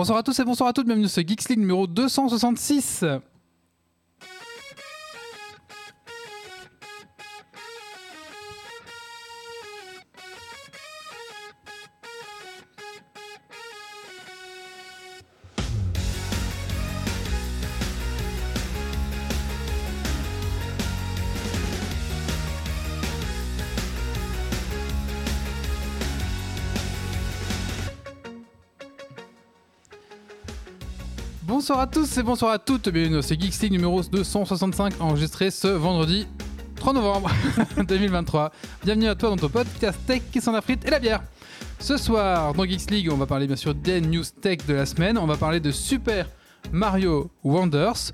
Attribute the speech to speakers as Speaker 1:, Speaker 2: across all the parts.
Speaker 1: Bonsoir à tous et bonsoir à toutes, bienvenue sur Geeks League numéro 266. Bonsoir à tous et bonsoir à toutes, bienvenue dans ce Geeks League numéro 265 enregistré ce vendredi 3 novembre 2023. Bienvenue à toi dans ton podcast Tech qui s'en frites et la bière. Ce soir, dans Geeks League, on va parler bien sûr des news tech de la semaine. On va parler de Super Mario Wonders.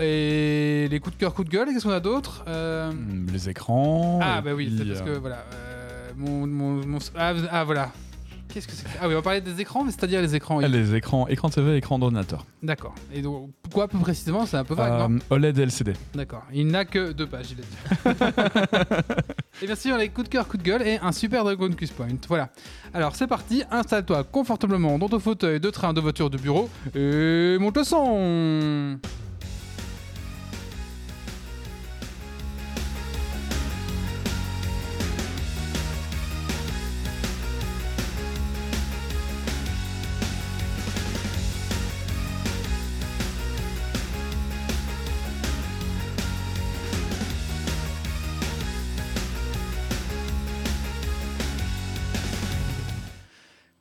Speaker 1: Et les coups de cœur, coups de gueule, qu'est-ce qu'on a d'autre? Euh,
Speaker 2: Les écrans.
Speaker 1: Ah bah oui, c'est parce que voilà. euh, mon, mon- mon- ah, ah, voilà. Qu'est-ce que c'est que- Ah oui, on va parler des écrans, mais c'est-à-dire les écrans. oui.
Speaker 2: Les écrans, écran TV, écran d'ordinateur.
Speaker 1: D'accord. Et donc, pourquoi plus précisément? C'est un peu vague, non?
Speaker 2: Euh, OLED et LCD.
Speaker 1: D'accord. Il n'a que deux pages, il a dit. et bien sûr, les coups de cœur, coups de gueule et un super Dragon Quest Point. Voilà. Alors, c'est parti. Installe-toi confortablement dans ton fauteuil de train, de voiture, de bureau et monte le son.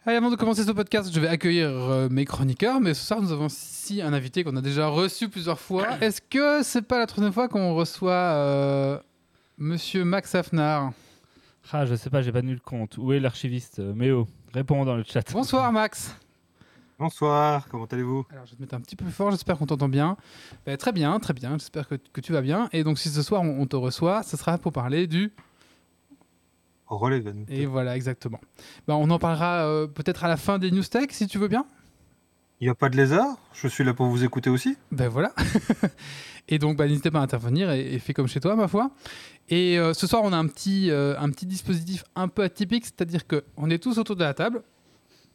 Speaker 1: Allez, avant de commencer ce podcast, je vais accueillir euh, mes chroniqueurs, mais ce soir nous avons ici un invité qu'on a déjà reçu plusieurs fois. Est-ce que c'est pas la troisième fois qu'on reçoit euh, Monsieur Max Afnar
Speaker 3: Ah, je sais pas, j'ai pas tenu le compte. Où est l'archiviste? Euh, Méo, réponds dans le chat.
Speaker 1: Bonsoir Max.
Speaker 4: Bonsoir, comment allez-vous?
Speaker 1: Alors je vais te mettre un petit peu plus fort, j'espère qu'on t'entend bien. Ben, très bien, très bien, j'espère que, que tu vas bien. Et donc si ce soir on, on te reçoit, ce sera pour parler du...
Speaker 4: Releven.
Speaker 1: Et voilà, exactement. Ben, on en parlera euh, peut-être à la fin des news tech, si tu veux bien.
Speaker 4: Il n'y a pas de lézard Je suis là pour vous écouter aussi.
Speaker 1: Ben voilà. et donc, bah, n'hésitez pas à intervenir et, et fais comme chez toi, ma foi. Et euh, ce soir, on a un petit, euh, un petit dispositif un peu atypique, c'est-à-dire qu'on est tous autour de la table,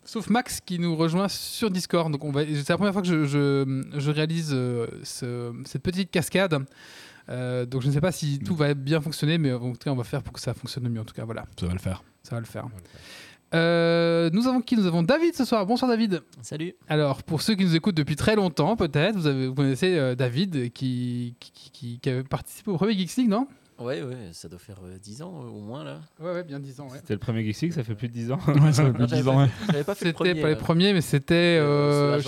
Speaker 1: sauf Max qui nous rejoint sur Discord. Donc, on va, c'est la première fois que je, je, je réalise euh, ce- cette petite cascade. Euh, donc, je ne sais pas si tout va bien fonctionner, mais en tout cas, on va faire pour que ça fonctionne mieux. En tout cas, voilà,
Speaker 2: Ça va le faire.
Speaker 1: ça va le faire. Euh, nous avons qui? Nous avons David ce soir. Bonsoir, David.
Speaker 5: Salut.
Speaker 1: Alors, pour ceux qui nous écoutent depuis très longtemps, peut-être, vous, avez- vous connaissez euh, David qui, qui, qui- qui avait participé au premier Geeks League, non?
Speaker 5: Ouais, ouais, ça doit faire euh, 10 ans euh, au moins là.
Speaker 1: Ouais, ouais, bien 10 ans. Ouais.
Speaker 3: C'était le premier Geeks League, ça fait plus de 10 ans.
Speaker 2: Ouais, ça fait plus de
Speaker 5: j'avais
Speaker 2: 10 ans,
Speaker 5: J'avais pas fait le
Speaker 1: C'était
Speaker 5: premier.
Speaker 1: pas les premiers, mais c'était chez le
Speaker 5: euh,
Speaker 1: ouais,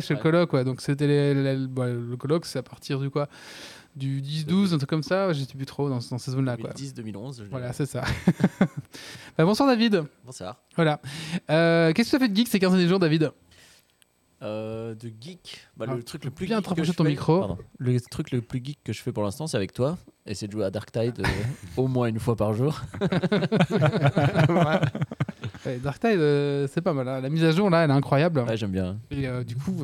Speaker 1: chez le
Speaker 5: ouais.
Speaker 1: Donc c'était les- les- les- bah, le coloc, c'est à partir du quoi? Du 10-12, un truc comme ça. Je sais plus trop dans, dans ces zones-là, quoi.
Speaker 5: 2010-2011. je
Speaker 1: Voilà, c'est ça. Bah, bonsoir David.
Speaker 5: Bonsoir.
Speaker 1: Voilà. Euh, Qu'est-ce que tu as fait de geek ces 15 derniers jours, David?
Speaker 5: Euh, de geek, bah,
Speaker 1: Ah,
Speaker 5: le truc le plus
Speaker 1: bien
Speaker 5: geek
Speaker 1: te
Speaker 5: que
Speaker 1: rapprocher
Speaker 5: je
Speaker 1: ton
Speaker 5: fais-
Speaker 1: micro.
Speaker 5: Pardon. Le truc le plus geek que je fais pour l'instant, c'est avec toi. Et c'est de jouer à Dark Tide euh, au moins une fois par jour.
Speaker 1: Ouais, Dark Tide, euh, c'est pas mal. hein. La mise à jour, là, elle est incroyable.
Speaker 5: Ouais, j'aime bien.
Speaker 1: Et du coup,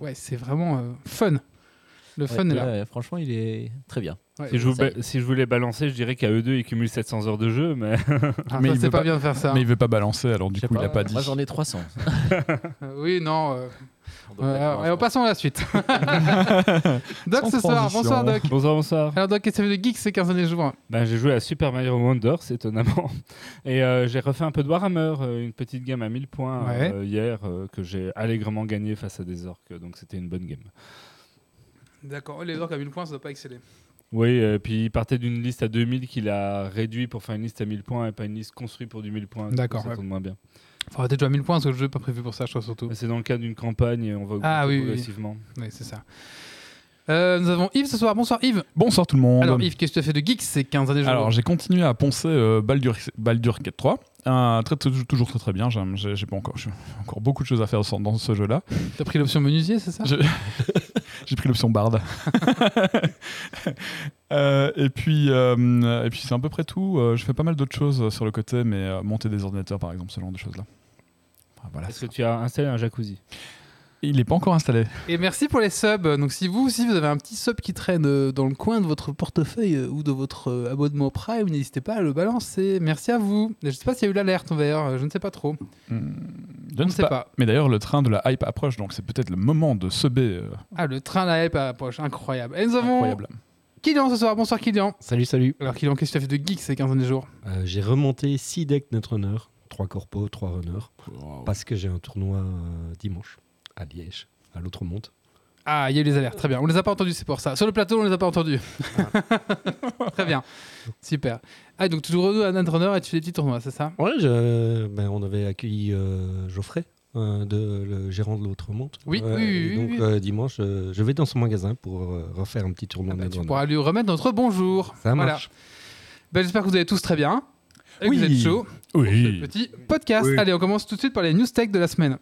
Speaker 1: ouais, c'est vraiment fun. Le fun
Speaker 5: Ouais,
Speaker 1: est là.
Speaker 5: ouais, franchement, il est très bien.
Speaker 1: Ouais.
Speaker 3: Si je, vous
Speaker 5: Ça y
Speaker 3: ba- si je voulais balancer, je dirais qu'à eux deux, ils cumulent 700 heures de jeu, mais
Speaker 1: Ah,
Speaker 2: Mais
Speaker 1: ça,
Speaker 2: il
Speaker 1: c'est
Speaker 2: veut
Speaker 1: pas
Speaker 2: pas-
Speaker 1: bien de faire ça.
Speaker 2: Mais il veut pas balancer, alors du coup, il a pas dit.
Speaker 5: Moi, j'en ai 300.
Speaker 1: Euh, oui, non. euh,
Speaker 5: On loin,
Speaker 1: et en passant à la suite. Doc
Speaker 2: Sans
Speaker 1: ce soir, bonsoir Doc.
Speaker 3: bonsoir, bonsoir.
Speaker 1: Alors Doc, qu'est-ce que de geek ces 15 derniers jours
Speaker 3: Ben, j'ai joué à Super Mario Wonders, étonnamment. Et euh, j'ai refait un peu de Warhammer, euh, une petite game à 1000 points
Speaker 1: Ouais.
Speaker 3: euh, hier, euh, que j'ai allègrement gagné face à des orques, donc c'était une bonne game.
Speaker 1: D'accord, les orques à 1000 points, ça doit pas exceller.
Speaker 3: Oui, et puis il partait d'une liste à 2000 qu'il a réduit pour faire une liste à 1000 points et pas une liste construite pour du 1000 points.
Speaker 1: D'accord,
Speaker 3: Ça
Speaker 1: ouais.
Speaker 3: tourne moins bien.
Speaker 1: Faut arrêter de jouer à 1000 points parce que le jeu n'est pas prévu pour ça, je crois surtout.
Speaker 3: Mais C'est dans le cadre d'une campagne et on va
Speaker 1: Ah,
Speaker 3: augmenter
Speaker 1: oui, oui, oui.
Speaker 3: progressivement.
Speaker 1: Oui, c'est ça. Euh, nous avons Yves ce soir. Bonsoir Yves.
Speaker 2: Bonsoir tout le monde.
Speaker 1: Alors Yves, qu'est-ce que tu as fait de geek ces 15 derniers jours?
Speaker 2: Alors, j'ai continué à poncer euh, Baldur, Baldur Gate 3. Un très, toujours très très bien. J'aime- J'ai pas encore, encore beaucoup de choses à faire dans dans ce jeu-là.
Speaker 1: T'as pris l'option menuisier, c'est ça?
Speaker 2: Je- J'ai pris l'option Bard. Euh, et puis, euh, puis c'est à peu près tout. Euh, je fais pas mal d'autres choses sur le côté, mais monter des ordinateurs par exemple, ce genre de choses-là. Voilà.
Speaker 3: Est-ce que tu as installé un jacuzzi?
Speaker 2: Il n'est pas encore installé.
Speaker 1: Et merci pour les subs. Donc si vous aussi vous avez un petit sub qui traîne euh, dans le coin de votre portefeuille euh, ou de votre euh, abonnement Prime, n'hésitez pas à le balancer. Merci à vous. Je ne sais pas s'il y a eu l'alerte en VR, je ne sais pas trop.
Speaker 2: Hmm, Je ne sais pas.
Speaker 1: pas.
Speaker 2: Mais d'ailleurs, le train de la hype approche, donc c'est peut-être le moment de subber.
Speaker 1: Ah, le train la hype approche, incroyable. Et nous avons
Speaker 2: incroyable.
Speaker 1: Kylian ce soir. Bonsoir Kylian.
Speaker 6: Salut, salut.
Speaker 1: Alors Kylian, qu'est-ce que tu as fait de geek ces 15 derniers jours?
Speaker 6: Euh, j'ai remonté 6 decks Netrunner, 3 corpos, 3 runners, parce que j'ai un tournoi euh, dimanche à Liège, à l'autre monde.
Speaker 1: Ah, il y a eu les alertes, très bien. On les a pas entendus, c'est pour ça. Sur le plateau, on les a pas entendus. très bien, super. Ah, donc toujours à Netrunner et tu fais des petits tournois, c'est ça?
Speaker 6: Ouais, je- ben, on avait accueilli euh, Geoffrey, euh, de, le gérant de l'autre monde.
Speaker 1: Oui,
Speaker 6: Euh,
Speaker 1: oui, oui, oui,
Speaker 6: Donc
Speaker 1: oui.
Speaker 6: euh, dimanche, euh, je vais dans son magasin pour euh, refaire un petit tournoi
Speaker 1: Ah bah, Tu pourras lui remettre notre bonjour.
Speaker 6: Ça
Speaker 1: Voilà.
Speaker 6: marche.
Speaker 1: Ben, J'espère que vous allez tous très bien. Et que
Speaker 2: Oui.
Speaker 1: vous êtes chaud. pour ce
Speaker 2: Oui.
Speaker 1: Petit podcast.
Speaker 4: Oui.
Speaker 1: Allez, on commence tout de suite par les news tech de la semaine.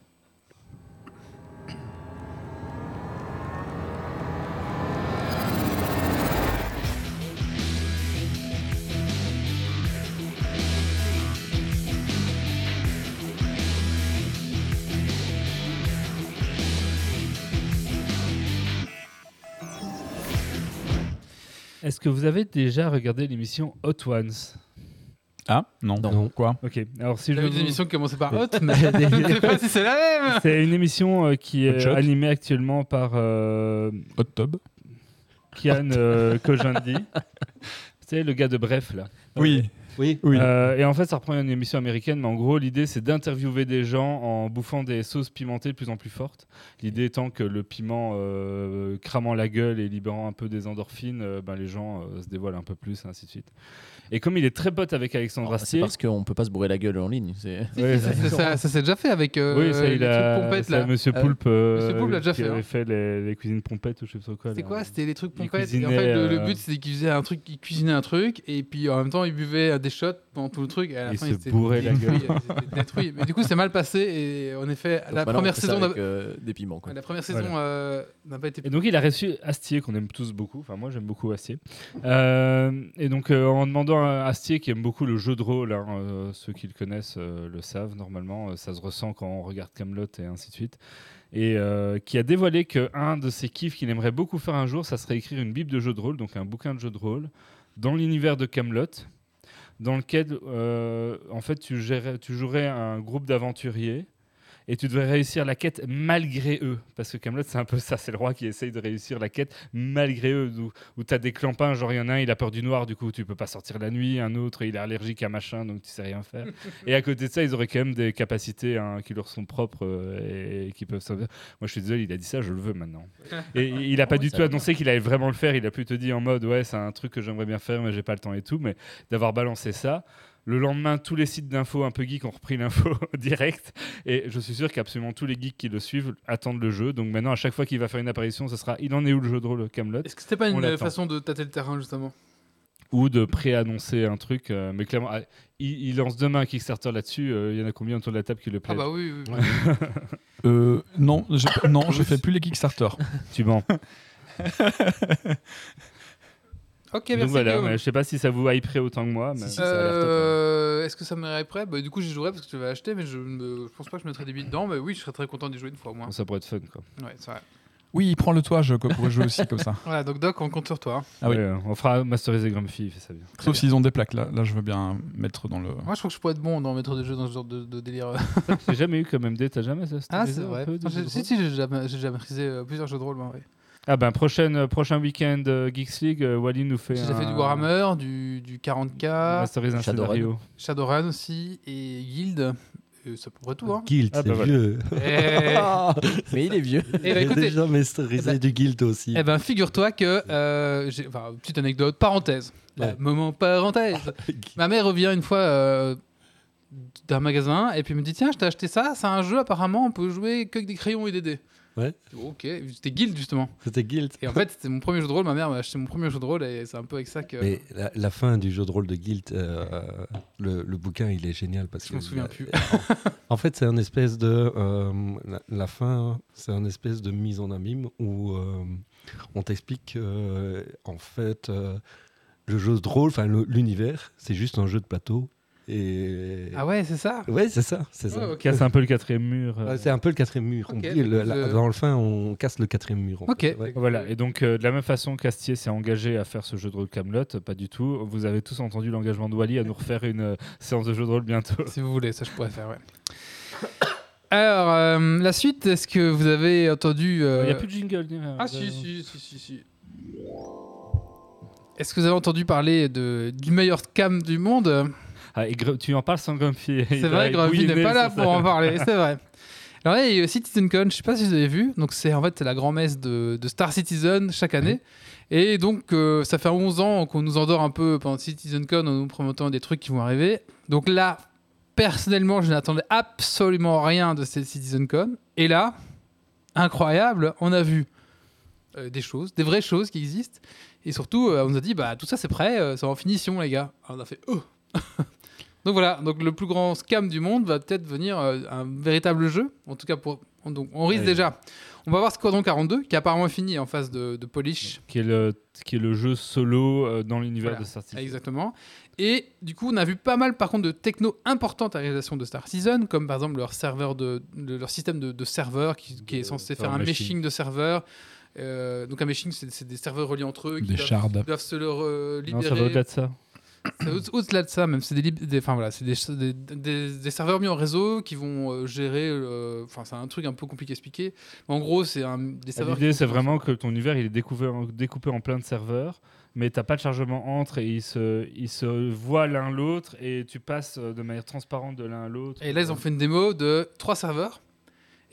Speaker 3: Est-ce que vous avez déjà regardé l'émission Hot Ones
Speaker 2: Ah, non.
Speaker 6: Non.
Speaker 2: Quoi
Speaker 3: Ok, alors si je
Speaker 1: une
Speaker 3: vous-
Speaker 1: émission qui commençait par Hot, mais je ne sais pas si c'est la même.
Speaker 3: C'est une émission euh, qui
Speaker 2: Hot
Speaker 3: est
Speaker 2: Shot.
Speaker 3: animée actuellement par euh,
Speaker 2: Hot tub
Speaker 3: Kian euh, Kojandi. C'est le gars de Bref là.
Speaker 2: Oui.
Speaker 6: Oui.
Speaker 2: Oui.
Speaker 3: Euh, et en fait, ça reprend une émission américaine, mais en gros, l'idée c'est d'interviewer des gens en bouffant des sauces pimentées de plus en plus fortes. L'idée étant que le piment euh, cramant la gueule et libérant un peu des endorphines, euh, ben, les gens euh, se dévoilent un peu plus, et ainsi de suite. Et comme il est très pote avec Alexandre
Speaker 5: Oh, C'est
Speaker 3: Astier,
Speaker 5: parce qu'on peut pas se bourrer la gueule en ligne. C'est
Speaker 1: Ça, ça, ça- ça s'est déjà fait avec euh,
Speaker 3: oui, ça,
Speaker 1: les
Speaker 3: il
Speaker 1: trucs
Speaker 3: a,
Speaker 1: pompettes
Speaker 3: c'est
Speaker 1: là.
Speaker 3: Monsieur
Speaker 5: Ah,
Speaker 3: Poulpe, euh,
Speaker 1: Monsieur Poulpe l'a déjà
Speaker 3: qui
Speaker 1: fait,
Speaker 3: avait
Speaker 1: hein.
Speaker 3: fait les, les cuisines pompettes ou je sais pas quoi.
Speaker 1: C'était
Speaker 3: là.
Speaker 1: quoi C'était les trucs pompettes? Et en fait, le, le but c'était qu'il faisait un truc, il cuisinait un truc, et puis en même temps il buvait des shots pendant tout le truc. Et à la
Speaker 3: Il
Speaker 1: fin,
Speaker 3: se
Speaker 1: était
Speaker 3: bourrait la gueule.
Speaker 1: il détruit. Mais du coup, c'est mal passé. Et en effet,
Speaker 5: Donc
Speaker 1: la première saison,
Speaker 5: avec,
Speaker 1: n'a-
Speaker 5: euh, des piments. Quoi.
Speaker 1: la première saison
Speaker 3: Voilà.
Speaker 1: euh, n'a pas été.
Speaker 3: Et donc il a reçu Astier qu'on aime tous beaucoup. Enfin moi j'aime beaucoup Astier. Euh, et donc euh, en demandant à Astier qui aime beaucoup le jeu de rôle, hein, euh, ceux qui le connaissent euh, le savent normalement, euh, ça se ressent quand on regarde Camelot et ainsi de suite. Et euh, qui a dévoilé que un de ses kiffs qu'il aimerait beaucoup faire un jour, ça serait écrire une bible de jeu de rôle, donc un bouquin de jeu de rôle dans l'univers de Camelot, dans lequel euh, en fait tu, gérais- tu jouerais un groupe d'aventuriers et tu devrais réussir la quête malgré eux. Parce que Camelot, c'est un peu ça, c'est le roi qui essaye de réussir la quête malgré eux. Où, où tu as des clampins, genre il y en a un, il a peur du noir, du coup tu peux pas sortir la nuit, un autre, il est allergique à machin, donc tu sais rien faire. et à côté de ça, ils auraient quand même des capacités hein, qui leur sont propres euh, et, qui peuvent sauver. Moi je suis désolé, il a dit ça, je le veux maintenant. Et il a pas
Speaker 5: Ouais,
Speaker 3: du tout annoncé qu'il allait vraiment le faire, il a plutôt dit en mode ouais, c'est un truc que j'aimerais bien faire, mais j'ai pas le temps et tout. Mais d'avoir balancé ça. Le lendemain, tous les sites d'infos un peu geeks ont repris l'info direct. Et je suis sûr qu'absolument tous les geeks qui le suivent attendent le jeu. Donc maintenant, à chaque fois qu'il va faire une apparition, ce sera il en est où le jeu de rôle Camelot?
Speaker 1: Est-ce que c'était pas une façon de tâter le terrain justement?
Speaker 3: Ou de pré-annoncer un truc. euh, mais clairement, ah, il, il lance demain un Kickstarter là-dessus. euh, Il y en a combien autour de la table qui le
Speaker 1: Ah
Speaker 3: plaît
Speaker 1: bah oui, oui. oui.
Speaker 2: Euh, non, j'ai- non, je fais plus les Kickstarter.
Speaker 3: Tu mens.
Speaker 1: Ok,
Speaker 3: Donc
Speaker 1: merci.
Speaker 3: voilà,
Speaker 1: Guillaume.
Speaker 3: mais je sais pas si ça vous hyperait autant que moi. Mais...
Speaker 5: Si, si.
Speaker 1: Euh, Est-ce que ça m'irait prêt bah, Du coup, j'y jouerais parce que je vais acheter, mais je, ne je pense pas que je mettrais des billes dedans. Mais oui, je serais très content d'y jouer une fois au moins.
Speaker 3: Ça pourrait être fun. Quoi.
Speaker 1: Ouais, c'est vrai.
Speaker 2: Oui, prends-le toi, je pourrais jouer aussi comme ça.
Speaker 1: Voilà, donc Doc, on compte sur toi.
Speaker 2: Ah oui.
Speaker 3: Euh, on fera masteriser Grumpy, il fait ça bien.
Speaker 2: Sauf s'ils ont des plaques. Là, là, je veux bien mettre dans le.
Speaker 1: Moi, je trouve que je pourrais être bon dans mettre des jeux dans ce genre de, de délire.
Speaker 3: J'ai jamais eu comme MD, t'as jamais ça
Speaker 1: Ah, c'est vrai.
Speaker 3: peu
Speaker 1: Si, si, j'ai jamais, j'ai jamais maîtrisé euh, plusieurs jeux de rôle. moi, ouais.
Speaker 3: Ah ben prochaine, euh, prochain week-end euh, Geeks League, euh, Wally nous fait
Speaker 1: J'ai déjà
Speaker 3: un-
Speaker 1: fait du Warhammer, du, du 40k,
Speaker 3: masterise un
Speaker 5: Shadowrun.
Speaker 1: Shadowrun aussi, et Guild. Et c'est à peu près tout. Hein.
Speaker 6: Guild,
Speaker 3: Ah,
Speaker 6: c'est
Speaker 3: bah voilà.
Speaker 6: vieux.
Speaker 1: Et,
Speaker 5: Mais il est vieux.
Speaker 1: et bah,
Speaker 6: J'ai
Speaker 1: écoutez,
Speaker 6: déjà masterisé
Speaker 1: eh ben-
Speaker 6: du Guild aussi.
Speaker 1: eh ben, figure-toi que. euh, j'ai- enfin, petite anecdote, parenthèse. Là,
Speaker 6: Ouais.
Speaker 1: moment parenthèse. Ma mère revient une fois euh, d'un magasin et puis me dit Tiens, je t'ai acheté ça, c'est un jeu, apparemment, on peut jouer que avec des crayons et des dés.
Speaker 6: Ouais.
Speaker 1: Ok, c'était Guild justement.
Speaker 6: C'était Guild.
Speaker 1: Et en fait, c'était mon premier jeu de rôle. Ma mère m'a acheté mon premier jeu de rôle et c'est un peu avec ça que.
Speaker 6: Mais la, la fin du jeu de rôle de Guild, euh, le, le bouquin, il est génial parce
Speaker 1: Je
Speaker 6: que
Speaker 1: m'en souviens plus.
Speaker 6: En fait, c'est un espèce de euh, la, la fin, c'est un espèce de mise en abîme où euh, on t'explique que, en fait le jeu de rôle, enfin l'univers, c'est juste un jeu de plateau Et...
Speaker 1: Ah ouais, c'est ça?
Speaker 6: Ouais, c'est ça. C'est ça.
Speaker 1: Ouais, ok.
Speaker 3: Casse un peu le quatrième mur. euh.
Speaker 6: Ouais, c'est un peu le quatrième mur. On
Speaker 1: Ok,
Speaker 6: dit, le-
Speaker 1: donc,
Speaker 6: la-
Speaker 1: euh,
Speaker 6: Dans le fin, on casse le quatrième mur.
Speaker 1: Ok.
Speaker 6: fait. Ouais.
Speaker 3: Voilà, et donc euh, de la même façon qu'Astier s'est engagé à faire ce jeu de rôle Camelot, pas du tout. Vous avez tous entendu l'engagement de Wally à nous refaire une euh, séance de jeu de rôle bientôt.
Speaker 1: Si vous voulez, ça je pourrais faire, ouais. Alors, euh, la suite, est-ce que vous avez entendu...
Speaker 3: Il
Speaker 1: euh,
Speaker 3: n'y a plus de jingle.
Speaker 1: Ah si, si, si, si, si. Est-ce que vous avez entendu parler de, du meilleur scam du monde?
Speaker 3: Ah, et tu en parles sans Grumpy.
Speaker 1: C'est vrai, Grumpy n'est pas là pour en parler, c'est vrai. Alors là, il y a eu CitizenCon, je sais pas si vous avez vu. Donc c'est en fait la grand-messe de, de Star Citizen chaque année. Et donc euh, ça fait 11 ans qu'on nous endort un peu pendant CitizenCon en nous promettant des trucs qui vont arriver. Donc là, personnellement, je n'attendais absolument rien de cette CitizenCon. Et là, incroyable, on a vu euh, des choses, des vraies choses qui existent. Et surtout, euh, on nous a dit, bah tout ça c'est prêt, euh, c'est en finition les gars. Alors, on a fait, oh donc voilà, donc le plus grand scam du monde va peut-être venir euh, un véritable jeu. En tout cas, pour, on, donc, on risque déjà. On va voir Squadron 42, qui est apparemment fini en phase de, de polish.
Speaker 3: Qui est, le, qui est le jeu solo euh, dans l'univers
Speaker 1: Voilà.
Speaker 3: de Star Citizen.
Speaker 1: Exactement. Et du coup, on a vu pas mal par contre de techno importantes à la réalisation de Star Citizen, comme par exemple leur serveur de, de- leur système de, de serveurs qui, qui est censé faire un
Speaker 3: meshing.
Speaker 1: de serveurs. Euh, donc un meshing, c'est des serveurs reliés entre eux qui
Speaker 2: Des
Speaker 1: doivent, doivent se leur euh,
Speaker 3: Non,
Speaker 1: libérer.
Speaker 3: ça va au-delà de ça.
Speaker 1: Au-delà de ça, même, c'est des, des- voilà, des, des, des- serveurs mis en réseau qui vont euh, gérer. euh, Enfin, c'est un truc un peu compliqué à expliquer. Mais en gros, c'est un, des serveurs.
Speaker 3: L'idée, c'est vraiment que ton univers il est découpé en plein de serveurs, mais t'as pas de chargement entre et ils se, ils se voient l'un l'autre et tu passes euh, de manière transparente de l'un à l'autre.
Speaker 1: Et là, ils ont fait une démo de trois serveurs.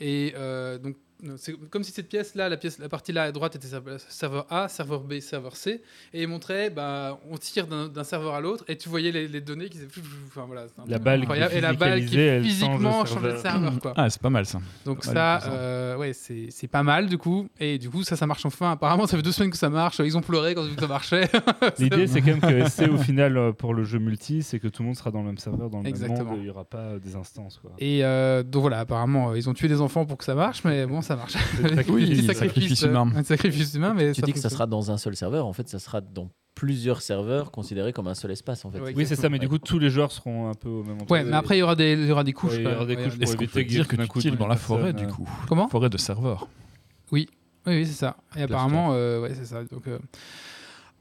Speaker 1: Et euh, donc, c'est comme si cette pièce-là, la, pièce, la partie là à droite était serveur- A, serveur B, serveur C. Et ils montraient, bah, on tire d'un serveur à l'autre et tu voyais les, les données qui faisaient. Enfin, voilà, c'est
Speaker 3: La balle qui
Speaker 1: incroyable.
Speaker 3: est
Speaker 1: Et la balle qui
Speaker 3: physicalisée, elle change de
Speaker 1: physiquement changeait de
Speaker 3: serveur.
Speaker 1: Quoi.
Speaker 2: Ah, c'est pas mal ça.
Speaker 1: Donc ça, euh, ouais, c'est c'est pas mal du coup. Et du coup, ça, ça marche enfin. Apparemment, ça fait deux semaines que ça marche. Ils ont pleuré quand ils ont vu que ça marchait.
Speaker 3: L'idée, c'est quand même que SC, au final, euh, pour le jeu multi, c'est que tout le monde sera dans le même serveur, dans le
Speaker 1: Exactement.
Speaker 3: même monde, il n'y aura pas euh, des instances. Quoi.
Speaker 1: Et euh, donc voilà, apparemment, euh, ils ont tué des enfants pour que ça marche, mais bon, ça marche.
Speaker 2: Oui, sacrifice humain.
Speaker 1: Un sacrifice humain, mais
Speaker 5: Tu
Speaker 1: ça
Speaker 5: dis que ça sera dans un seul serveur, en fait, ça sera dans plusieurs serveurs considérés comme un seul espace, en fait.
Speaker 3: Oui, c'est ça, mais du coup, tous les joueurs seront un peu au même endroit.
Speaker 1: Ouais, mais après, il y aura des, il y aura des couches.
Speaker 3: Ouais, il y aura des couches pour éviter
Speaker 2: dire que tu
Speaker 3: coup,
Speaker 2: tires dans la forêt du coup
Speaker 1: Comment?
Speaker 2: Forêt de serveurs.
Speaker 1: Oui, oui, c'est ça. Et apparemment, euh, ouais, c'est ça. Donc, euh,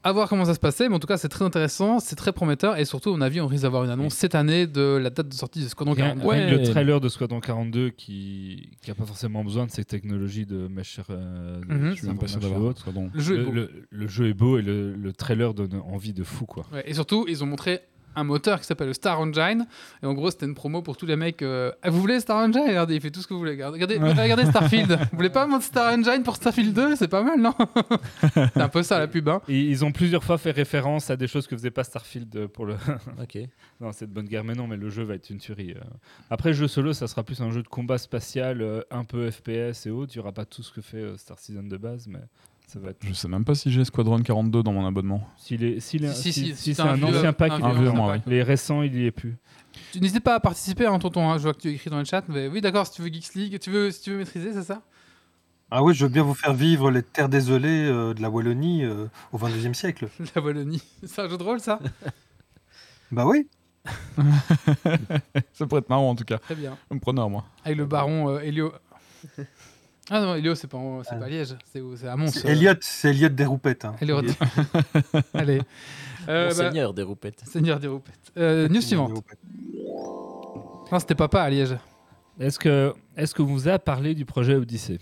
Speaker 1: à voir comment ça se passait, mais en tout cas, c'est très intéressant, c'est très prometteur, et surtout, on a vu, on risque d'avoir une annonce cette année de la date de sortie de Squadron
Speaker 3: Rien-
Speaker 1: 42.
Speaker 3: rien que
Speaker 2: Ouais.
Speaker 3: le trailer de Squadron 42 qui n'a pas forcément besoin de ces technologies de mesh. euh.
Speaker 1: Le
Speaker 3: Le,
Speaker 1: beau.
Speaker 3: le- le jeu est beau et le, le trailer donne envie de fou quoi.
Speaker 1: Ouais, et surtout, ils ont montré un moteur qui s'appelle le Star Engine. Et en gros, c'était une promo pour tous les mecs. euh, Ah, vous voulez Star Engine Regardez, il fait tout ce que vous voulez. Regardez, regardez Starfield. vous voulez pas mon Star Engine pour Starfield 2 C'est pas mal, non C'est un peu ça la pub. Hein.
Speaker 3: Et ils ont plusieurs fois fait référence à des choses que faisait pas Starfield euh, pour le.
Speaker 5: Ok.
Speaker 3: non, c'est de bonne guerre, mais non, mais le jeu va être une tuerie. euh. Après, le jeu solo, ça sera plus un jeu de combat spatial, un peu FPS et autres. Il y aura pas tout ce que fait Star Citizen de base, mais ça va être.
Speaker 2: Je sais même pas si j'ai Squadron 42 dans mon abonnement.
Speaker 3: S'il est, s'il est,
Speaker 1: Si, si,
Speaker 3: si,
Speaker 1: si,
Speaker 3: si
Speaker 1: c'est un
Speaker 3: ancien pack,
Speaker 1: un
Speaker 3: il
Speaker 2: vieux, ouais.
Speaker 3: les récents, il y est plus.
Speaker 1: Tu N'hésite pas à participer, hein, tonton. hein, je vois que tu écris dans le chat. Mais oui, d'accord, si tu veux Geeks League, tu veux, si tu veux maîtriser, c'est ça?
Speaker 4: Ah oui, je veux bien vous faire vivre les terres désolées euh, de la Wallonie euh, au 22e siècle.
Speaker 1: La Wallonie. C'est un jeu de rôle, ça?
Speaker 4: Bah oui.
Speaker 2: Ça pourrait être marrant en tout cas.
Speaker 1: Très bien.
Speaker 2: Un preneur, moi.
Speaker 1: Avec le baron euh, Elio. Ah non, Elio, c'est pas, c'est
Speaker 4: Ah.
Speaker 1: pas Liège, c'est où C'est à Mons.
Speaker 4: C'est. Elliot, c'est Elliot des roupettes. hein.
Speaker 1: Elliot. Allez. Euh, bah,
Speaker 5: Monseigneur des roupettes.
Speaker 1: Seigneur des roupettes. Euh, news suivante. Non, c'était papa à Liège.
Speaker 3: Est-ce que, est-ce que vous a parlé du projet Odyssée?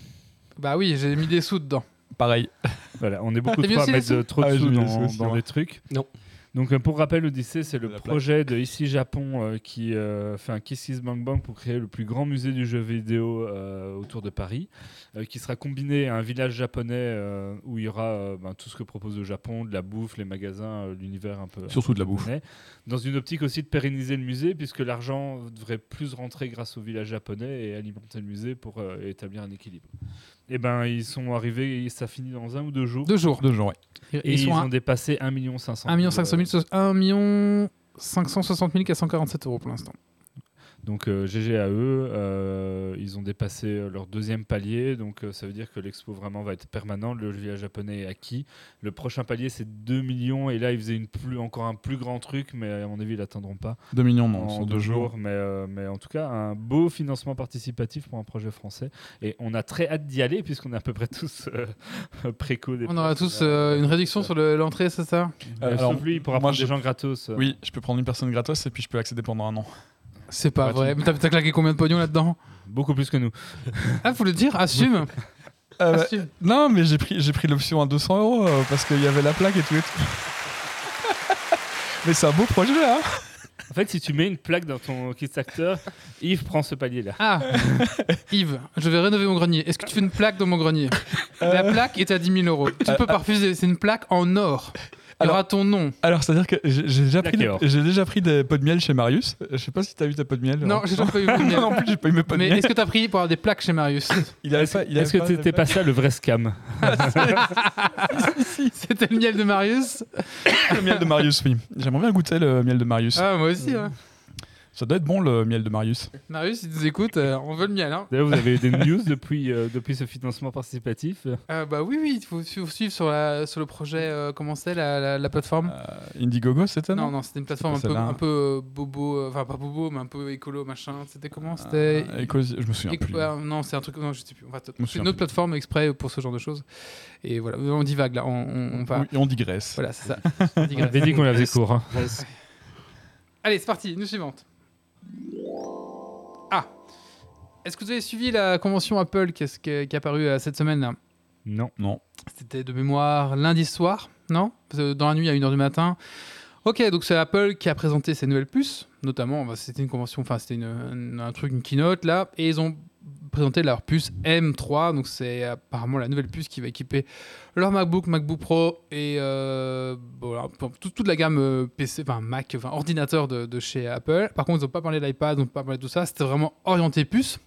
Speaker 1: Bah oui, j'ai mis des sous dedans.
Speaker 2: Pareil.
Speaker 3: Voilà, on est beaucoup trop à mettre trop de
Speaker 2: Ah,
Speaker 3: sous dans, dans les trucs.
Speaker 6: Non.
Speaker 3: Donc euh, pour rappel, Odyssée, c'est le
Speaker 2: plaque.
Speaker 3: projet de ici Japon euh, qui euh, fait un Kiss Kiss Bang Bang pour créer le plus grand musée du jeu vidéo autour de Paris, qui sera combiné à un village japonais où il y aura ben, tout ce que propose le Japon, de la bouffe, les magasins, l'univers un peu.
Speaker 2: Surtout de la bouffe.
Speaker 3: Dans une optique aussi de pérenniser le musée, puisque l'argent devrait plus rentrer grâce au village japonais et alimenter le musée pour établir un équilibre. Et ben ils sont arrivés, et ça finit dans un ou deux jours.
Speaker 1: Deux jours.
Speaker 2: Deux jours, ouais.
Speaker 3: Et
Speaker 1: ils,
Speaker 3: ils,
Speaker 1: sont à
Speaker 3: ont dépassé 1 million 500
Speaker 1: 1 500 000, 1 560 447 euros pour l'instant.
Speaker 3: Donc euh, GG à eux, euh, ils ont dépassé leur deuxième palier, donc euh, ça veut dire que l'expo vraiment va être permanent. Le jeu japonais est acquis. Le prochain palier c'est 2 millions et là ils faisaient une plus, encore un plus grand truc, mais à mon avis ils l'atteindront pas
Speaker 2: 2 millions, non,
Speaker 3: en
Speaker 2: sur
Speaker 3: deux
Speaker 2: deux jours.
Speaker 3: jours. Mais, euh, mais en tout cas un beau financement participatif pour un projet français et on a très hâte d'y aller puisqu'on est à peu près tous euh, préco. des
Speaker 1: On aura tous euh, une réduction sur le- l'entrée, c'est ça?
Speaker 3: Euh,
Speaker 2: Alors,
Speaker 3: Sauf lui, il pourra
Speaker 2: moi,
Speaker 3: prendre
Speaker 2: je-
Speaker 3: des gens gratos.
Speaker 2: Oui, je peux prendre une personne gratos et puis je peux accéder pendant un an.
Speaker 1: C'est pas vrai. Mais t'as claqué combien de pognon là-dedans
Speaker 3: Beaucoup plus que nous.
Speaker 1: Ah, faut le dire, assume.
Speaker 2: Euh,
Speaker 1: Assume.
Speaker 2: non, mais j'ai pris, j'ai pris l'option à 200 euros euh, parce qu'il y avait la plaque et tout et tout. mais c'est un beau projet, hein
Speaker 3: En fait, si tu mets une plaque dans ton Kickstarter, Yves prend ce palier-là.
Speaker 1: Ah, Yves, je vais rénover mon grenier. Est-ce que tu fais une plaque dans mon grenier?
Speaker 2: Euh.
Speaker 1: La plaque est à 10 000 euros. Tu peux pas refuser. C'est une plaque en or. Il y aura ton nom.
Speaker 2: Alors, c'est-à-dire que j'ai déjà, pris des-
Speaker 3: or.
Speaker 2: j'ai déjà pris des pots de miel chez Marius. Je sais pas si t'as vu ta pot de miel.
Speaker 1: Non,
Speaker 2: Laurent.
Speaker 1: j'ai jamais pas eu de miel.
Speaker 2: non, non plus, j'ai pas eu mes pots de
Speaker 1: Mais
Speaker 2: miel.
Speaker 1: est-ce que t'as pris pour avoir des plaques chez Marius
Speaker 2: Il avait pas, il avait
Speaker 3: Est-ce que t'étais pas ça le vrai scam
Speaker 1: C'était le miel de Marius
Speaker 2: le miel de Marius, oui. J'aimerais bien goûter le miel de Marius.
Speaker 1: Ah, moi aussi. ouais.
Speaker 2: Ça doit être bon le miel de Marius.
Speaker 1: Marius, il nous écoute, euh, on veut le miel. Hein.
Speaker 3: D'ailleurs, vous avez eu des news depuis, euh, depuis ce financement participatif
Speaker 1: Euh, bah oui, oui, il faut, faut suivre sur, la, sur le projet. euh, comment c'était la, la, la plateforme
Speaker 2: Euh, Indiegogo, c'était
Speaker 1: Non,
Speaker 2: non,
Speaker 1: non, c'était une plateforme un peu,
Speaker 2: celle-là.
Speaker 1: un peu bobo, euh, enfin pas bobo, mais un peu écolo, machin. C'était comment C'était?
Speaker 2: Euh, éco- je me souviens
Speaker 1: Éco-
Speaker 2: plus.
Speaker 1: non, c'est un truc. Non, je sais plus. On va t-
Speaker 2: me
Speaker 1: C'est une autre
Speaker 2: plus.
Speaker 1: plateforme exprès pour ce genre de choses. Et voilà, on divague là. On, on, on va-
Speaker 2: Oui, on digresse.
Speaker 1: Voilà, c'est ça. On
Speaker 3: On
Speaker 1: digresse.
Speaker 3: avait dit qu'on la faisait court. hein.
Speaker 1: Allez, c'est parti. Nous suivante. Ah. Est-ce que vous avez suivi la convention Apple qui est, qui est- apparue euh, cette semaine là?
Speaker 3: Non.
Speaker 2: Non.
Speaker 1: C'était de mémoire lundi soir, non? Dans la nuit à 1h du matin. Ok, donc c'est Apple qui a présenté ses nouvelles puces, notamment, bah, c'était une convention, enfin c'était un truc, une keynote là, et ils ont présenté leur puce M3, donc c'est apparemment la nouvelle puce qui va équiper leur MacBook, MacBook Pro et euh, toute la gamme euh, PC, enfin Mac, enfin ordinateur de, de chez Apple. Par contre, ils n'ont pas parlé de l'iPad, ils n'ont pas parlé de tout ça, c'était vraiment orienté puce.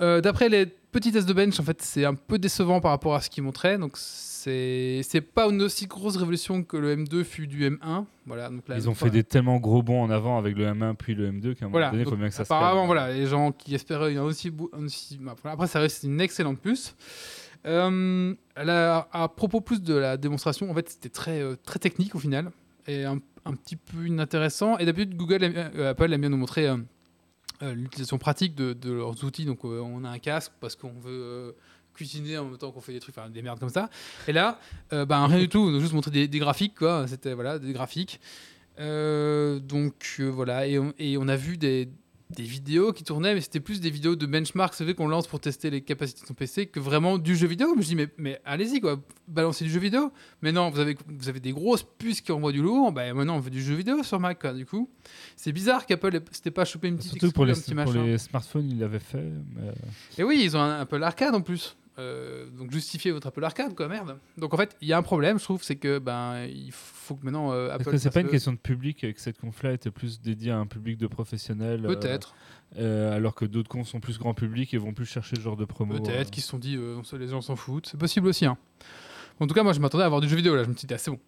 Speaker 1: Euh, D'après les petits tests de bench, en fait, c'est un peu décevant par rapport à ce qu'ils montraient. Donc, c'est pas une aussi grosse révolution que le M2 fut du M1. Voilà, donc là,
Speaker 3: Ils ont fait des tellement gros bons en avant avec le M1 puis le M2 qu'à un moment
Speaker 1: Voilà,
Speaker 3: donné, il faut bien que ça se
Speaker 1: apparemment, voilà, les gens qui espéraient un aussi, un aussi- bah, après, ça reste une excellente puce. Euh, là, à propos plus de la démonstration, en fait, c'était très, euh, très technique au final et un, un petit peu inintéressant. Et d'habitude, Google, aime- euh, Apple aime bien nous montrer euh, l'utilisation pratique de, de leurs outils. Donc, euh, on a un casque parce qu'on veut euh, cuisiner en même temps qu'on fait des trucs, des merdes comme ça. Et là, euh, ben, rien du tout. On a juste montré des, graphiques, quoi. C'était voilà, des graphiques. Euh, donc euh, voilà, et et on a vu des, des vidéos qui tournaient, mais c'était plus des vidéos de benchmark, c'est vrai qu'on lance pour tester les capacités de son PC, que vraiment du jeu vidéo. Je me dis, mais, mais allez-y, quoi, balancez du jeu vidéo. Mais non, vous avez, vous avez des grosses puces qui envoient du lourd, ben maintenant on fait du jeu vidéo sur Mac, quoi. Du coup, c'est bizarre qu'Apple s'était pas chopé une petite
Speaker 3: Surtout pour les,
Speaker 1: un petit
Speaker 3: pour les smartphones, ils l'avaient fait. mais-
Speaker 1: Et oui, ils ont un Apple Arcade en plus. Euh, donc justifiez votre Apple Arcade, quoi, merde. Donc en fait, il y a un problème, je trouve, c'est que ben il faut que maintenant euh, Apple.
Speaker 3: Est-ce que c'est pas une
Speaker 1: le-
Speaker 3: question de public et que cette conf-là était plus dédiée à un public de professionnels euh,
Speaker 1: Peut-être.
Speaker 3: euh, alors que d'autres confs sont plus grand public et vont plus chercher ce genre de promo
Speaker 1: Peut-être
Speaker 3: euh.
Speaker 1: qu'ils se sont dit, les gens s'en foutent. C'est possible aussi. Hein. En tout cas, moi, je m'attendais à avoir du jeu vidéo. Là, je me suis dit, ah, c'est bon.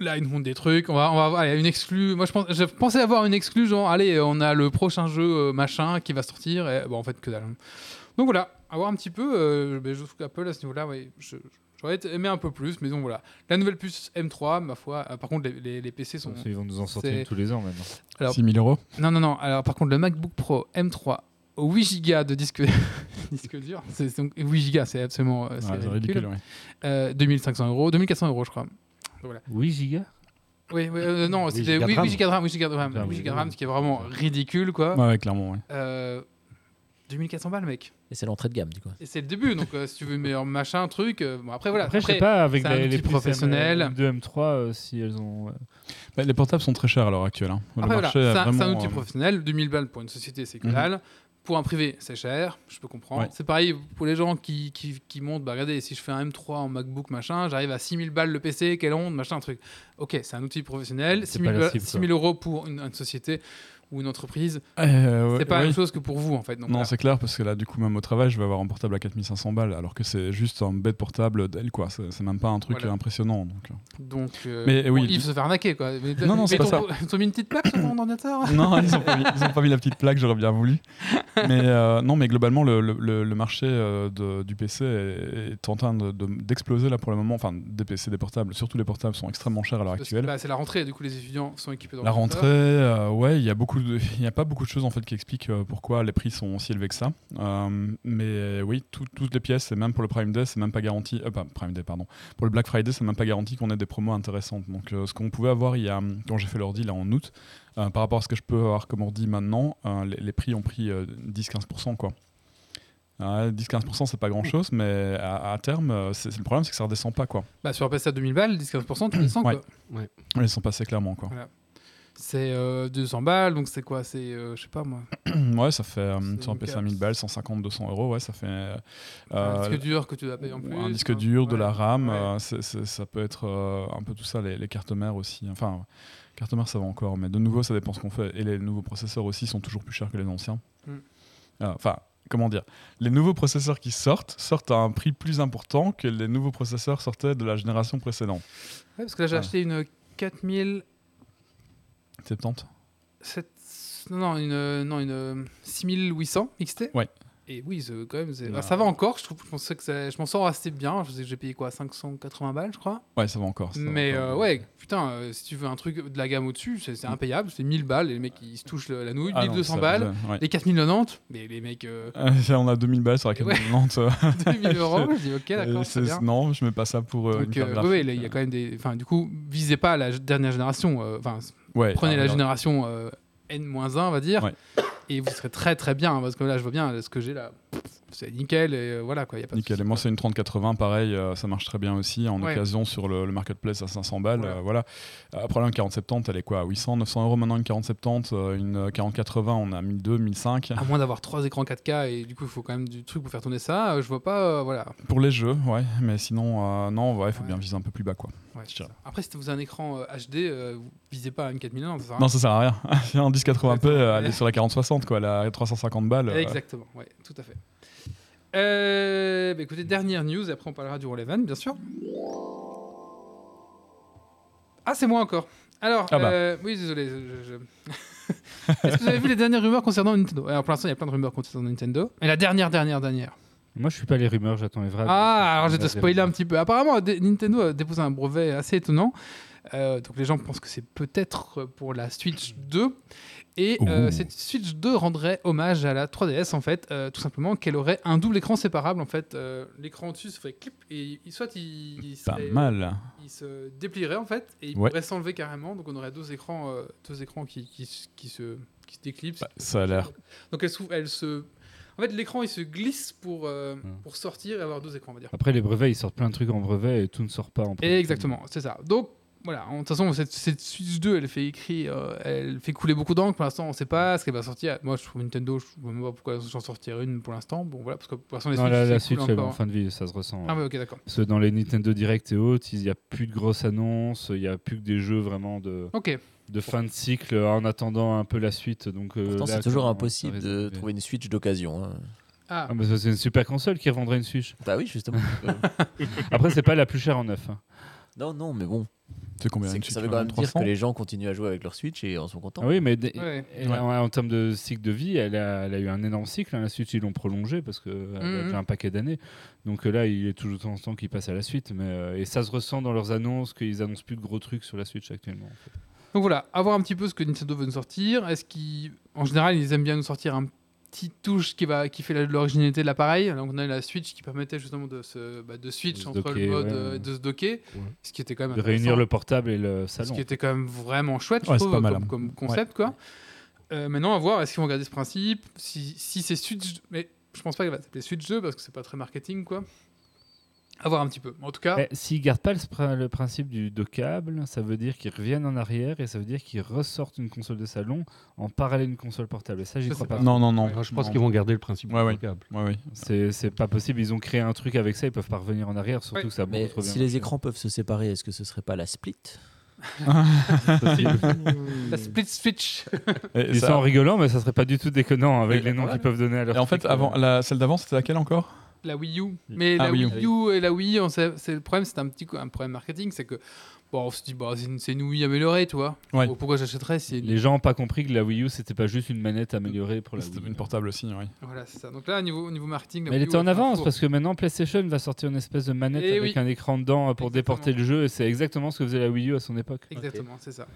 Speaker 1: Là, ils nous montrent des trucs. On va, on va avoir allez, une exclue. Moi, je, pense, je pensais avoir une exclue, genre, allez, on a le prochain jeu machin qui va sortir. Et, bon, en fait, que dalle. Donc voilà, avoir un petit peu. Euh, ben, je trouve qu'Apple, à ce niveau-là, ouais, je- j'aurais aimé un peu plus. Mais donc voilà. La nouvelle puce M3, ma foi. euh, par contre, les, les- les PC sont.
Speaker 3: Ils vont nous en sortir
Speaker 1: c'est-
Speaker 3: tous les ans maintenant.
Speaker 1: Alors-
Speaker 2: 6 000 euros.
Speaker 1: Non, non, non. Alors, par contre, le MacBook Pro M3 au 8 Go de disque, disque dur, c'est donc 8 Go, c'est absolument euh, c'est
Speaker 2: Ouais, c'est
Speaker 1: ridicule.
Speaker 2: ridicule, ouais.
Speaker 1: Euh, 2500 euros, 2400 euros, je crois.
Speaker 3: Oui, giga
Speaker 1: Oui, oui, euh, non,
Speaker 6: 8
Speaker 1: c'était
Speaker 6: gigas de
Speaker 1: 8
Speaker 6: RAM.
Speaker 1: Go de RAM, 8 gigas de RAM,
Speaker 3: Ah,
Speaker 1: 8
Speaker 3: oui,
Speaker 1: gigas de
Speaker 3: oui.
Speaker 1: RAM, ce qui est vraiment ridicule, quoi.
Speaker 2: Ouais, ouais, clairement, ouais.
Speaker 1: Euh, 2400 balles, mec.
Speaker 5: Et c'est l'entrée de gamme, du coup.
Speaker 1: Et c'est le début, donc euh, si tu veux le meilleur machin, truc. euh, bon, après, voilà.
Speaker 3: Après, je sais pas, avec les, les puces
Speaker 1: professionnel.
Speaker 3: M2, M3, euh, si elles ont. euh,
Speaker 2: Bah, les portables sont très chers à l'heure actuelle. hein. Le
Speaker 1: Après, voilà,
Speaker 2: marché
Speaker 1: c'est
Speaker 2: a
Speaker 1: un, c'est un
Speaker 2: vraiment,
Speaker 1: outil
Speaker 2: euh,
Speaker 1: professionnel. 2000 balles pour une société, c'est que
Speaker 2: Mhm.
Speaker 1: dalle. Pour un privé, c'est cher, je peux comprendre.
Speaker 2: Ouais.
Speaker 1: C'est pareil pour les gens qui, qui, qui montent. Bah, regardez, si je fais un M3 en MacBook, machin, j'arrive à 6000 balles le PC, quelle honte, machin, truc. Ok, c'est un outil professionnel.
Speaker 3: C'est
Speaker 1: 6000
Speaker 3: pas la
Speaker 1: ba-
Speaker 3: cible,
Speaker 1: 6000 euros pour une, une société. Ou une entreprise,
Speaker 2: Euh, ouais,
Speaker 1: c'est pas la même chose que pour vous en fait. Donc,
Speaker 2: Non, c'est clair, parce que là, du coup, même au travail, je vais avoir un portable à 4500 balles, alors que c'est juste un bête portable d'elle, quoi. C'est même pas un truc
Speaker 1: Voilà.
Speaker 2: impressionnant. Donc... euh.
Speaker 1: Donc, euh,
Speaker 2: Mais,
Speaker 1: bon,
Speaker 2: oui,
Speaker 1: il se fait arnaquer quoi. Mais,
Speaker 2: Non, non, c'est pas
Speaker 1: ton- Ils ont mis une petite plaque sur ton ordinateur
Speaker 2: non, ils ont, pas mis, ils ont pas mis la petite plaque, j'aurais bien voulu. Mais euh, non, mais globalement, le, le- marché euh, de- du PC est, est en train de- de- d'exploser là pour le moment. Enfin, des PC, des portables, surtout les portables sont extrêmement chers à l'heure actuelle.
Speaker 1: c'est la rentrée, du coup les étudiants sont équipés dans
Speaker 2: La rentrée, euh, ouais, il y a beaucoup, de- il y a pas beaucoup de choses en fait qui expliquent euh, pourquoi les prix sont si élevés que ça. Euh, mais euh, oui, tout- toutes les pièces, et même pour le Prime Day, c'est même pas garanti. euh, pas Prime Day, pardon. Pour le Black Friday, c'est même pas garanti qu'on ait des promos intéressantes. Donc, euh, ce qu'on pouvait avoir il y a, quand j'ai fait l'ordi là en août, par rapport à ce que je peux avoir comme ordi maintenant, les, les prix ont pris euh, 10-15%, quoi. Euh, 10-15% c'est pas grand chose, mais à, à terme, c'est le problème, c'est que ça redescend pas, quoi.
Speaker 1: Bah, sur un PC à 2000 balles, 10-15%, tu descends
Speaker 2: Ouais.
Speaker 1: quoi.
Speaker 2: Ils sont passés clairement, quoi.
Speaker 1: C'est euh, 200 balles, donc c'est quoi? C'est, euh, je sais pas moi,
Speaker 2: Ouais, ça fait euh, sur un PC à
Speaker 1: carte.
Speaker 2: 1000 balles, 150, 200 euros, ouais, ça fait. euh,
Speaker 1: un
Speaker 2: euh,
Speaker 1: disque dur que tu dois payer en plus.
Speaker 2: un disque dur, de la RAM,
Speaker 1: Ouais.
Speaker 2: euh, ça peut être euh, un peu tout ça, les, les cartes mères aussi. Enfin, cartes mères ça va encore, mais de nouveau ça dépend ce qu'on fait. Et les nouveaux processeurs aussi sont toujours plus chers que les anciens.
Speaker 1: Mm.
Speaker 2: Euh, Enfin, comment dire? Les nouveaux processeurs qui sortent sortent à un prix plus important que les nouveaux processeurs sortaient de la génération précédente.
Speaker 1: Ouais, parce que là j'ai acheté une 4000.
Speaker 2: 70
Speaker 1: sept- Non, non, une, euh, non, une euh, 6800 XT.
Speaker 2: Ouais.
Speaker 1: Et oui, quand même,
Speaker 2: Non.
Speaker 1: ah, ça va encore. Je, trouve, je pensais que ça- je m'en sors assez bien. Je sais que j'ai payé quoi 580 balles, je crois.
Speaker 2: Ouais, ça va encore. ça va
Speaker 1: Mais
Speaker 2: encore.
Speaker 1: euh, ouais, putain, euh, si tu veux un truc de la gamme au-dessus, c'est c'est impayable. C'est 1000 balles. Et les mecs, ils se touchent le- la nouille.
Speaker 2: Ah non,
Speaker 1: 1200
Speaker 2: ça,
Speaker 1: balles.
Speaker 2: je- ouais.
Speaker 1: Les 4090, mais les mecs, euh,
Speaker 2: Euh, on a 2000 balles sur la
Speaker 1: Et ouais.
Speaker 2: 4090.
Speaker 1: 2000 euros. Je dis, ok,
Speaker 2: Euh,
Speaker 1: d'accord,
Speaker 2: non, je mets pas ça pour euh, une
Speaker 1: Donc, euh,
Speaker 2: graphique.
Speaker 1: ouais, il y a quand même des. Enfin, du coup, visez pas la dernière génération. euh, Enfin,
Speaker 2: Ouais,
Speaker 1: prenez
Speaker 2: ah,
Speaker 1: la génération euh, N-1, on va dire. Et vous serez très très bien. Parce que là, je vois bien ce que j'ai là. C'est nickel. Et euh, voilà, quoi. Y a pas de
Speaker 2: Nickel. Et moi, c'est une 3080, pareil, euh, ça marche très bien aussi en
Speaker 1: Ouais.
Speaker 2: occasion sur le, le marketplace à 500 balles.
Speaker 1: Voilà.
Speaker 2: euh, voilà. Après, là, une 4070, elle est quoi 800, 900 euros maintenant, une 4070. euh, une euh, 4080, on a 1200, 1500.
Speaker 1: À moins d'avoir trois écrans 4K et du coup, il faut quand même du truc pour faire tourner ça. je vois pas. voilà.
Speaker 2: Pour les jeux, ouais. Mais sinon, non, ouais, il faut
Speaker 1: Ouais.
Speaker 2: bien viser un peu plus bas, quoi.
Speaker 1: Après, si vous avez un écran HD, visez pas à une 4000 ça.
Speaker 2: Non, ça sert à rien. un 1080p,
Speaker 1: Exactement.
Speaker 2: euh, elle est sur la 4060, quoi. Elle a 350 balles.
Speaker 1: Exactement, ouais, tout à fait. Euh, bah, écoutez, dernière news, après on parlera du Roll-Event, bien sûr. Ah, c'est moi encore. Alors,
Speaker 2: Ah bah.
Speaker 1: euh, oui, désolé. je- je- Est-ce que vous avez vu les dernières rumeurs concernant Nintendo? Alors, pour l'instant, il y a plein de rumeurs concernant Nintendo. Et la dernière, dernière, dernière.
Speaker 3: Moi, je suis pas les rumeurs, j'attends les vrais.
Speaker 1: Ah, alors je vais te spoiler un petit peu. Apparemment, Nintendo a déposé un brevet assez étonnant. Euh, donc les gens pensent que c'est peut-être pour la Switch 2. Et euh, cette Switch 2 rendrait hommage à la 3DS en fait, euh, tout simplement qu'elle aurait un double écran séparable en fait. Euh, L'écran au-dessus se ferait clip et il- soit il, il
Speaker 2: Pas
Speaker 1: serait-
Speaker 2: mal.
Speaker 1: il se déplierait en fait et il
Speaker 2: Ouais.
Speaker 1: pourrait s'enlever carrément. Donc on aurait deux écrans, euh, deux écrans qui, qui, s- qui se, qui se déclipsent.
Speaker 2: Bah, ça a l'air.
Speaker 1: Donc elle se, elle se... En fait l'écran il se glisse pour, euh,
Speaker 3: Hmm.
Speaker 1: pour sortir et avoir deux écrans on va dire.
Speaker 3: Après, les brevets, ils sortent plein de trucs en brevet et tout ne sort pas en production.
Speaker 1: Exactement, c'est ça. Donc voilà, de toute façon, cette, cette Switch 2, elle fait écrire, euh, elle fait couler beaucoup d'encre. Pour l'instant, on ne sait pas ce qu'elle va sortir. Moi, je trouve Nintendo, je ne vois même pas pourquoi j'en sortirais une pour l'instant. Bon, voilà, parce que pour l'instant, les
Speaker 3: Non,
Speaker 1: Switch,
Speaker 3: la, Switch, elle est en fin de vie, ça se ressent.
Speaker 1: Ah,
Speaker 3: ouais.
Speaker 1: ok, d'accord.
Speaker 3: Parce que dans les Nintendo Direct et autres, il n'y a plus de grosses annonces, il n'y a plus que des jeux vraiment de,
Speaker 1: Ok,
Speaker 3: de fin de cycle en attendant un peu la suite. Donc, euh,
Speaker 5: Pourtant, c'est toujours impossible de trouver une Switch d'occasion. hein.
Speaker 1: ah,
Speaker 3: Ah, mais ça, c'est une super console qui revendrait une Switch.
Speaker 5: Bah oui, justement.
Speaker 3: Après, c'est pas la plus chère en neuf. hein.
Speaker 5: Non, non, mais bon.
Speaker 2: C'est combien
Speaker 5: c'est-
Speaker 2: une
Speaker 5: ça
Speaker 2: Switch
Speaker 5: veut quand même dire
Speaker 2: 300?
Speaker 5: que les gens continuent à jouer avec leur Switch et en sont contents.
Speaker 3: Ah oui, mais des-
Speaker 1: Ouais.
Speaker 3: elle a- en, termes de cycle de vie, elle a, elle a eu un énorme cycle. hein. La Switch, ils l'ont prolongé parce qu'elle a
Speaker 1: Mhm.
Speaker 3: déjà un paquet d'années. Donc euh, là, il est toujours temps en temps qu'ils passent à la suite. Mais, euh, et ça se ressent dans leurs annonces qu'ils annoncent plus de gros trucs sur la Switch actuellement. en fait.
Speaker 1: donc voilà, à voir un petit peu ce que Nintendo veut nous sortir. Est-ce qu'ils, en général, ils aiment bien nous sortir un petit touche qui, va, qui fait l'originalité de l'appareil. Donc on a la Switch qui permettait justement de, se, bah, de switch
Speaker 3: De
Speaker 1: entre
Speaker 3: docker,
Speaker 1: le mode
Speaker 3: ouais.
Speaker 1: euh, de se docker, ce qui était quand même
Speaker 3: De réunir le portable et le
Speaker 1: Ce
Speaker 3: salon.
Speaker 1: qui était quand même vraiment chouette, je
Speaker 2: Ouais,
Speaker 1: trouve, comme,
Speaker 2: hein.
Speaker 1: comme concept. Quoi. Euh, maintenant, à voir, est-ce qu'ils vont garder ce principe? Si, si c'est Switch... Mais je pense pas qu'elle va s'appeler Switch 2, parce que c'est pas très marketing, quoi. À voir un petit peu. En tout cas,
Speaker 3: Eh, S'ils gardent pas le, principe du dockable, ça veut dire qu'ils reviennent en arrière et ça veut dire qu'ils ressortent une console de salon en parallèle d'une console portable. Et ça, j'y crois pas.
Speaker 1: pas.
Speaker 2: Non, non, non.
Speaker 1: Ouais,
Speaker 6: je pense qu'ils vont garder le principe
Speaker 2: Ouais,
Speaker 6: du
Speaker 2: ouais.
Speaker 6: câble.
Speaker 2: Ouais, oui.
Speaker 3: C'est pas possible. Ils ont créé un truc avec ça, ils peuvent pas revenir en arrière, surtout
Speaker 1: Ouais.
Speaker 3: que ça
Speaker 5: Mais
Speaker 3: trop bien
Speaker 5: si les écrans peuvent se séparer, est-ce que ce serait pas la split?
Speaker 1: La split switch.
Speaker 2: Et,
Speaker 3: Ils
Speaker 2: ça-
Speaker 3: sont en rigolant, mais ça serait pas du tout déconnant avec
Speaker 2: Et-
Speaker 3: les noms qu'ils peuvent donner à leur
Speaker 2: et en fait,
Speaker 3: truc,
Speaker 2: avant,
Speaker 3: euh.
Speaker 2: la, celle d'avant, c'était laquelle encore?
Speaker 1: La Wii U. Mais
Speaker 2: Ah,
Speaker 1: la
Speaker 2: Wii U.
Speaker 1: Wii U et la Wii, on sait- c'est le problème, c'est un petit un problème marketing, c'est que bon, on se dit bah, c'est une, c'est une Wii améliorée, tu vois.
Speaker 2: Ouais.
Speaker 1: Pourquoi j'achèterais si
Speaker 3: Les gens n'ont pas compris que la Wii U, c'était pas juste une manette améliorée pour la
Speaker 2: C'était
Speaker 3: Wii.
Speaker 2: une portable aussi, oui.
Speaker 1: Voilà, c'est ça. Donc là, au niveau, au niveau marketing, la
Speaker 3: Mais elle
Speaker 1: Wii
Speaker 3: était en avance parce que maintenant PlayStation va sortir une espèce de manette
Speaker 1: Eh
Speaker 3: avec
Speaker 1: oui.
Speaker 3: un écran dedans pour
Speaker 1: Exactement.
Speaker 3: déporter le jeu et c'est exactement ce que faisait la Wii U à son époque.
Speaker 1: Exactement, c'est ça.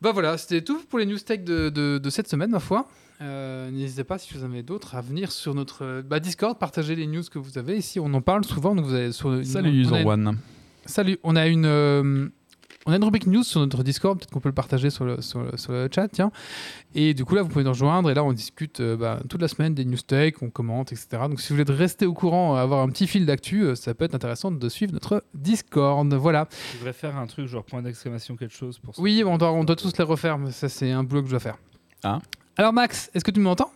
Speaker 1: Bah voilà, c'était tout pour les news tech de, de- de cette semaine, ma foi. Euh, N'hésitez pas, si vous en avez d'autres, à venir sur notre bah, Discord, partager les news que vous avez. Ici, on en parle souvent. Donc vous avez sur,
Speaker 2: Salut,
Speaker 1: on a une-
Speaker 2: Zorwan.
Speaker 1: Salut, on a une, euh, on a une rubrique news sur notre Discord, peut-être qu'on peut le partager sur le, sur, le, sur le chat, tiens. Et du coup, là, vous pouvez nous rejoindre, et là, on discute euh, bah, toute la semaine des news tech, on commente, etc. Donc, si vous voulez rester au courant, avoir un petit fil d'actu, euh, ça peut être intéressant de suivre notre Discord. Voilà.
Speaker 3: Je voudrais faire un truc genre point d'exclamation quelque chose pour ça.
Speaker 1: Oui, on doit, on doit tous les refaire, mais ça, c'est un boulot que je dois faire.
Speaker 2: Ah.
Speaker 1: Alors, Max, est-ce que tu m'entends?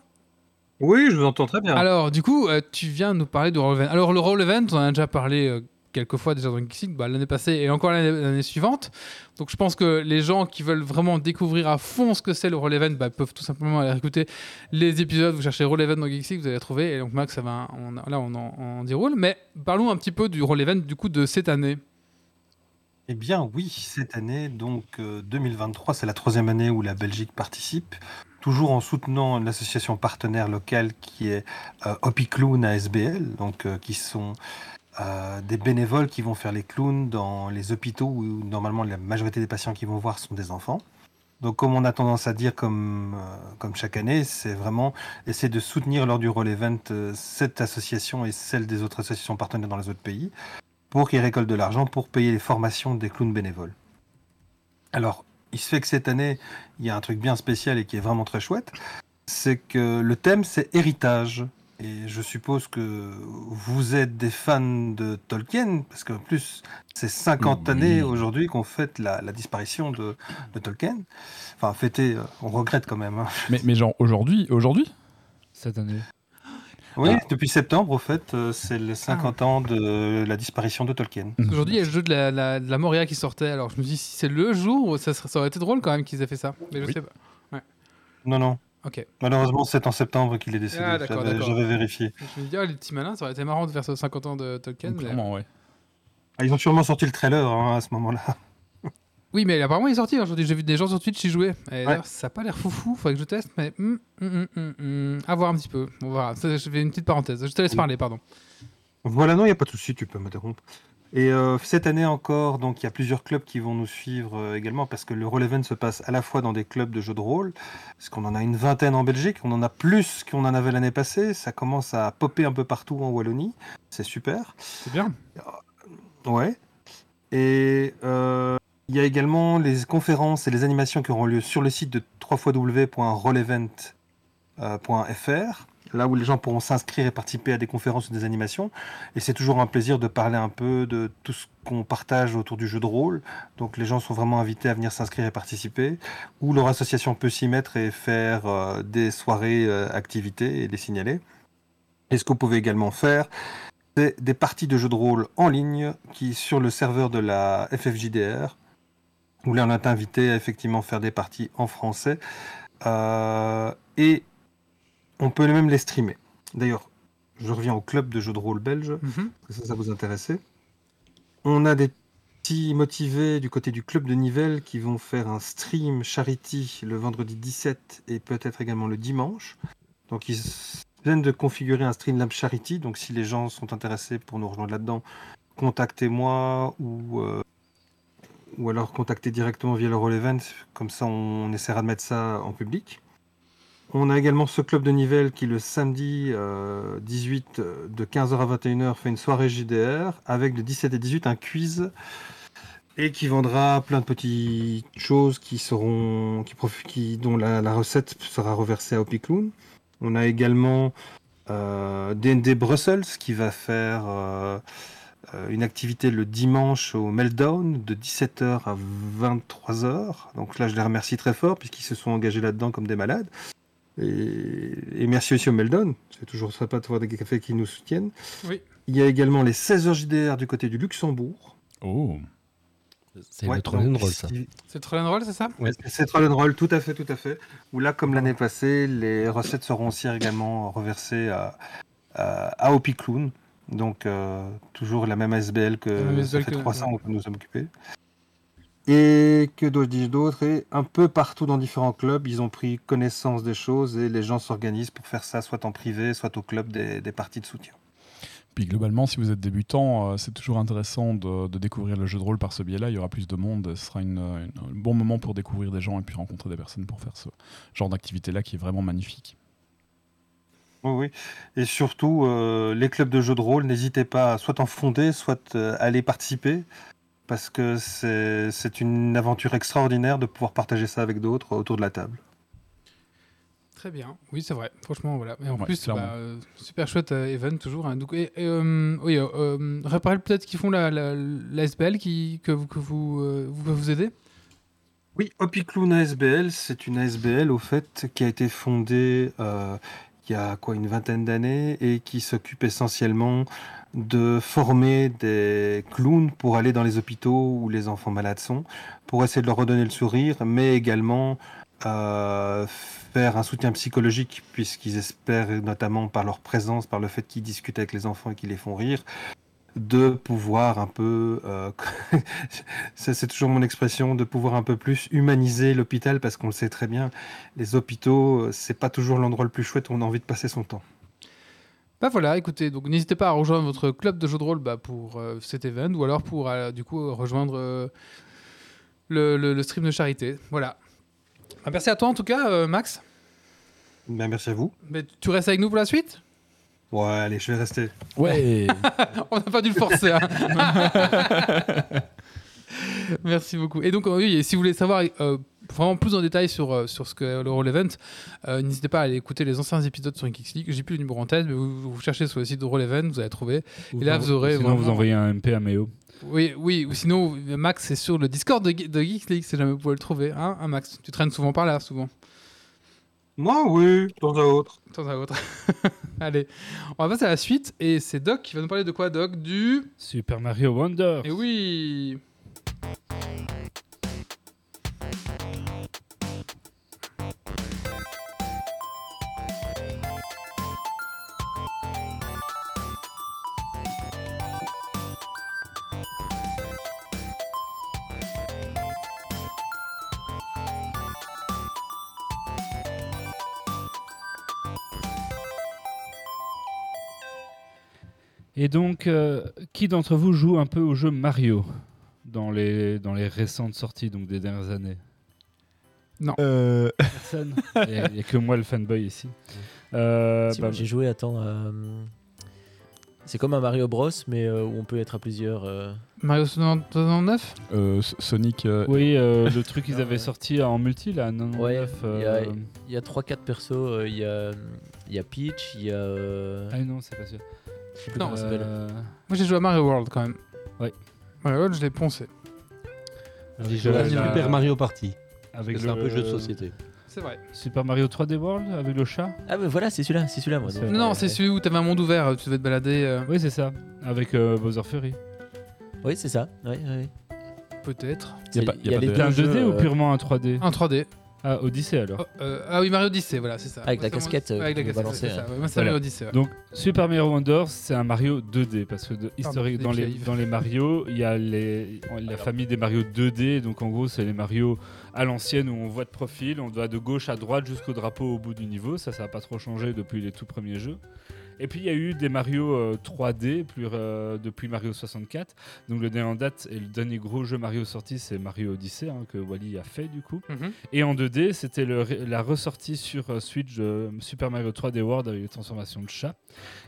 Speaker 4: Oui, je vous entends très bien.
Speaker 1: Alors, du coup, euh, tu viens nous parler du Roll Event. Alors, le Roll Event, on en a déjà parlé euh, quelques fois déjà dans Geeksig, bah, l'année passée et encore l'année suivante. Donc, je pense que les gens qui veulent vraiment découvrir à fond ce que c'est le Roll Event bah, peuvent tout simplement aller écouter les épisodes. Vous cherchez Roll Event dans Geeksig, vous allez les trouver. Et donc, Max, ça va, on, là, on en, on déroule. Mais parlons un petit peu du Roll Event du coup de cette année.
Speaker 4: Eh bien oui, cette année, donc euh, 2023, c'est la troisième année où la Belgique participe, toujours en soutenant l'association partenaire locale qui est euh, Hopi Clown ASBL, donc euh, qui sont euh, des bénévoles qui vont faire les clowns dans les hôpitaux où normalement la majorité des patients qui vont voir sont des enfants. Donc comme on a tendance à dire comme, euh, comme chaque année, c'est vraiment essayer de soutenir lors du Roll Event euh, cette association et celle des autres associations partenaires dans les autres pays pour qu'ils récoltent de l'argent pour payer les formations des clowns bénévoles. Alors, il se fait que cette année, il y a un truc bien spécial et qui est vraiment très chouette, c'est que le thème c'est héritage. Et je suppose que vous êtes des fans de Tolkien, parce qu'en plus, c'est 50
Speaker 2: Oui.
Speaker 4: années aujourd'hui qu'on fête la, la disparition de, de Tolkien. Enfin, fêter, euh, on regrette quand même. hein.
Speaker 2: Mais, mais genre, aujourd'hui aujourd'hui
Speaker 3: Cette année?
Speaker 4: Oui,
Speaker 2: Ah.
Speaker 4: depuis septembre, au fait, euh, c'est les 50 ans de la disparition de Tolkien.
Speaker 1: Parce qu'aujourd'hui, il y a le jeu de la, la, de la Moria qui sortait. Alors, je me dis, si c'est le jour, ça, serait- ça aurait été drôle quand même qu'ils aient fait ça. Mais je
Speaker 2: Oui.
Speaker 1: sais pas.
Speaker 4: Non, non.
Speaker 1: Ok.
Speaker 4: Malheureusement, c'est en septembre qu'il est décédé.
Speaker 1: Ah, d'accord,
Speaker 4: J'avais- vérifié.
Speaker 1: Je me dis, oh, les petits malins, ça aurait été marrant de faire ce 50 ans de Tolkien. mais-
Speaker 2: Clairement, ouais.
Speaker 4: Ah, ils ont sûrement sorti le trailer hein, à ce moment-là.
Speaker 1: Oui, mais apparemment, il est sorti aujourd'hui. J'ai vu des gens sur Twitch y jouer. Et ça n'a pas l'air foufou. Faudrait que je teste, mais. hum, À voir un petit peu. On verra. Ça, je fais une petite parenthèse. Je te laisse
Speaker 4: Oui.
Speaker 1: parler, pardon.
Speaker 4: Voilà, non, il n'y a pas de souci, tu peux m'interrompre. Et euh, cette année encore, donc il y a plusieurs clubs qui vont nous suivre euh, également parce que le Roll Event se passe à la fois dans des clubs de jeux de rôle, parce qu'on en a une vingtaine en Belgique, on en a plus qu'on en avait l'année passée, ça commence à popper un peu partout en Wallonie, c'est super.
Speaker 1: C'est bien.
Speaker 4: Ouais. Et euh, il y a également les conférences et les animations qui auront lieu sur le site de www.rollevent.fr, là où les gens pourront s'inscrire et participer à des conférences ou des animations. Et c'est toujours un plaisir de parler un peu de tout ce qu'on partage autour du jeu de rôle. Donc les gens sont vraiment invités à venir s'inscrire et participer, ou leur association peut s'y mettre et faire euh, des soirées euh, activités et les signaler. Et ce que vous pouvez également faire, c'est des parties de jeux de rôle en ligne qui sur le serveur de la FFJDR, où là on est invité à effectivement faire des parties en français. Euh, et on peut même les streamer. D'ailleurs, je reviens au club de jeux de rôle belge, parce que ça, ça vous intéressait. On a des petits motivés du côté du club de Nivelles qui vont faire un stream charity le vendredi 17 et peut-être également le dimanche. Donc ils viennent de configurer un Streamlab Charity. Donc si les gens sont intéressés pour nous rejoindre là-dedans, contactez-moi ou, euh, ou alors contactez directement via le Roll Event. Comme ça, on, essaiera de mettre ça en public. On a également ce club de Nivelles qui, le samedi euh, 18 euh, de 15h à 21h, fait une soirée JDR avec le 17 et 18 un quiz et qui vendra plein de petites choses qui seront, qui qui, dont la, recette sera reversée à Hopi. On a également euh, Brussels qui va faire euh, euh, une activité le dimanche au Meltdown de 17h à 23h. Donc là, je les remercie très fort puisqu'ils se sont engagés là-dedans comme des malades. Et, et merci aussi au Meltdown. C'est toujours sympa de voir des cafés qui nous soutiennent.
Speaker 1: Oui.
Speaker 4: Il y a également les 16h JDR du côté du Luxembourg.
Speaker 2: Oh.
Speaker 6: C'est
Speaker 4: Ouais,
Speaker 6: le troll and roll, ça.
Speaker 1: C'est Troll and Roll, c'est ça?
Speaker 4: C'est Troll and Roll, tout à fait, tout à fait. Où là, comme l'année passée, les recettes seront aussi également reversées à, à, à Hopi Clown. Donc, euh, toujours la même SBL que
Speaker 1: La
Speaker 4: ça fait
Speaker 1: que-
Speaker 4: 300 ans que nous sommes occupés. Et que dis-je d'autre? Et un peu partout dans différents clubs, ils ont pris connaissance des choses et les gens s'organisent pour faire ça, soit en privé, soit au club des, des parties de soutien.
Speaker 2: Puis globalement, si vous êtes débutant, euh, c'est toujours intéressant de, de découvrir le jeu de rôle par ce biais-là. Il y aura plus de monde, ce sera une- une- un bon moment pour découvrir des gens et puis rencontrer des personnes pour faire ce genre d'activité-là qui est vraiment magnifique.
Speaker 4: Oui, oui. Et surtout, euh, les clubs de jeux de rôle, n'hésitez pas à soit en fonder, soit euh, aller participer, parce que c'est c'est une aventure extraordinaire de pouvoir partager ça avec d'autres autour de la table.
Speaker 1: Très bien. Oui, c'est vrai. Franchement, voilà. Et en
Speaker 2: Ouais,
Speaker 1: plus, bah, euh, super chouette euh, event toujours. hein. Donc, et, et, euh, oui, rappelle peut-être qu'ils font la, la, la SBL qui, que, vous- que vous, euh, vous, que vous aidez
Speaker 4: Oui, Hopi Clown ASBL, c'est une ASBL au fait qui a été fondée euh, il y a quoi une vingtaine d'années et qui s'occupe essentiellement de former des clowns pour aller dans les hôpitaux où les enfants malades sont, pour essayer de leur redonner le sourire, mais également euh, faire un soutien psychologique puisqu'ils espèrent, notamment par leur présence, par le fait qu'ils discutent avec les enfants et qu'ils les font rire, de pouvoir un peu, euh, ça c'est toujours mon expression, de pouvoir un peu plus humaniser l'hôpital parce qu'on le sait très bien, les hôpitaux, euh, c'est pas toujours l'endroit le plus chouette où on a envie de passer son temps.
Speaker 1: Bah voilà, écoutez, donc n'hésitez pas à rejoindre votre club de jeux de rôle bah, pour euh, cet event ou alors pour euh, du coup rejoindre le, le- le stream de charité. Voilà. Bah, merci à toi en tout cas, Max.
Speaker 4: Ben, merci à vous.
Speaker 1: Mais tu restes avec nous pour la suite?
Speaker 4: Ouais, allez, je vais rester.
Speaker 5: Ouais.
Speaker 1: On n'a pas dû le forcer. hein. Merci beaucoup. Et donc, euh, oui, et si vous voulez savoir euh, vraiment plus en détail sur, euh, sur ce que le Roll Event, euh, n'hésitez pas à aller écouter les anciens épisodes sur Geeks League. J'ai plus le numéro en tête, mais vous, vous cherchez sur le site de Roll Event, vous allez trouver. Et là, vous aurez
Speaker 3: Sinon,
Speaker 1: vraiment-
Speaker 3: vous envoyez un MP à Méo.
Speaker 1: Oui, oui, ou sinon, Max est sur le Discord de, Ge- de Geeks League, si jamais vous pouvez le trouver. Hein, hein, Max Tu traînes souvent par là, souvent.
Speaker 4: Moi, oui, de temps à autre.
Speaker 1: De temps à autre. Allez, on va passer à la suite. Et c'est Doc qui va nous parler de quoi, Doc? Du.
Speaker 3: Super Mario Wonder.
Speaker 1: Et oui
Speaker 3: Et donc, euh, qui d'entre vous joue un peu au jeu Mario dans les, dans les récentes sorties, donc des dernières années?
Speaker 6: Euh,
Speaker 3: Personne? Il n'y a, que moi le fanboy ici. Euh,
Speaker 5: Si,
Speaker 3: bah,
Speaker 5: J'ai joué, attends. euh, C'est comme un Mario Bros, mais euh, où on peut être à plusieurs. euh,
Speaker 1: Mario 69
Speaker 2: Euh, S- Sonic, euh,
Speaker 3: oui, euh, le truc qu'ils
Speaker 5: Ah,
Speaker 3: avaient sorti en multi, là, 99.
Speaker 5: Ouais, il y a-
Speaker 3: euh,
Speaker 5: a 3-4 persos. euh, Il y, a, il y a Peach, il y a. euh,
Speaker 3: Ah non, c'est pas sûr.
Speaker 5: Je sais plus
Speaker 1: Non,
Speaker 5: comment ça s'appelle.
Speaker 3: Euh,
Speaker 1: Moi j'ai joué à Mario World quand même.
Speaker 3: Ouais.
Speaker 1: Mario World, je l'ai poncé.
Speaker 6: J'ai joué à
Speaker 3: la-
Speaker 6: Super Mario Party.
Speaker 3: avec
Speaker 6: C'est un peu
Speaker 3: le-
Speaker 6: jeu de société.
Speaker 1: C'est vrai.
Speaker 3: Super Mario 3D World avec le chat
Speaker 5: Ah, mais voilà, c'est celui-là, c'est celui-là, moi.
Speaker 3: C'est-
Speaker 5: donc,
Speaker 1: Non, c'est celui où t'avais un monde ouvert, tu devais te balader. euh,
Speaker 3: Oui, c'est ça. Avec euh, Bowser Fury.
Speaker 5: Oui, c'est ça. Ouais, ouais.
Speaker 1: Peut-être.
Speaker 2: Y a
Speaker 5: C'est-
Speaker 2: pas- y a
Speaker 5: il y a
Speaker 2: pas de-
Speaker 3: C'était un
Speaker 5: deux
Speaker 3: 2D
Speaker 5: jeux,
Speaker 3: ou purement un 3D
Speaker 1: En 3D.
Speaker 3: Ah, Odyssey alors.
Speaker 1: Oh, euh, ah oui, Mario Odyssey, voilà, c'est ça.
Speaker 5: Avec la
Speaker 1: mon-
Speaker 5: casquette, euh,
Speaker 1: Avec la casquette,
Speaker 5: balançais,
Speaker 1: c'est ça. Ouais, Moi, c'est
Speaker 3: Voilà.
Speaker 1: Mario Odyssey. ouais.
Speaker 3: Donc Super Mario Wonder, c'est un Mario 2D parce que de, historique, dans, les, dans les Mario, il y a les, la famille des Mario 2D. Donc en gros, c'est les Mario à l'ancienne où on voit de profil, on va de gauche à droite jusqu'au drapeau au bout du niveau. Ça, ça n'a pas trop changé depuis les tout premiers jeux. Et puis il y a eu des Mario euh, 3D plus, euh, depuis Mario 64. Donc le dernier en date et le dernier gros jeu Mario sorti, c'est Mario Odyssey hein, que Wally a fait du coup.
Speaker 1: Mhm.
Speaker 3: Et en 2D, c'était la ressortie sur euh, Switch de Super Mario 3D World avec les transformations de chat,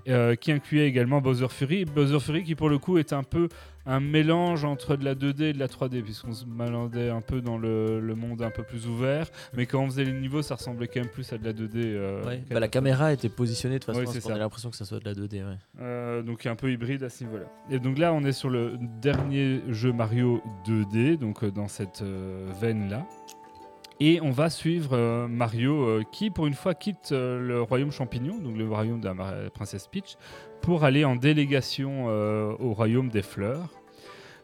Speaker 3: euh, qui incluait également Bowser Fury. Bowser Fury qui pour le coup est un peu un mélange entre de la 2D et de la 3D, puisqu'on se malandait un peu dans le, le monde un peu plus ouvert, mais quand on faisait les niveaux, ça ressemblait quand même plus à de la 2D. euh,
Speaker 5: Ouais. Bah, la caméra était positionnée de façon
Speaker 3: Ouais,
Speaker 5: à ce qu'on ait l'impression que ça soit de la 2D. Ouais.
Speaker 3: Euh, donc un peu hybride à ce niveau-là. Et donc là, on est sur le dernier jeu Mario 2D, donc euh, dans cette veine-là. Et on va suivre euh, Mario euh, qui, pour une fois, quitte euh, le royaume champignon, donc le royaume de la princesse Peach, pour aller en délégation euh, au royaume des fleurs.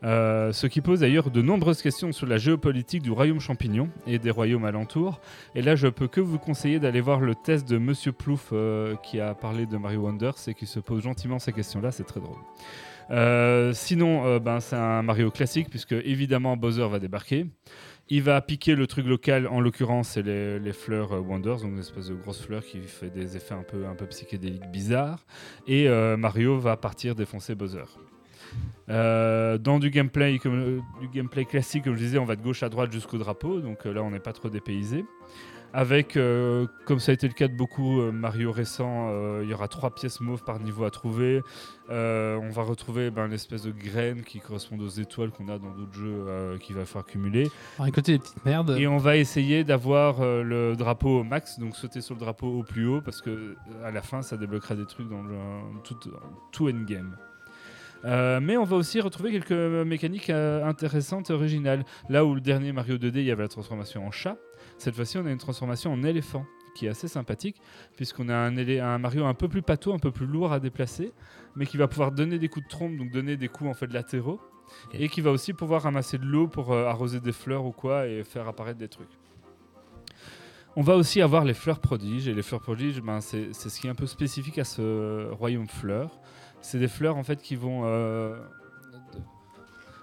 Speaker 3: Euh, ce qui pose d'ailleurs de nombreuses questions sur la géopolitique du royaume champignon et des royaumes alentours. Et là, je peux que vous conseiller d'aller voir le test de Monsieur Plouf euh, qui a parlé de Mario Wonders et qui se pose gentiment ces questions-là, c'est très drôle. Sinon, ben, c'est un Mario classique puisque évidemment Bowser va débarquer. Il va piquer le truc local, en l'occurrence c'est les, fleurs euh, Wonders, donc une espèce de grosse fleur qui fait des effets un peu, un peu psychédéliques bizarres. Et euh, Mario va partir défoncer Bowser. Euh, dans du gameplay, du gameplay classique, comme je disais, on va de gauche à droite jusqu'au drapeau, donc là on n'est pas trop dépaysé. Avec, euh, comme ça a été le cas de beaucoup euh, Mario récents, euh, il y aura trois pièces mauves par niveau à trouver. Euh, on va retrouver ben, l'espèce de graines qui correspondent aux étoiles qu'on a dans d'autres jeux qu'il va falloir cumuler.
Speaker 1: On va récolter des petites merdes.
Speaker 3: Et on va essayer d'avoir le drapeau au max, donc sauter sur le drapeau au plus haut, parce que à la fin, ça débloquera des trucs dans le tout, tout endgame. Euh, mais on va aussi retrouver quelques mécaniques euh, intéressantes et originales. Là où le dernier Mario 2D, il y avait la transformation en chat, cette fois-ci, on a une transformation en éléphant qui est assez sympathique, puisqu'on a un, un Mario un peu plus pâteau, un peu plus lourd à déplacer, mais qui va pouvoir donner des coups de trompe, donc donner des coups en fait latéraux, et qui va aussi pouvoir ramasser de l'eau pour euh, arroser des fleurs ou quoi et faire apparaître des trucs. On va aussi avoir les fleurs prodiges, et les fleurs prodiges, ben, c'est c'est ce qui est un peu spécifique à ce royaume fleurs. C'est des fleurs en fait qui vont euh,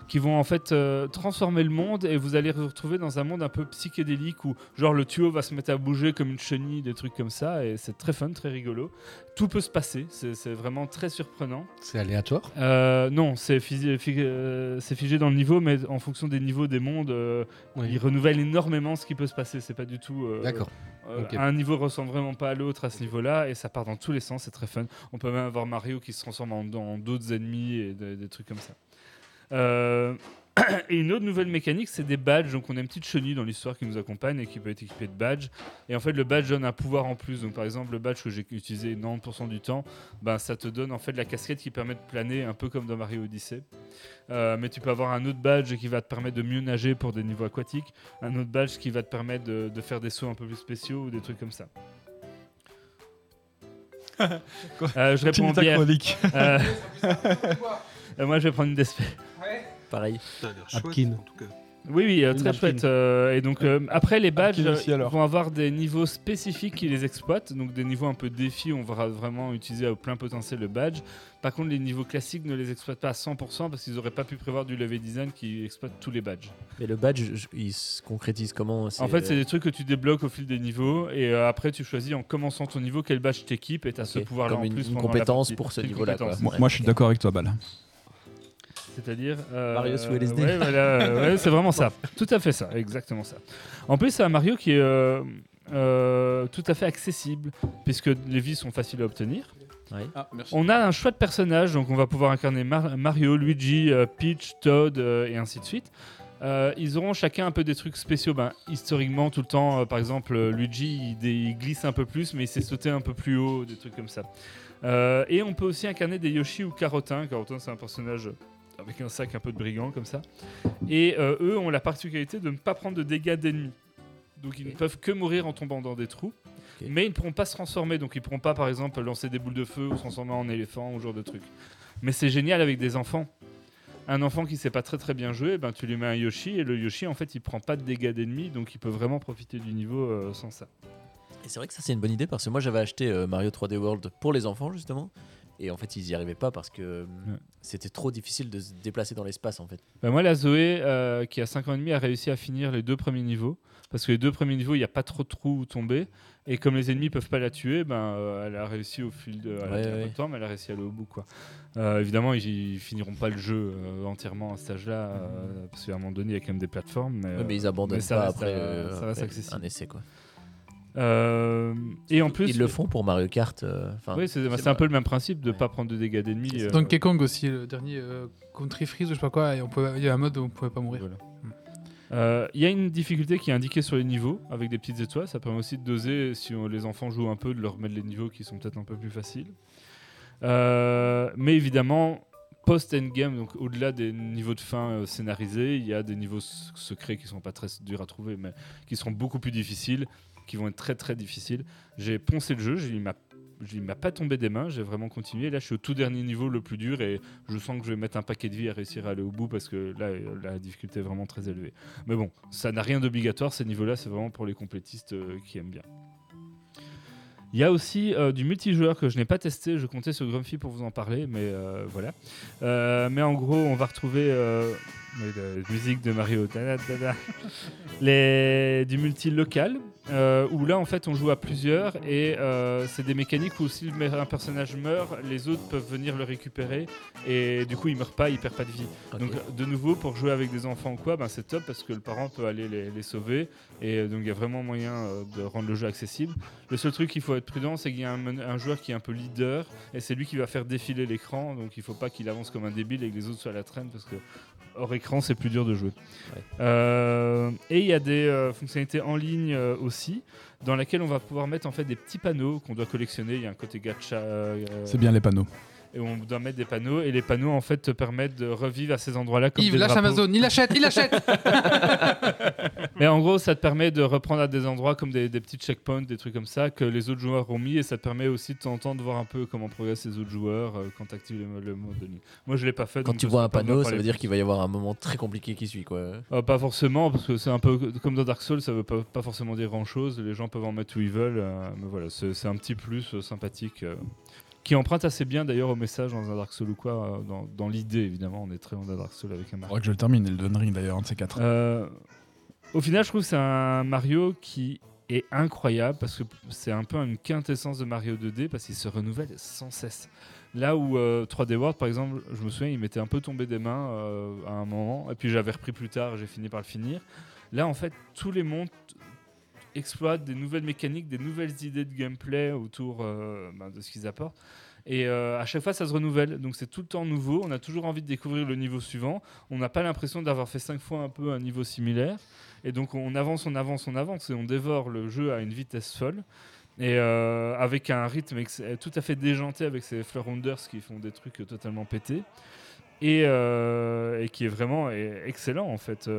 Speaker 3: qui vont en fait euh, transformer le monde et vous allez vous retrouver dans un monde un peu psychédélique où genre le tuyau va se mettre à bouger comme une chenille, des trucs comme ça et c'est très fun, très rigolo. Tout peut se passer, c'est vraiment très surprenant.
Speaker 6: C'est aléatoire?
Speaker 3: Euh, non, c'est figé, figé- euh, c'est figé dans le niveau, mais en fonction des niveaux des mondes,
Speaker 6: Oui.
Speaker 3: ils renouvellent énormément ce qui peut se passer. C'est pas du tout.
Speaker 6: D'accord.
Speaker 3: Un niveau ressemble vraiment pas à l'autre à ce niveau-là, et ça part dans tous les sens. C'est très fun. On peut même avoir Mario qui se transforme en, en d'autres ennemis et des, des trucs comme ça. Euh, et une autre nouvelle mécanique, c'est des badges. Donc on a une petite chenille dans l'histoire qui nous accompagne et qui peut être équipée de badges. Et en fait, le badge donne un pouvoir en plus. Donc par exemple, le badge que j'ai utilisé 90% du temps, ben, ça te donne en fait la casquette qui permet de planer, un peu comme dans Mario Odyssey. Euh, mais tu peux avoir un autre badge qui va te permettre de mieux nager pour des niveaux aquatiques, un autre badge qui va te permettre de, de faire des sauts un peu plus spéciaux ou des trucs comme ça. Euh, je réponds bien. Euh, euh, moi, je vais prendre une DSP.
Speaker 5: Pareil.
Speaker 4: Ça a l'air chouette,
Speaker 6: Apkin.
Speaker 4: en tout cas.
Speaker 3: Oui, oui, euh, très chouette. euh, et donc, euh, après, les badges
Speaker 2: Napkin aussi, alors.
Speaker 3: vont avoir des niveaux spécifiques qui les exploitent. Donc, des niveaux un peu défis, on va vraiment utiliser au plein potentiel le badge. Par contre, les niveaux classiques ne les exploitent pas à 100% parce qu'ils n'auraient pas pu prévoir du level design qui exploite tous les badges.
Speaker 5: Mais le badge, il se concrétise comment
Speaker 3: En fait, c'est des trucs que tu débloques au fil des niveaux et euh, après, tu choisis en commençant ton niveau quel badge t'équipe et tu as ce pouvoir-là
Speaker 5: comme
Speaker 3: en
Speaker 5: une-
Speaker 3: plus.
Speaker 5: une
Speaker 3: la
Speaker 5: compétence pour ce niveau-là.
Speaker 2: Moi,
Speaker 5: Ouais,
Speaker 2: moi, je suis d'accord avec toi, Bal.
Speaker 3: C'est-à-dire euh,
Speaker 5: Mario sous LSD.
Speaker 3: Ouais, voilà, ouais, c'est vraiment ça. Tout à fait ça, exactement ça. En plus, c'est un Mario qui est euh, euh, tout à fait accessible, puisque les vies sont faciles à obtenir.
Speaker 1: Ah, merci.
Speaker 3: On a un choix de personnages, donc on va pouvoir incarner Mar- Mario, Luigi, euh, Peach, Toad euh, et ainsi de suite. Euh, ils auront chacun un peu des trucs spéciaux. Ben, historiquement, tout le temps, euh, par exemple, euh, Luigi, il, glisse un peu plus, mais il sait sauter un peu plus haut, des trucs comme ça. Euh, et on peut aussi incarner des Yoshi ou Carotin. Carotin, c'est un personnage avec un sac un peu de brigand comme ça. Et euh, eux ont la particularité de ne pas prendre de dégâts d'ennemis. Donc ils ne peuvent que mourir en tombant dans des trous. Mais ils ne pourront pas se transformer. Donc ils ne pourront pas, par exemple, lancer des boules de feu ou se transformer en éléphant ou ce genre de trucs. Mais c'est génial avec des enfants. Un enfant qui sait pas très très bien jouer, ben tu lui mets un Yoshi et le Yoshi en fait il prend pas de dégâts d'ennemis donc il peut vraiment profiter du niveau euh, sans ça.
Speaker 5: Et c'est vrai que ça, c'est une bonne idée parce que moi, j'avais acheté euh, Mario 3D World pour les enfants, justement. Et en fait, ils y arrivaient pas parce que euh, c'était trop difficile de se déplacer dans l'espace, en fait.
Speaker 3: Ben moi la Zoé euh, qui a 5 ans et demi a réussi à finir les deux premiers niveaux parce que les deux premiers niveaux il n'y a pas trop de trous où tomber et comme les ennemis peuvent pas la tuer ben euh, elle a réussi au fil de, elle a
Speaker 5: Ouais, ouais.
Speaker 3: de temps mais elle a réussi à aller au bout quoi. Euh, évidemment ils, ils finiront pas le jeu entièrement à cet âge là parce qu'à un moment donné il y a quand même des plateformes mais,
Speaker 5: ils abandonnent
Speaker 3: mais ça
Speaker 5: pas après,
Speaker 3: ça reste
Speaker 5: après un essai, quoi.
Speaker 3: Euh, et en plus
Speaker 5: Ils le font pour Mario Kart. euh,
Speaker 3: Oui, c'est bah, un peu le même principe de ne
Speaker 5: Ouais.
Speaker 3: pas prendre de dégâts d'ennemis. euh,
Speaker 1: Donkey Kong aussi, le dernier euh, Country Freeze ou je sais pas quoi, et on pouvait, il y a un mode où on pouvait pas mourir.
Speaker 3: voilà. Euh, Il y a une difficulté qui est indiquée sur les niveaux avec des petites étoiles. Ça permet aussi de doser, si on- les enfants jouent un peu, de leur mettre les niveaux qui sont peut-être un peu plus faciles. Euh, mais évidemment, post-endgame, donc au-delà des niveaux de fin euh, scénarisés, il y a des niveaux secrets qui sont pas très durs à trouver, mais qui seront beaucoup plus difficiles, qui vont être très très difficiles. J'ai poncé le jeu, j'ai- il m'a m'a pas tombé des mains, j'ai vraiment continué. Là, je suis au tout dernier niveau, le plus dur, et je sens que je vais mettre un paquet de vie à réussir à aller au bout parce que là, la difficulté est vraiment très élevée. Mais bon, ça n'a rien d'obligatoire, ces niveaux-là, c'est vraiment pour les complétistes euh, qui aiment bien. Il y a aussi euh, du multijoueur que je n'ai pas testé. Je comptais sur Grumpy pour vous en parler, mais euh, voilà. Mais en gros, on va retrouver musique de Mario. Les, du multi local, euh, où là, en fait, on joue à plusieurs et euh, c'est des mécaniques où si un personnage meurt, les autres peuvent venir le récupérer et du coup, il meurt pas, il perd pas de vie. Donc, de nouveau, pour jouer avec des enfants ou quoi, ben, c'est top parce que le parent peut aller les, les sauver et euh, donc il y a vraiment moyen euh, de rendre le jeu accessible. Le seul truc qu'il faut être prudent, c'est qu'il y a un, un joueur qui est un peu leader et c'est lui qui va faire défiler l'écran. Donc il faut pas qu'il avance comme un débile et que les autres soient à la traîne parce que hors écran, c'est plus dur de jouer.
Speaker 5: Ouais.
Speaker 3: Euh, et il y a des euh, fonctionnalités en ligne euh, aussi dans laquelle on va pouvoir mettre en fait des petits panneaux qu'on doit collectionner. Il y a un côté gacha. euh,
Speaker 2: C'est bien les panneaux.
Speaker 3: Et on doit mettre des panneaux et les panneaux en fait te permettent de revivre à ces endroits-là comme
Speaker 1: Yves,
Speaker 3: des
Speaker 1: lâche
Speaker 3: drapeaux.
Speaker 1: Amazon, il achète, il achète
Speaker 3: Mais en gros, ça te permet de reprendre à des endroits comme des, des petits checkpoints, des trucs comme ça que les autres joueurs ont mis et ça te permet aussi de de voir un peu comment progressent les autres joueurs euh, quand tu actives le, le mode de ligne. Moi, je l'ai pas fait.
Speaker 5: Quand
Speaker 3: donc
Speaker 5: tu vois un panneau, ça veut dire qu'il va y avoir un moment très compliqué qui suit, quoi.
Speaker 3: Euh, pas forcément, parce que c'est un peu comme dans Dark Souls, ça veut pas, pas forcément dire grand chose. Les gens peuvent en mettre où ils veulent, euh, mais voilà, c'est un petit plus euh, sympathique. Euh, qui emprunte assez bien d'ailleurs au message dans un Dark Souls ou quoi, euh, dans, dans l'idée évidemment, on est très dans un Dark Souls avec un Mario.
Speaker 2: Faudrait que je le termine, Elden Ring d'ailleurs, un de ces quatre.
Speaker 3: Euh, au final, je trouve que c'est un Mario qui est incroyable parce que c'est un peu une quintessence de Mario 2D parce qu'il se renouvelle sans cesse. Là où euh, 3D World, par exemple, je me souviens, il m'était un peu tombé des mains euh, à un moment, et puis j'avais repris plus tard, j'ai fini par le finir. Là, en fait, tous les mondes exploitent des nouvelles mécaniques, des nouvelles idées de gameplay autour euh, ben, de ce qu'ils apportent. Et euh, à chaque fois, ça se renouvelle. Donc c'est tout le temps nouveau. On a toujours envie de découvrir le niveau suivant. On n'a pas l'impression d'avoir fait cinq fois un peu un niveau similaire. Et donc on avance, on avance, on avance et on dévore le jeu à une vitesse folle. Et euh, avec un rythme tout à fait déjanté avec ces Fleur Rounders qui font des trucs totalement pétés. Et, qui est vraiment excellent en fait.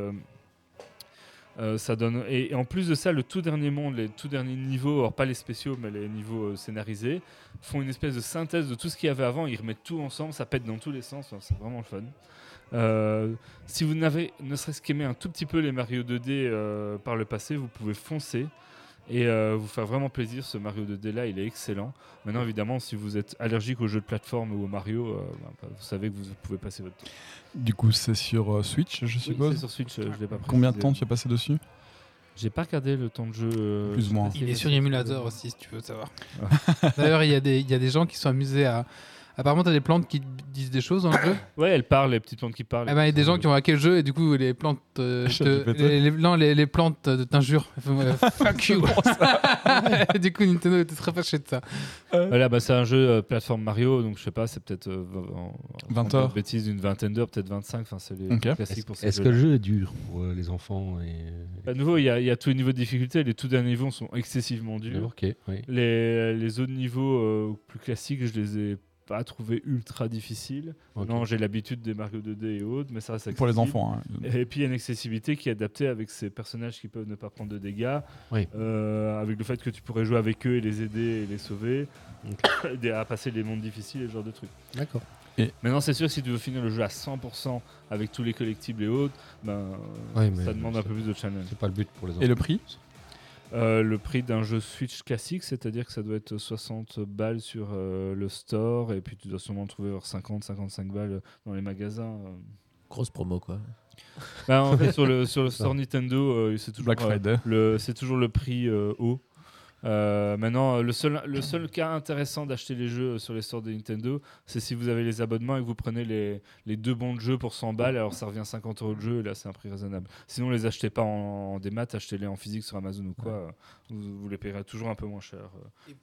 Speaker 3: Euh, et, en plus de ça, le tout dernier monde, les tout derniers niveaux, alors pas les spéciaux, mais les niveaux euh, scénarisés, font une espèce de synthèse de tout ce qu'il y avait avant. Ils remettent tout ensemble, ça pète dans tous les sens. Enfin, c'est vraiment le fun. Euh, si vous n'avez ne serait-ce qu'aimé un tout petit peu les Mario 2D euh, par le passé, vous pouvez foncer et euh, vous faire vraiment plaisir. Ce Mario 2D là, il est excellent. Maintenant, évidemment, si vous êtes allergique aux jeux de plateforme ou au Mario, euh, bah, vous savez que vous pouvez passer votre temps.
Speaker 2: Du coup, c'est sur euh, Switch, je
Speaker 3: Oui,
Speaker 2: suppose.
Speaker 3: c'est sur Switch, euh, je l'ai pas
Speaker 2: Combien de
Speaker 3: précisé.
Speaker 2: temps tu as passé dessus
Speaker 3: J'ai pas regardé le temps de jeu.
Speaker 2: Plus ou moins.
Speaker 1: Il est sur émulateur aussi, si tu veux savoir. D'ailleurs, il y, a des- il y a des gens qui sont amusés à. Apparemment, t'as des plantes qui disent des choses dans le jeu.
Speaker 3: Ouais, elle parle, les petites plantes qui parlent.
Speaker 1: Eh ben, il y a des gens qui ont hacké le jeu et du coup, les plantes. euh, te- les, les- non, les, les plantes euh, t'injurent. Elles euh, Fuck you. du coup, Nintendo était très fâché de ça.
Speaker 3: Voilà, bah, c'est un jeu euh, plateforme Mario, donc je sais pas, c'est peut-être euh, en- en-
Speaker 2: 20
Speaker 3: en
Speaker 2: heures.
Speaker 3: bêtise, une vingtaine d'heures, peut-être 25. Enfin, c'est les
Speaker 2: Ok.
Speaker 3: classiques pour ces
Speaker 6: Est-ce
Speaker 3: jeux.
Speaker 6: que le jeu est dur pour euh, les enfants et...
Speaker 3: À nouveau, il y, a- il y a tous les niveaux de difficulté. Les tout derniers niveaux sont excessivement durs.
Speaker 6: Ok, oui.
Speaker 3: Les, les autres niveaux euh, plus classiques, je les ai pas trouvés ultra difficiles.
Speaker 6: ok.
Speaker 3: Non, j'ai l'habitude des Mario 2D et autres, mais ça reste
Speaker 2: Pour les enfants. hein.
Speaker 3: Et puis il y a une accessibilité qui est adaptée avec ces personnages qui peuvent ne pas prendre de dégâts,
Speaker 6: Oui.
Speaker 3: euh, avec le fait que tu pourrais jouer avec eux et les aider et les sauver, aider à passer les mondes difficiles et ce genre de trucs.
Speaker 6: D'accord.
Speaker 3: Maintenant, c'est sûr, si tu veux finir le jeu à 100% avec tous les collectibles et autres, ben,
Speaker 6: Ouais,
Speaker 3: ça demande un
Speaker 6: c'est-
Speaker 3: peu plus de challenge.
Speaker 6: C'est pas le but pour les enfants.
Speaker 2: Et le prix?
Speaker 3: Euh, le prix d'un jeu Switch classique, c'est-à-dire que ça doit être 60 balles sur euh, le store, et puis tu dois sûrement le trouver vers 50-55 balles dans les magasins. euh.
Speaker 5: Grosse promo, quoi.
Speaker 3: Bah, en fait, sur le, sur le store Nintendo, euh, c'est toujours, euh, toujours le prix euh, haut. Euh, maintenant, le seul, le seul cas intéressant d'acheter les jeux sur les stores de Nintendo, c'est si vous avez les abonnements et que vous prenez les, les deux bons de jeu pour 100 balles, alors ça revient 50 euros le jeu, et là c'est un prix raisonnable. Sinon, les achetez pas en, en démat, achetez-les en physique sur Amazon ou quoi, vous, vous les payerez toujours un peu moins cher.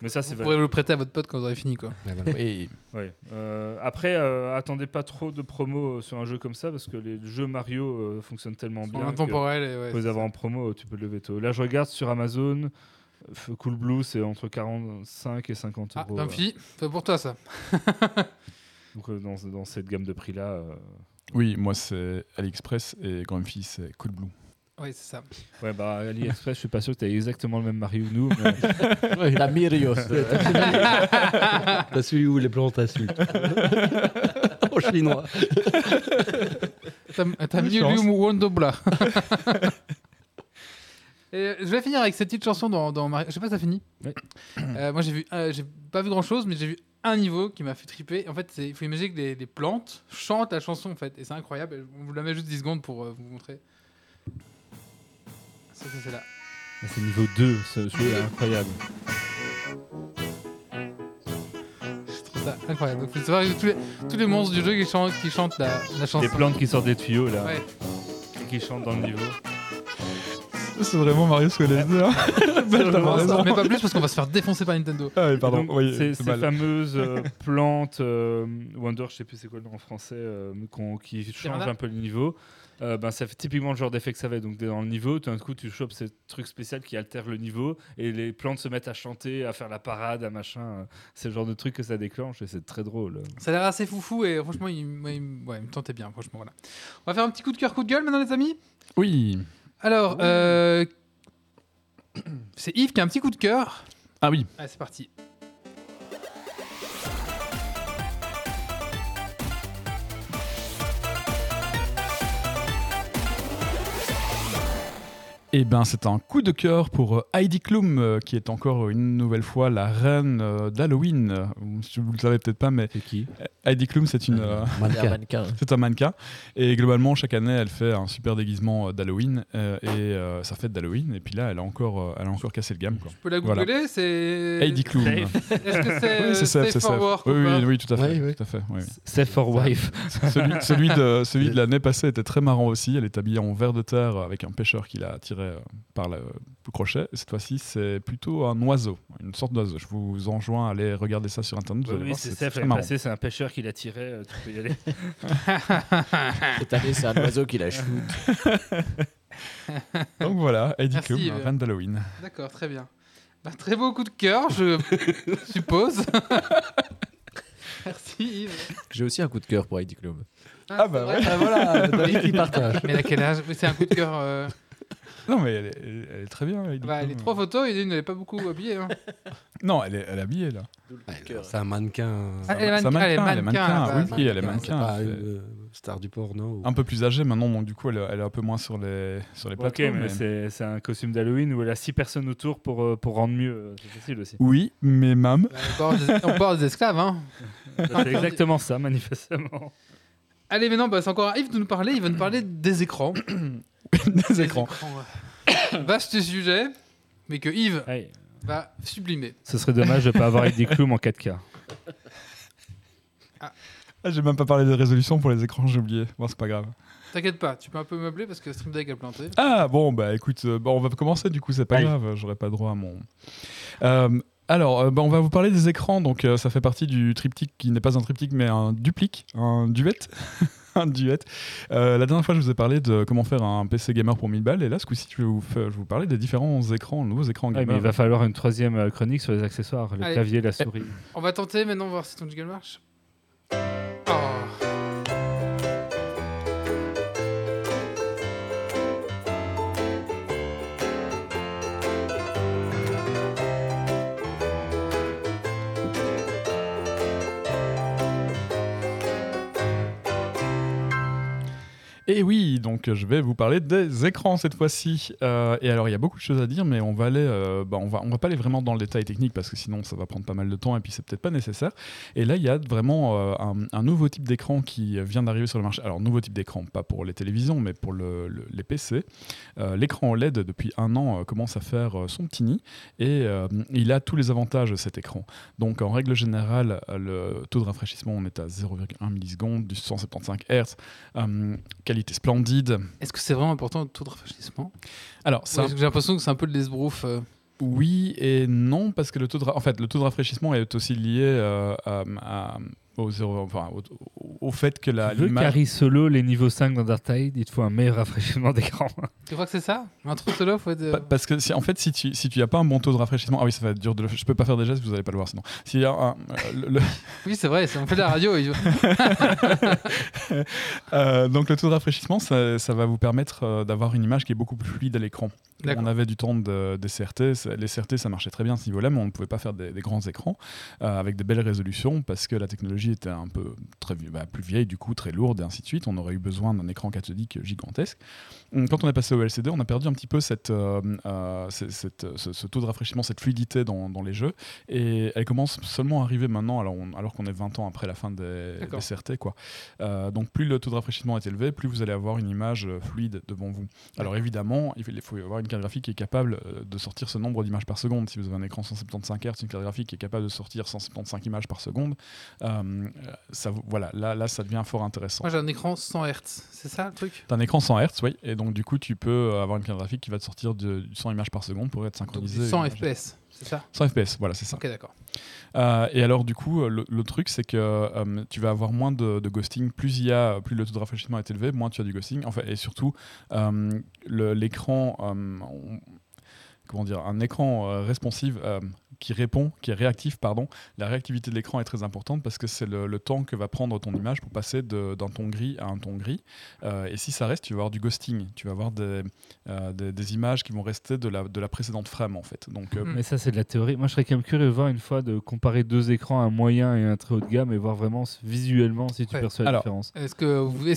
Speaker 3: Mais ça, c'est
Speaker 1: Vous pourrez le prêter à votre pote quand vous aurez fini, quoi.
Speaker 2: Oui.
Speaker 3: Ouais. Euh, après, euh, attendez pas trop de promos euh, sur un jeu comme ça, parce que les jeux Mario euh, fonctionnent tellement bien. que-
Speaker 1: intemporels et ouais.
Speaker 3: les avoir en promo, tu peux le veto. Là, je regarde sur Amazon. Cool Blue, c'est entre 45 et 50
Speaker 1: Ah,
Speaker 3: euros.
Speaker 1: Grumpy, c'est pour toi ça.
Speaker 3: Donc, euh, dans, dans cette gamme de prix-là. euh,
Speaker 2: Oui, moi c'est AliExpress et Grumpy c'est Cool Blue.
Speaker 1: Oui, c'est ça.
Speaker 3: Ouais, bah, AliExpress, je suis pas sûr que tu as exactement le même Mario que nous. mais-
Speaker 5: La Mirios.
Speaker 6: T'as celui où les plantes insultent. en chinois.
Speaker 1: T'as
Speaker 2: Bonne
Speaker 1: mieux lu Wondobla. Et je vais finir avec cette petite chanson dans, dans Mario. Je sais pas si ça finit. Euh, moi j'ai vu, euh, j'ai pas vu grand chose, mais j'ai vu un niveau qui m'a fait triper. En fait, c'est- il faut imaginer que les plantes chantent la chanson en fait, et c'est incroyable. On vous la met juste 10 secondes pour euh, vous montrer. Ça, ça, c'est là.
Speaker 3: C'est niveau 2, ce jeu est incroyable.
Speaker 1: Je trouve ça incroyable. Donc, savoir que tous les, tous les monstres du jeu qui chantent, qui chantent la, la chanson.
Speaker 3: Des plantes qui sortent des tuyaux là,
Speaker 1: Ouais.
Speaker 3: et qui chantent dans le niveau.
Speaker 2: C'est vraiment Mario t'as raison.
Speaker 1: Mais pas plus parce qu'on va se faire défoncer par Nintendo.
Speaker 2: Ah oui, pardon.
Speaker 3: Donc,
Speaker 2: oui,
Speaker 3: ces, fameuses euh, plantes euh, Wonder, je sais plus c'est quoi le nom en français, euh, qui changent un peu le niveau. euh, ben, ça fait typiquement le genre d'effet que ça fait. Donc, dans le niveau, tout d'un coup, tu chopes ces trucs spéciaux qui altèrent le niveau et les plantes se mettent à chanter, à faire la parade, à machin. C'est le genre de truc que ça déclenche et c'est très drôle.
Speaker 1: Ça a l'air assez foufou et franchement, il, ouais, il me tentait bien. Franchement, voilà. On va faire un petit coup de cœur, coup de gueule maintenant, les amis?
Speaker 2: Oui.
Speaker 1: Alors, euh, c'est Yves qui a un petit coup de cœur.
Speaker 2: Ah oui.
Speaker 1: C'est parti.
Speaker 2: Eh ben, c'est un coup de cœur pour euh, Heidi Klum, euh, qui est encore une nouvelle fois la reine euh, d'Halloween. Euh, Vous le savez peut-être pas, mais
Speaker 6: C'est qui?
Speaker 2: Heidi Klum, c'est une, euh,
Speaker 5: C'est un
Speaker 6: Mannequin.
Speaker 2: c'est un mannequin. Et globalement, chaque année, elle fait un super déguisement d'Halloween euh, et euh, sa fête d'Halloween. Et puis là, elle a encore, elle a encore cassé le gamme. Quoi.
Speaker 1: Tu peux la
Speaker 2: Voilà.
Speaker 1: googler, c'est.
Speaker 2: Heidi Klum.
Speaker 1: Est-ce que c'est
Speaker 2: Oui, c'est safe, c'est
Speaker 1: for
Speaker 2: safe.
Speaker 1: work
Speaker 2: Oui,
Speaker 1: ou
Speaker 2: oui, tout à fait.
Speaker 6: Oui, oui.
Speaker 2: Tout à fait oui, oui.
Speaker 3: Safe for wife.
Speaker 2: celui, celui de, celui de l'année passée était très marrant aussi. Elle est habillée en verre de terre avec un pêcheur qui l'a tiré euh, par le, le crochet. Et cette fois-ci, c'est plutôt un oiseau, une sorte d'oiseau. Je vous enjoins à aller regarder ça sur internet. Vous allez
Speaker 3: oui,
Speaker 2: voir,
Speaker 3: c'est passée, c'est un pêcheur qui l'a tiré. euh, tu peux y aller.
Speaker 5: Cette année, c'est un oiseau qui la shoot.
Speaker 2: Donc voilà, Klum,
Speaker 1: Yves.
Speaker 2: reine d'Halloween.
Speaker 1: D'accord, très bien. Bah, très beau coup de cœur, je suppose. Merci Yves.
Speaker 5: J'ai aussi un coup de cœur pour Heidi Klum.
Speaker 2: Ah, bah
Speaker 1: c'est vrai.
Speaker 2: ouais.
Speaker 6: Ah, voilà, David qui partage.
Speaker 1: Mais à quel âge? C'est un coup de cœur. euh,
Speaker 2: Non, mais elle est, elle- elle est très bien,
Speaker 1: Bah,
Speaker 2: Klum.
Speaker 1: les trois photos, il n'est pas beaucoup habillé. Hein.
Speaker 2: Non, elle est, elle est habillée là.
Speaker 6: C'est un mannequin.
Speaker 1: Ah, elle est mannequin, elle est
Speaker 2: mannequin, elle est
Speaker 1: mannequin, bah,
Speaker 2: oui, elle est
Speaker 6: C'est
Speaker 2: mannequin.
Speaker 6: pas
Speaker 2: elle
Speaker 6: une euh, star du porno. ou-
Speaker 2: Un peu plus âgée maintenant, donc du coup, elle, elle est un peu moins sur les, sur les
Speaker 3: Ok,
Speaker 2: plateaux.
Speaker 3: mais
Speaker 2: mais-
Speaker 3: c'est c'est un costume d'Halloween où elle a six personnes autour pour, euh, pour rendre mieux. euh, C'est facile aussi.
Speaker 2: Oui, mais mam.
Speaker 1: Bah, on avoir des esclaves. Hein.
Speaker 3: C'est exactement ça, manifestement.
Speaker 1: Allez, maintenant, bah, c'est encore à Yves de nous parler. Il va nous parler des écrans.
Speaker 2: des écrans.
Speaker 1: ouais. Vaste sujet, mais que Yves va sublimer.
Speaker 3: ce serait dommage de ne pas avoir Heidi Klum en 4K.
Speaker 2: Ah, j'ai même pas parlé des résolutions pour les écrans, j'ai oublié. Bon, c'est pas grave.
Speaker 1: T'inquiète pas, tu peux un peu meubler parce que Stream Deck a planté.
Speaker 2: Ah bon, bah écoute, euh, bah, on va commencer du coup, c'est pas grave, j'aurai pas droit à mon. Euh, alors, euh, bah, on va vous parler des écrans, donc euh, ça fait partie du triptyque qui n'est pas un triptyque mais un duplique, un duet. un duet. Euh, la dernière fois, je vous ai parlé de comment faire un PC gamer pour 1000 balles, et là, ce coup-ci, je vais vous, faire- je vais vous parler des différents écrans, nouveaux écrans
Speaker 3: Ouais,
Speaker 2: gamer.
Speaker 3: mais il va falloir une troisième euh, chronique sur les accessoires, le
Speaker 1: Allez.
Speaker 3: clavier, la souris.
Speaker 1: On va tenter maintenant, voir si ton jiggle marche. Oh.
Speaker 2: Et oui, donc je vais vous parler des écrans cette fois-ci. Euh, et alors, il y a beaucoup de choses à dire, mais on va aller, euh, bah, on va, on va pas aller vraiment dans le détail technique parce que sinon ça va prendre pas mal de temps et puis c'est peut-être pas nécessaire. Et là, il y a vraiment euh, un, nouveau type d'écran qui vient d'arriver sur le marché. Alors, nouveau type d'écran, pas pour les télévisions, mais pour le- le- les PC. L'écran OLED depuis un an commence à faire son petit nid et il a tous les avantages de cet écran. Donc, en règle générale, le taux de rafraîchissement, on est à 0,1 millisecondes, du 175 Hz. Qualité splendide.
Speaker 1: Est-ce que c'est vraiment important le taux de rafraîchissement?
Speaker 2: Alors, ça,
Speaker 1: J'ai l'impression que c'est un peu de l'esbrouf. euh?
Speaker 2: oui et non, parce que le taux de, ra- en fait, le taux de rafraîchissement est aussi lié euh, à, à- au, zéro, enfin, au, au fait que la
Speaker 3: Tu veux
Speaker 2: l'image.
Speaker 3: carry solo les niveaux 5 dans Dark Tide, il te faut un meilleur rafraîchissement d'écran.
Speaker 1: Tu crois que c'est ça Un trou solo faut être... euh,
Speaker 2: Pa- Parce que si, en fait, si tu si tu n'as pas un bon taux de rafraîchissement, ah oui, ça va être dur de le Je peux pas faire des gestes, vous allez pas le voir sinon. S'il y a un, euh, le- le-
Speaker 1: Oui, c'est vrai, c'est- on fait de la radio. et-
Speaker 2: euh, donc le taux de rafraîchissement, ça, ça va vous permettre euh, d'avoir une image qui est beaucoup plus fluide à l'écran. On avait du temps de, des CRT, ça- les CRT ça marchait très bien à ce niveau-là, mais on ne pouvait pas faire des, des grands écrans euh, avec des belles résolutions parce que la technologie était un peu très, bah, plus vieille, du coup très lourde et ainsi de suite. On aurait eu besoin d'un écran cathodique gigantesque. Hum, Quand on est passé au LCD, on a perdu un petit peu cette, euh, euh, cette- cette- ce, ce taux de rafraîchissement, cette fluidité dans, dans les jeux. Et elle commence seulement à arriver maintenant, alors, on- alors qu'on est 20 ans après la fin des, des CRT. Quoi. Euh, donc plus le taux de rafraîchissement est élevé, plus vous allez avoir une image euh, fluide devant vous. Alors évidemment, il faut- avoir une carte graphique qui est capable euh, de sortir ce nombre d'images par seconde. Si vous avez un écran 175 Hz, une carte graphique qui est capable de sortir 175 images par seconde, euh, ça, voilà, là, là, ça devient fort intéressant.
Speaker 1: Moi j'ai un écran 100 Hz, c'est ça le truc?
Speaker 2: T'as un écran 100 Hz, oui, et donc du coup, tu peux avoir une carte graphique qui va te sortir de 100 images par seconde pour être
Speaker 1: Donc
Speaker 2: synchronisé.
Speaker 1: du 100
Speaker 2: et imagé.
Speaker 1: FPS, c'est ça?
Speaker 2: 100 FPS, voilà, c'est ça.
Speaker 1: Ok, d'accord.
Speaker 2: Euh, et alors, du coup, euh, le, le truc, c'est que euh, tu vas avoir moins de, de ghosting. Plus il y a, plus le taux de rafraîchissement est élevé, moins tu as du ghosting. En fait, et surtout, l'écran, comment dire, un écran euh, responsive euh, qui répond, qui est réactif, pardon. La réactivité de l'écran est très importante parce que c'est le, le temps que va prendre ton image pour passer d'un ton gris à un ton gris. Euh, et si ça reste, tu vas avoir du ghosting. Tu vas avoir des, euh, des, des images qui vont rester de la, de la précédente frame, en fait. Donc, euh,
Speaker 1: Mm.
Speaker 3: Mais ça, c'est de la théorie. Moi, je serais quand même curieux de voir une fois de comparer deux écrans, un moyen et un très haut de gamme, et voir vraiment visuellement si tu
Speaker 1: Ouais.
Speaker 3: perçois la
Speaker 2: Alors,
Speaker 3: différence.
Speaker 1: Est-ce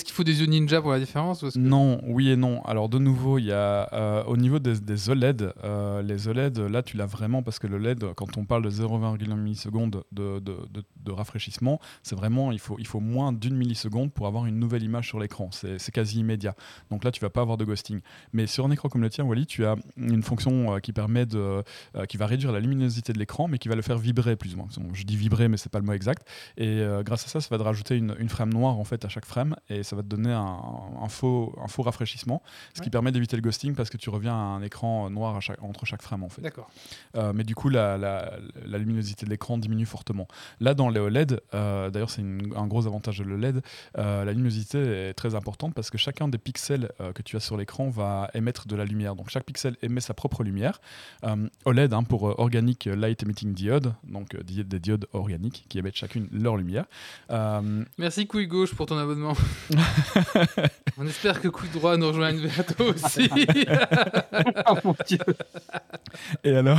Speaker 1: qu'il faut des yeux ninja pour la différence ou que-
Speaker 2: Non, oui et non. Alors de nouveau, il y a euh, au niveau des, des OLED, euh, les OLED, là tu l'as vraiment parce que le LED, quand on parle de 0,1 milliseconde de, de, de- de rafraîchissement, c'est vraiment il faut il faut moins d'une milliseconde pour avoir une nouvelle image sur l'écran. C'est c'est quasi immédiat. Donc là tu vas pas avoir de ghosting. Mais sur un écran comme le tien, Wally, tu as une fonction euh, qui permet de euh, qui va réduire la luminosité de l'écran, mais qui va le faire vibrer plus ou moins. Je dis vibrer, mais c'est pas le mot exact. Et euh, grâce à ça, ça va te rajouter une, une frame noire en fait à chaque frame, et ça va te donner un, un faux, un faux rafraîchissement, ce qui permet d'éviter le ghosting parce que tu reviens à un écran noir à chaque- entre chaque frame en fait.
Speaker 1: D'accord.
Speaker 2: Euh, mais du coup, la, la- la luminosité de l'écran diminue fortement. Là, dans les OLED, euh, d'ailleurs, c'est un gros avantage de l'OLED, euh, la luminosité est très importante parce que chacun des pixels euh, que tu as sur l'écran va émettre de la lumière. Donc, chaque pixel émet sa propre lumière. OLED, hein, pour Organic Light Emitting Diode, donc des diodes organiques qui émettent chacune leur lumière.
Speaker 1: Merci couille gauche pour ton abonnement. On espère que couille droit nous rejoigne bientôt aussi.
Speaker 4: Oh mon dieu.
Speaker 2: Et alors,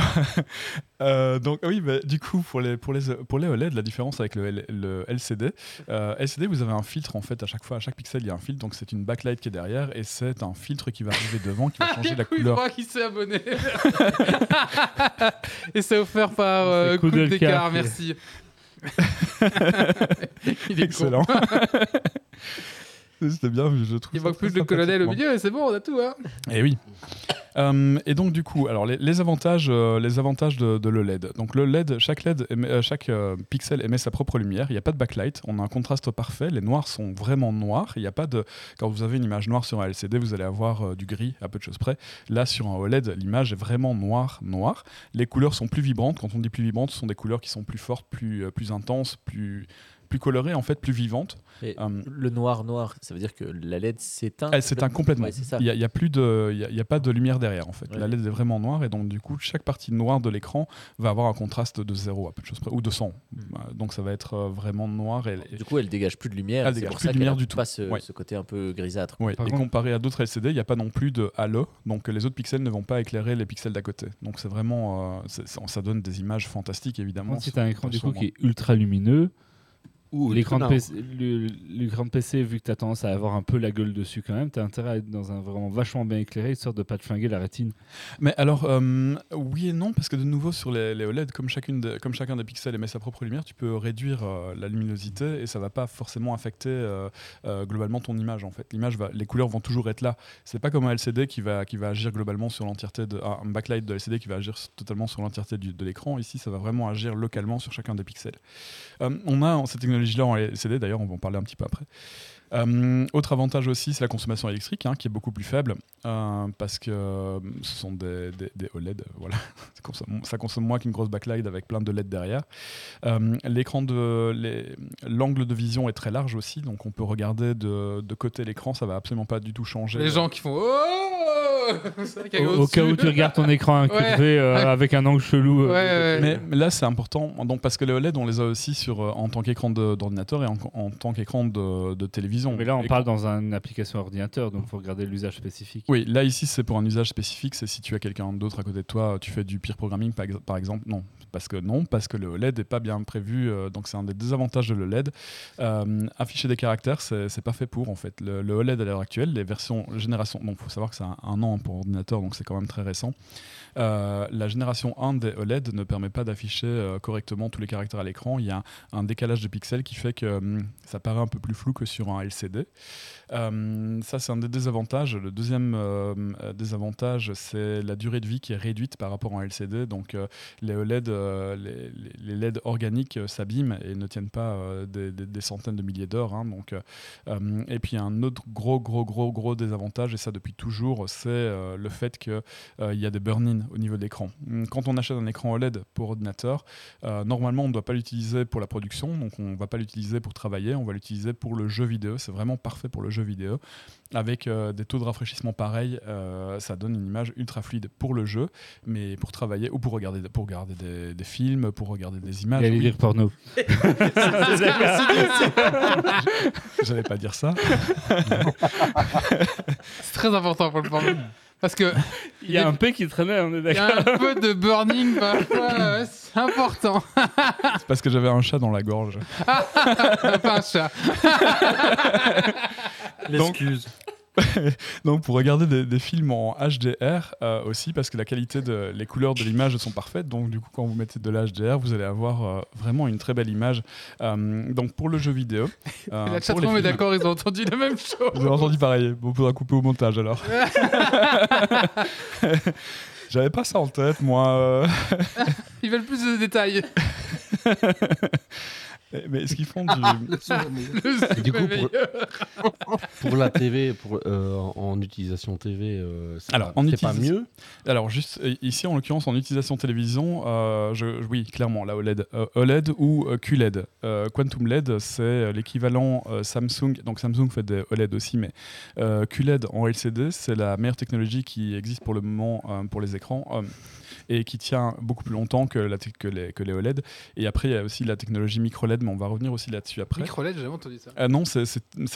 Speaker 2: euh, donc oui, bah, du coup pour les pour les pour les OLED, la différence avec le, L- le LCD, euh, LCD vous avez un filtre en fait à chaque fois, à chaque pixel il y a un filtre, donc c'est une backlight qui est derrière et c'est un filtre qui va arriver devant qui va changer la
Speaker 1: couille
Speaker 2: couleur.
Speaker 1: qui s'est abonné. Et c'est offert par euh,
Speaker 3: coup
Speaker 1: coup
Speaker 3: de
Speaker 1: d'écart,
Speaker 3: carte.
Speaker 1: merci. Il est
Speaker 2: Excellent. C'était bien, je trouve.
Speaker 1: Il manque plus le colonel au milieu et c'est bon, on a tout. Hein.
Speaker 2: Et oui. Euh, et donc du coup, alors les, les avantages, euh, les avantages de, de l'OLED. Donc le LED, chaque LED, émet- euh, chaque pixel émet sa propre lumière. Il n'y a pas de backlight. On a un contraste parfait. Les noirs sont vraiment noirs. Il n'y a pas de. Quand vous avez une image noire sur un LCD, vous allez avoir du gris à peu de choses près. Là, sur un OLED, l'image est vraiment noire, noire. Les couleurs sont plus vibrantes. Quand on dit plus vibrantes, ce sont des couleurs qui sont plus fortes, plus, plus intenses, plus plus colorées en fait, plus vivantes.
Speaker 5: Et
Speaker 2: Euh,
Speaker 5: le noir noir, ça veut dire que la LED s'éteint.
Speaker 2: Elle s'éteint complètement.
Speaker 5: Ouais, c'est.
Speaker 2: Il n'y a, il y a plus de, il y a, il y a pas de lumière derrière en fait.
Speaker 5: Ouais.
Speaker 2: La LED est vraiment noire et donc du coup chaque partie noire de l'écran va avoir un contraste de 0 à peu de choses près ou de 100. Euh, Donc ça va être euh, vraiment noir et, et-
Speaker 5: Du coup, elle dégage plus de lumière.
Speaker 2: Elle
Speaker 5: c'est
Speaker 2: dégage
Speaker 5: pour
Speaker 2: plus
Speaker 5: ça
Speaker 2: de lumière du tout.
Speaker 5: Pas ce,
Speaker 2: Ouais.
Speaker 5: ce côté un peu grisâtre.
Speaker 3: Par
Speaker 2: Et
Speaker 3: contre-
Speaker 2: comparé à d'autres LCD, il n'y a pas non plus de halo, donc les autres pixels ne vont pas éclairer les pixels d'à côté. Donc c'est vraiment, euh, c'est- ça ça donne des images fantastiques évidemment.
Speaker 3: as un écran du coup qui est ultra lumineux,
Speaker 6: Ou
Speaker 3: l'écran de, PC, le- l'écran de PC, vu que tu as tendance à avoir un peu la gueule dessus quand même, tu as intérêt à être dans un vraiment vachement bien éclairé, histoire de pas te flinguer la rétine.
Speaker 2: Mais alors, euh, oui et non, parce que de nouveau, sur les, les OLED, comme, chacune de- comme chacun des pixels émet sa propre lumière, tu peux réduire euh, la luminosité et ça va pas forcément affecter euh, euh, globalement ton image. En fait, l'image va, les couleurs vont toujours être là. C'est pas comme un LCD qui va, qui va agir globalement sur l'entièreté de un backlight de LCD qui va agir totalement sur l'entièreté du- de l'écran. Ici, ça va vraiment agir localement sur chacun des pixels. Euh, on a cette technologie-là en LCD, d'ailleurs, on va en parler un petit peu après. Euh, autre avantage aussi, c'est la consommation électrique, hein, qui est beaucoup plus faible, euh, parce que euh, ce sont des, OLED, voilà. ça, consomme, moins qu'une grosse backlight avec plein de LED derrière. L'écran l'angle de vision est très large aussi, donc on peut regarder de, de côté l'écran, ça va absolument pas du tout changer.
Speaker 1: Les gens qui font Oh
Speaker 3: Au, au cas où tu regardes ton écran incurvé euh, avec un angle chelou. euh,
Speaker 1: Ouais, ouais.
Speaker 2: Mais, mais là, c'est important, donc, parce que les OLED, on les a aussi sur, euh, en tant qu'écran d'ordinateur et en, en tant qu'écran de, de télévision.
Speaker 3: Mais là, on
Speaker 2: Et
Speaker 3: parle dans une application ordinateur, donc il faut regarder l'usage spécifique.
Speaker 2: Oui, là ici c'est pour un usage spécifique, c'est si tu as quelqu'un d'autre à côté de toi, tu fais du peer programming par exemple. Non, parce que non, parce que le OLED n'est pas bien prévu, euh, donc c'est un des désavantages de l'OLED. Euh, afficher des caractères, c'est pas fait pour en fait. Le, le OLED à l'heure actuelle, les versions génération, donc faut savoir que c'est un, un an pour ordinateur, donc c'est quand même très récent. Euh, la génération 1 des OLED ne permet pas d'afficher correctement tous les caractères à l'écran. Il y a un, décalage de pixels qui fait que ça paraît un peu plus flou que sur un LCD. Euh, ça, c'est un des désavantages. Le deuxième euh, euh, désavantage, c'est la durée de vie qui est réduite par rapport à un LCD. Donc, les OLED, les, LED organiques euh, s'abîment et ne tiennent pas des, centaines de milliers d'heures. hein. donc, et puis, un autre gros, gros, gros, gros désavantage, et ça depuis toujours, c'est le fait qu'il y a des burn-in au niveau de l'écran. Hum, Quand on achète un écran OLED pour ordinateur, normalement, on ne doit pas l'utiliser pour la production, donc on ne va pas l'utiliser pour travailler, on va l'utiliser pour le jeu vidéo. C'est vraiment parfait pour le jeu vidéo. Avec euh, des taux de rafraîchissement pareils, euh, ça donne une image ultra fluide pour le jeu, mais pour travailler ou pour regarder, pour regarder des, des films, pour regarder des images.
Speaker 3: Il allait
Speaker 2: oui,
Speaker 3: dire porno.
Speaker 2: J'allais pas dire ça.
Speaker 1: C'est très important pour le porno. Parce que
Speaker 3: Il y a un P qui traînait, on est
Speaker 1: il y
Speaker 3: d'accord.
Speaker 1: a un peu de burning parfois, ouais, c'est important.
Speaker 2: C'est parce que j'avais un chat dans la gorge.
Speaker 1: Pas un chat.
Speaker 6: L'excuse.
Speaker 2: Donc pour regarder des, des films en HDR euh, aussi parce que la qualité de les couleurs de l'image sont parfaites donc du coup quand vous mettez de l'HDR vous allez avoir euh, vraiment une très belle image Euh, donc pour le jeu vidéo
Speaker 1: La chatroom est d'accord, ils ont entendu la même chose.
Speaker 2: vous avez entendu pareil bon, on pourra couper au montage alors j'avais pas ça en tête moi.
Speaker 1: Ils veulent plus de détails.
Speaker 2: Mais est-ce qu'ils font du
Speaker 4: Le
Speaker 6: Et du coup, pour- la TV, pour, euh, en, en utilisation TV, euh, c'est
Speaker 2: Alors,
Speaker 6: pas,
Speaker 2: en
Speaker 6: pas
Speaker 2: utilisation-
Speaker 6: mieux.
Speaker 2: Alors, juste euh, ici, en l'occurrence, en utilisation télévision, euh, je, oui, clairement, la OLED. Euh, OLED ou QLED. Euh, Quantum LED, c'est l'équivalent euh, Samsung. Donc, Samsung fait des OLED aussi, mais euh, QLED en LCD, c'est la meilleure technologie qui existe pour le moment euh, pour les écrans. euh, et qui tient beaucoup plus longtemps que, la te- que, les, que les OLED. Et après, il y a aussi la technologie micro-LED, mais on va revenir aussi là-dessus après.
Speaker 1: Micro-LED, j'ai jamais entendu ça.
Speaker 2: Ah non, c'est-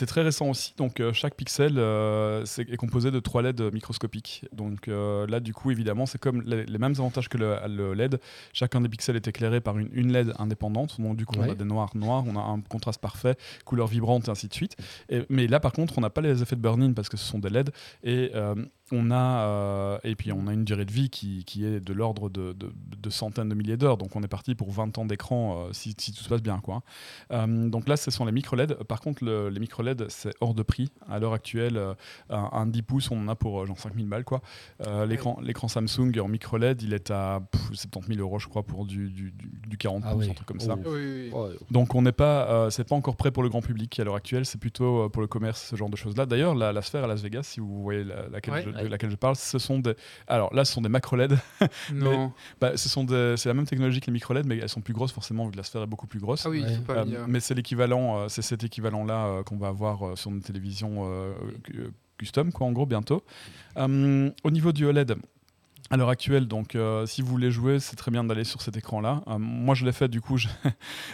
Speaker 2: très récent aussi. Donc euh, chaque pixel euh, est composé de trois LED microscopiques. Donc euh, là, du coup, évidemment, c'est comme les, les mêmes avantages que le, le LED. Chacun des pixels est éclairé par une, une LED indépendante. Donc du coup, on a des noirs noirs, on a un contraste parfait, couleur vibrante et ainsi de suite. Et- mais là, par contre, on n'a pas les effets de burn-in parce que ce sont des LED. Et euh, on a euh, et puis on a une durée de vie qui, qui est de l'ordre de, de- de centaines de milliers d'heures. Donc on est parti pour 20 ans d'écran euh, si, si tout se passe bien, quoi. Euh, donc là, ce sont les micro LED. Par contre, le- les micro LED, c'est hors de prix. À l'heure actuelle, euh, un, un 10 pouces, on en a pour euh, genre 5000 balles. quoi. Euh, L'écran l'écran Samsung en micro LED, il est à pff, 70 000 euros, je crois, pour du, du, du- du 40
Speaker 6: Ah
Speaker 2: pouces,
Speaker 6: oui.
Speaker 2: un truc comme ça.
Speaker 6: Oh.
Speaker 1: Oui, oui, oui.
Speaker 6: Ouais.
Speaker 2: Donc on n'est pas, euh, c'est pas encore prêt pour le grand public à l'heure actuelle. C'est plutôt euh, pour le commerce, ce genre de choses-là. D'ailleurs, la, la sphère à Las Vegas, si vous voyez la- laquelle,
Speaker 1: Ouais.
Speaker 2: je, de laquelle je parle, ce sont des, alors là, ce sont des macro LED.
Speaker 1: Non.
Speaker 2: Bah, ce sont des- c'est la même technologie que les micro LED, mais elles sont plus grosses forcément vu que la sphère est beaucoup plus grosse.
Speaker 1: Ah oui,
Speaker 6: Ouais.
Speaker 1: c'est pas
Speaker 2: Euh,
Speaker 1: mis, euh,
Speaker 2: mais c'est l'équivalent, euh, c'est cet équivalent-là euh, qu'on va avoir euh, sur une télévision euh, cu- custom, quoi, en gros, bientôt. Euh, au niveau du OLED. À l'heure actuelle, donc, euh, si vous voulez jouer, c'est très bien d'aller sur cet écran-là. Euh, moi, je l'ai fait, du coup, je,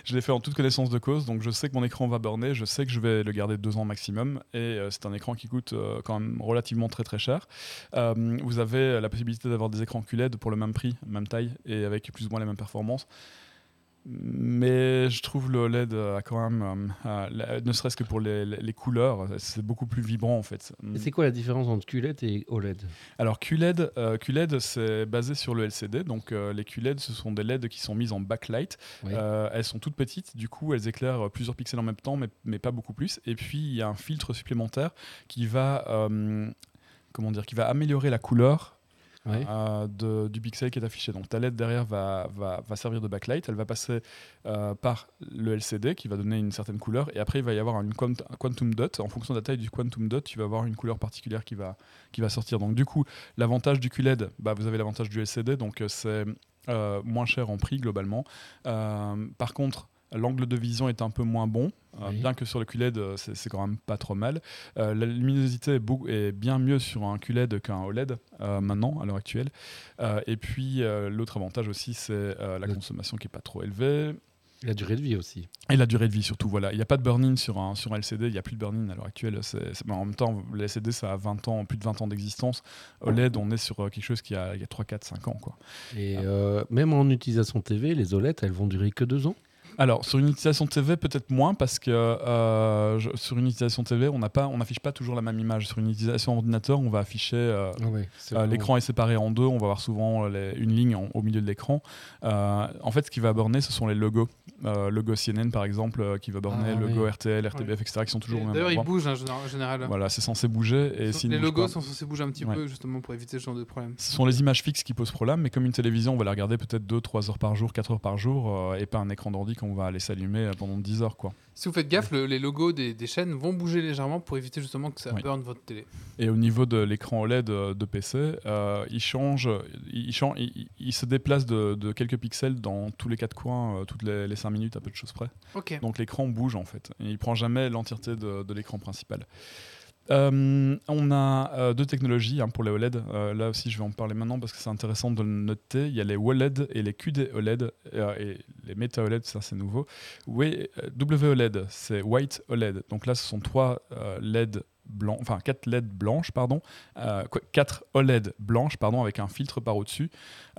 Speaker 2: je l'ai fait en toute connaissance de cause. Donc, je sais que mon écran va burner, je sais que je vais le garder deux ans maximum. Et euh, c'est un écran qui coûte euh, quand même relativement très très cher. Euh, vous avez la possibilité d'avoir des écrans QLED pour le même prix, même taille, et avec plus ou moins les mêmes performances. Mais je trouve le OLED a quand même, euh, euh, ne serait-ce que pour les, couleurs, c'est beaucoup plus vibrant en fait.
Speaker 6: C'est quoi la différence entre QLED et OLED
Speaker 2: Alors QLED, euh, QLED c'est basé sur le LCD, donc euh, les QLED ce sont des LED qui sont mises en backlight.
Speaker 6: Oui.
Speaker 2: Euh, elles sont toutes petites, du coup elles éclairent plusieurs pixels en même temps, mais, mais pas beaucoup plus. Et puis il y a un filtre supplémentaire qui va, euh, comment dire, qui va améliorer la couleur Euh, du pixel qui est affiché. Donc ta LED derrière va, va, va servir de backlight, elle va passer euh, par le LCD qui va donner une certaine couleur et après il va y avoir une un quantum dot. En fonction de la taille du quantum dot, tu vas avoir une couleur particulière qui va, qui va sortir. Donc du coup, l'avantage du QLED, bah, vous avez l'avantage du LCD, donc euh, c'est moins cher en prix globalement. Par contre, L'angle de vision est un peu moins bon, euh,
Speaker 6: Oui.
Speaker 2: bien que sur le QLED, euh, c'est quand même pas trop mal. Euh, la luminosité est, beau- est bien mieux sur un QLED qu'un OLED euh, maintenant, à l'heure actuelle. Et puis, l'autre avantage aussi, c'est la consommation qui est pas trop élevée.
Speaker 6: La durée de vie aussi.
Speaker 2: Et la durée de vie surtout, voilà. Il n'y a pas de burn-in sur un, sur un LCD, il n'y a plus de burn-in à l'heure actuelle. En même temps, le LCD, ça a 20 ans, plus de 20 ans d'existence. OLED, on est sur quelque chose qui a, il y a 3, 4, 5 ans. Quoi.
Speaker 6: Et euh, même en utilisation TV, les OLED, elles vont durer que deux ans?
Speaker 2: Alors, sur une utilisation TV, peut-être moins, parce que euh, je- sur une utilisation TV, on n'a pas- on n'affiche pas toujours la même image. Sur une utilisation ordinateur, on va afficher. euh, euh, L'écran est séparé en deux, on va avoir souvent euh, les- une ligne en- au milieu de l'écran. En fait, ce qui va burner, ce sont les logos. Logo CNN, par exemple, qui va burner,
Speaker 6: Ah,
Speaker 2: logo
Speaker 6: oui.
Speaker 2: RTL, RTBF, etc., qui sont toujours au même
Speaker 1: D'ailleurs, ils bougent hein, général- en général.
Speaker 2: Voilà, c'est censé bouger. Et
Speaker 1: sont- les logos
Speaker 2: pas-
Speaker 1: sont censés bouger un petit
Speaker 2: Ouais.
Speaker 1: peu justement pour éviter ce genre de problème.
Speaker 2: Ce sont les images fixes qui posent problème, mais comme une télévision, on va la regarder peut-être 2-3 heures par jour, 4 heures par jour, et pas un écran d'ordi qu'on va laisser allumer euh, pendant 10 heures. Quoi.
Speaker 1: Si vous faites gaffe, le- les logos des, des chaînes vont bouger légèrement pour éviter justement que ça
Speaker 2: Oui.
Speaker 1: burn votre télé.
Speaker 2: Et au niveau de l'écran OLED euh, de PC, euh, il change, il, change, il, il se déplace de, de quelques pixels dans tous les quatre coins, euh, toutes les, les 5 minutes à peu de choses près.
Speaker 1: Ok.
Speaker 2: Donc l'écran bouge en fait. Et il prend jamais l'entièreté de, de l'écran principal. Euh, on a euh, deux technologies hein, pour les OLED. Euh, là aussi, je vais en parler maintenant parce que c'est intéressant de le noter. Il y a les WOLED et les QD OLED euh, et les Meta OLED, ça c'est nouveau. Oui, euh, WOLED, c'est White OLED. Donc là, ce sont trois euh, LED blancs, enfin quatre LED blanches, pardon, euh, quoi, quatre OLED blanches, pardon, avec un filtre par au-dessus.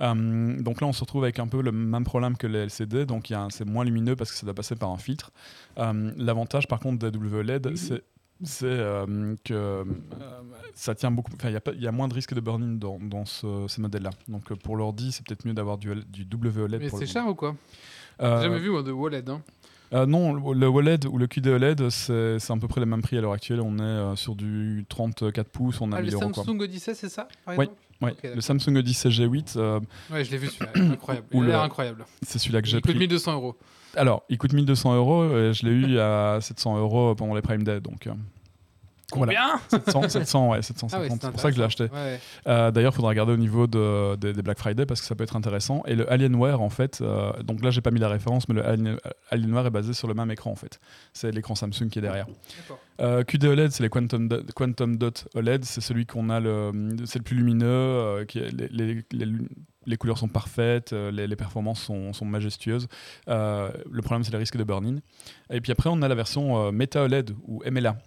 Speaker 2: Euh, donc là, on se retrouve avec un peu le même problème que les LCD. Donc c'est moins lumineux parce que ça doit passer par un filtre. Euh, L'avantage, par contre, des WLED, c'est c'est euh, que euh, ça tient beaucoup. Enfin, il y a y, moins de risque de burn-in dans, dans ce- ces modèles-là. Donc euh, pour l'ordi, c'est peut-être mieux d'avoir du, du WLED.
Speaker 1: Mais c'est cher ou quoi?
Speaker 2: Euh,
Speaker 1: J'ai jamais vu moi de OLED. Hein.
Speaker 2: non, le le OLED ou le QD OLED, c'est à peu près le même prix à l'heure actuelle. On est sur du 34 pouces, on a
Speaker 1: Ah, le
Speaker 2: 1000 euros. Quoi.
Speaker 1: Samsung Odyssey, c'est ça par
Speaker 2: Oui. Ouais, le Samsung Odyssey G8, euh,
Speaker 1: Ouais, je l'ai vu celui-là. incroyable. Il a l'air
Speaker 2: le-
Speaker 1: incroyable.
Speaker 2: c'est celui-là que j'ai
Speaker 1: Il coûte
Speaker 2: pris.
Speaker 1: 1200 euros.
Speaker 2: Alors, il coûte 1200 euros et je l'ai eu à 700 euros pendant les Prime Day. Donc, euh,
Speaker 1: Combien?
Speaker 2: 700, 700, ouais, 750.
Speaker 1: Ah ouais,
Speaker 2: c'est pour ça que je l'ai acheté.
Speaker 1: Ouais.
Speaker 2: Euh, D'ailleurs, il faudra regarder au niveau de- des des Black Friday parce que ça peut être intéressant. Et le Alienware, en fait, euh, donc là, j'ai pas mis la référence, mais le Alien- Alienware est basé sur le même écran, en fait. C'est l'écran Samsung qui est derrière. Euh, QD OLED, c'est les Quantum, Do- Quantum Dot OLED. C'est celui qu'on a, le, c'est le plus lumineux. qui est- les, les- les lu- les couleurs sont parfaites, euh, les, performances sont, majestueuses. Euh, le problème, c'est le risque de burn-in. Et puis après, on a la version euh, Meta OLED ou MLA.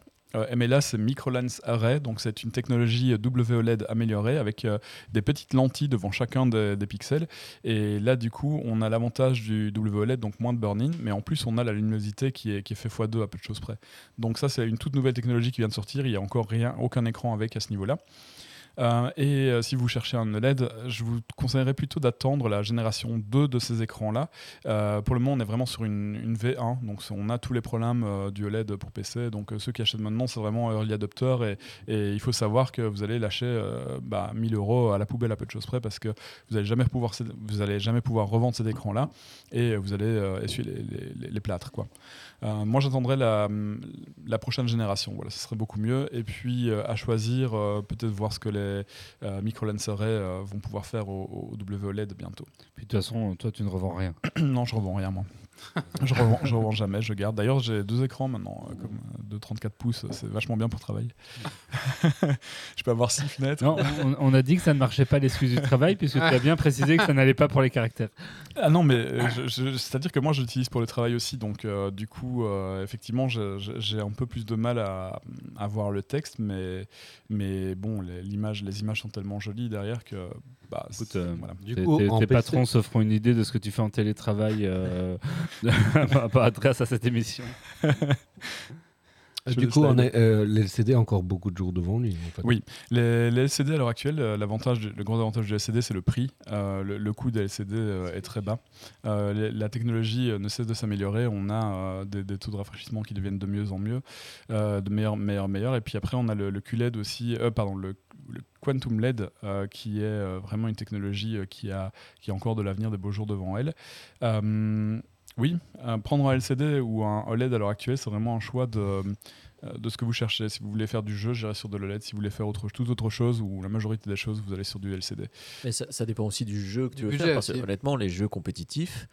Speaker 2: MLA, c'est Microlens Array, donc c'est une technologie WOLED améliorée avec des petites lentilles devant chacun des, des pixels. Et là, du coup, on a l'avantage du WOLED, donc moins de burn-in, mais en plus, on a la luminosité qui est, qui est fait x2 à peu de choses près. Donc ça, c'est une toute nouvelle technologie qui vient de sortir. Il n'y a encore rien, aucun écran avec à ce niveau-là. Euh, et euh, si vous cherchez un OLED, je vous conseillerais plutôt d'attendre la génération 2 de ces écrans-là. Euh, pour le moment, on est vraiment sur une, une V1, donc on a tous les problèmes du OLED pour PC. Donc ceux qui achètent maintenant, c'est vraiment early adopter et, il faut savoir que vous allez lâcher euh, bah, 1000 euros à la poubelle à peu de choses près parce que vous allez jamais pouvoir, vous allez jamais pouvoir revendre cet écran-là et vous allez essuyer les- les plâtres. Quoi. Euh, moi, j'attendrais la, la prochaine génération. Voilà, ce serait beaucoup mieux. Et puis, euh, à choisir, euh, peut-être voir ce que les micro-lens array euh, vont pouvoir faire au, au WLED bientôt.
Speaker 3: Puis de toute façon, toi, tu ne revends rien.
Speaker 2: non, je revends rien, moi. je, revends, je revends jamais, je garde. D'ailleurs, j'ai deux écrans maintenant, euh, comme euh, de 34 pouces. C'est vachement bien pour travailler. je peux avoir six fenêtres.
Speaker 3: Non, on, on a dit que ça ne marchait pas l'excuse du travail, puisque tu as bien précisé que ça n'allait pas pour les caractères.
Speaker 2: Ah non, mais euh, c'est-à-dire que moi, je l'utilise pour le travail aussi. Donc, euh, du coup, effectivement, j'ai un peu plus de mal à, à voir le texte. Mais, mais bon, les, l'image, les images sont tellement jolies derrière que. Bah,
Speaker 3: Écoute, euh,
Speaker 2: voilà.
Speaker 6: Du
Speaker 3: Tes-
Speaker 6: coup,
Speaker 3: tes,
Speaker 6: en
Speaker 3: tes
Speaker 6: PC
Speaker 3: patrons se feront une idée de ce que tu fais en télétravail euh, par grâce à cette émission.
Speaker 2: Je
Speaker 6: du coup, on est, euh, l'LCD a encore beaucoup de jours devant lui. En fait.
Speaker 2: Oui. Les, les LCD à l'heure actuelle, euh, l'avantage, le gros avantage du LCD, c'est le prix. Euh, le, le coût des LCD est très bas. Euh, la technologie ne cesse de s'améliorer. On a des, des taux de rafraîchissement qui deviennent de mieux en mieux, de meilleur, meilleur, meilleur. Et puis après, on a le, le QLED aussi, euh, pardon, le, le Quantum LED, euh, qui est euh, vraiment une technologie euh, qui, a, qui a encore de l'avenir, des beaux jours devant elle. Oui, euh, prendre un LCD ou un OLED à l'heure actuelle, c'est vraiment un choix de, euh, de ce que vous cherchez. Si vous voulez faire du jeu, j'irai sur de l'OLED. Si vous voulez faire autre, toute autre chose, ou la majorité des choses, vous allez sur du LCD.
Speaker 5: Mais ça, ça dépend aussi du jeu que
Speaker 1: Du
Speaker 5: tu veux faire. Parce que honnêtement, les jeux compétitifs,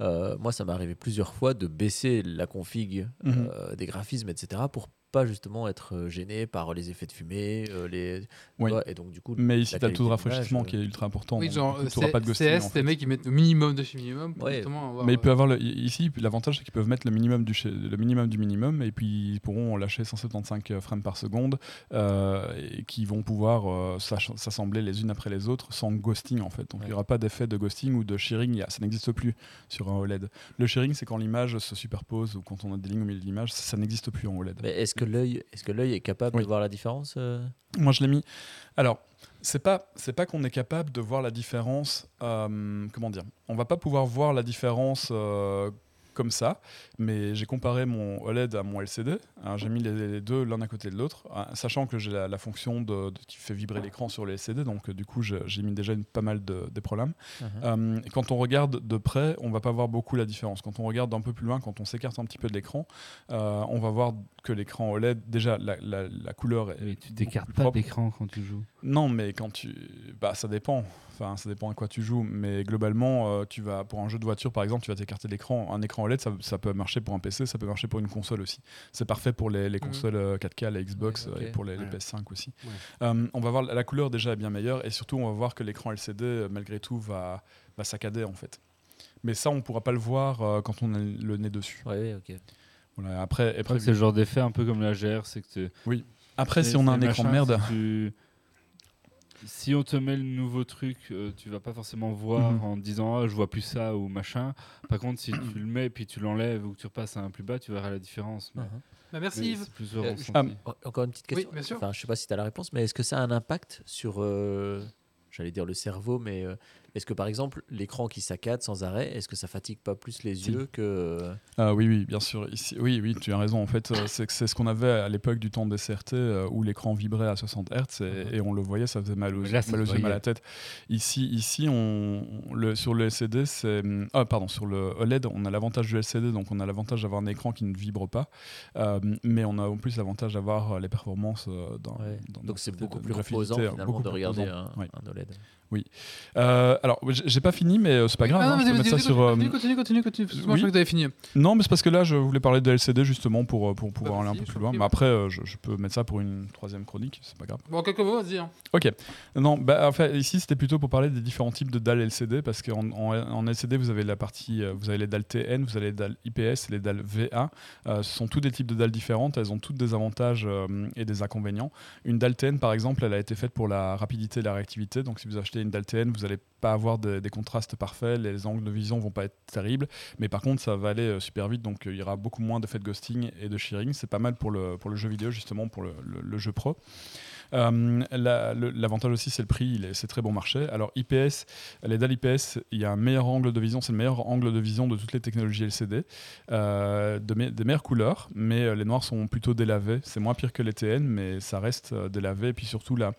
Speaker 5: euh, moi, ça m'est arrivé plusieurs fois de baisser la config
Speaker 2: Mhm.
Speaker 5: euh, des graphismes, etc., pour pas justement être euh, gêné par les effets de fumée, euh, les.
Speaker 2: Oui.
Speaker 5: Ouais, et donc du coup.
Speaker 2: Mais ici, tu as le
Speaker 5: qualité d'image,
Speaker 2: rafraîchissement
Speaker 5: euh,
Speaker 2: qui est ultra important.
Speaker 1: Oui,
Speaker 2: donc,
Speaker 1: genre
Speaker 2: du coup, t'auras
Speaker 1: C-
Speaker 2: pas de ghosting,
Speaker 1: CS,
Speaker 2: en
Speaker 1: les mecs ils mettent le minimum de chez minimum pour
Speaker 5: Ouais.
Speaker 1: justement avoir,
Speaker 2: Mais ils
Speaker 1: euh,
Speaker 2: peuvent avoir le- ici l'avantage c'est qu'ils peuvent mettre le minimum du chez- le minimum du minimum et puis ils pourront lâcher 175 frames par seconde euh, et qui vont pouvoir euh, s'assembler les unes après les autres sans ghosting en fait. Donc il
Speaker 5: Ouais.
Speaker 2: n'y aura pas d'effet de ghosting ou de shearing, il y a- ça n'existe plus sur un OLED. Le shearing c'est quand l'image se superpose ou quand on a des lignes au milieu de l'image, ça, ça n'existe plus en OLED.
Speaker 5: Mais est-ce que l'œil, est-ce que l'œil est capable
Speaker 2: Oui.
Speaker 5: de voir la différence euh
Speaker 2: Moi, je l'ai mis. Alors, c'est pas c'est pas qu'on est capable de voir la différence. euh, comment dire On va pas pouvoir voir la différence euh, comme ça, mais j'ai comparé mon OLED à mon LCD. hein, j'ai mis les, les deux l'un à côté de l'autre, hein, sachant que j'ai la, la fonction de, de- qui fait vibrer l'écran sur le LCD, donc euh, du coup j'ai mis déjà une- pas mal de, des problèmes. Euh, et quand on regarde de près, on va pas voir beaucoup la différence. Quand on regarde d'un peu plus loin, quand on s'écarte un petit peu de l'écran, euh, on va voir que l'écran OLED, déjà la, la- la couleur est
Speaker 3: Et tu t'écartes pas de l'écran quand tu joues.
Speaker 2: Non, mais quand tu. Bah, ça dépend. Enfin, ça dépend à quoi tu joues. Mais globalement, euh, tu vas pour un jeu de voiture, par exemple, tu vas t'écarter l'écran. Un écran OLED, ça, ça peut marcher pour un PC, ça peut marcher pour une console aussi. C'est parfait pour les, les
Speaker 1: Mhm.
Speaker 2: consoles euh, 4K, la Xbox
Speaker 5: Ouais,
Speaker 2: euh, et pour les, les
Speaker 6: Ouais.
Speaker 2: PS5 aussi.
Speaker 6: Ouais.
Speaker 2: Euh, on va voir la couleur déjà est bien meilleure et surtout on va voir que l'écran LCD euh, malgré tout va, va saccader en fait. Mais ça, on pourra pas le voir euh, quand on a le nez dessus.
Speaker 5: Ouais, ok.
Speaker 2: Voilà. Après, après,
Speaker 3: c'est le genre d'effet un peu comme la GR, c'est que tu-
Speaker 2: après, si on a un écran de merde,
Speaker 3: Si, tu- si on te met le nouveau truc, euh, tu vas pas forcément voir
Speaker 2: Mhm.
Speaker 3: en te disant ah, je vois plus ça ou machin. Par contre, si tu le mets puis tu l'enlèves ou que tu repasses à un plus bas, tu verras la différence. Mais,
Speaker 5: Uh-huh.
Speaker 1: Bah, merci
Speaker 3: mais
Speaker 1: Yves.
Speaker 3: plus
Speaker 5: Euh,
Speaker 2: ah,
Speaker 5: En- Encore une petite question.
Speaker 1: Oui, bien sûr.
Speaker 5: Enfin, je sais pas si tu as la réponse, mais est-ce que ça a un impact sur, euh, j'allais dire le cerveau, mais euh, est-ce que par exemple l'écran qui saccade sans arrêt, est-ce que ça fatigue pas plus les
Speaker 2: Si.
Speaker 5: yeux que euh,
Speaker 2: Ah oui, oui, bien sûr. Ici, oui, oui, tu as raison. En fait, euh, c'est ce qu'on avait à l'époque du temps des CRT euh, où l'écran vibrait à 60 Hz et, et on le voyait, ça faisait mal aux,
Speaker 3: là,
Speaker 2: mal, aux yeux, mal à la tête. Ici, ici on, le, sur le LCD, c'est. Ah, pardon, sur le OLED, on a l'avantage du LCD, donc on a l'avantage d'avoir un écran qui ne vibre pas. Euh, mais on a en plus l'avantage d'avoir les performances dans.
Speaker 5: Ouais.
Speaker 2: dans-
Speaker 5: donc c'est beaucoup plus reposant finalement
Speaker 2: beaucoup
Speaker 5: de regarder un,
Speaker 2: Ouais.
Speaker 5: un OLED.
Speaker 2: Euh, alors, j'ai pas fini, mais euh, c'est pas grave.
Speaker 1: Ah non,
Speaker 2: hein, je peux sur. euh,
Speaker 1: continue, continue, continue, continue. Parce que moi,
Speaker 2: oui.
Speaker 1: je crois que tu avais fini.
Speaker 2: Non, mais c'est parce que là, je voulais parler de LCD justement pour, euh, pour pouvoir
Speaker 1: Pas
Speaker 2: aller un peu plus loin. Mais après, je, je peux mettre ça pour une troisième chronique, c'est pas grave.
Speaker 1: Bon, quelques mots, vas-y. hein.
Speaker 2: Ok. Non, bah, en fait, ici, c'était plutôt pour parler des différents types de dalles LCD parce qu'en en, en LCD, vous avez la partie, vous avez les dalles TN, vous avez les dalles IPS et les dalles VA. Euh, ce sont tous des types de dalles différentes. Elles ont toutes des avantages euh, et des inconvénients. Une dalle TN, par exemple, elle a été faite pour la rapidité et la réactivité. Donc, si vous achetez une dalle TN, vous n'allez pas avoir de- des contrastes parfaits, les angles de vision vont pas être terribles, mais par contre, ça va aller euh, super vite. Donc, euh, il y aura beaucoup moins de ghosting et de shearing. C'est pas mal pour le, pour le jeu vidéo, justement, pour le, jeu pro. Euh, L'avantage aussi, c'est le prix, c'est très bon marché. Alors, IPS, les dalles IPS, il y a un meilleur angle de vision, c'est le meilleur angle de vision de toutes les technologies LCD, de des meilleures couleurs, mais les noirs sont plutôt délavés. C'est moins pire que les TN, mais ça reste délavé. Et puis surtout, la,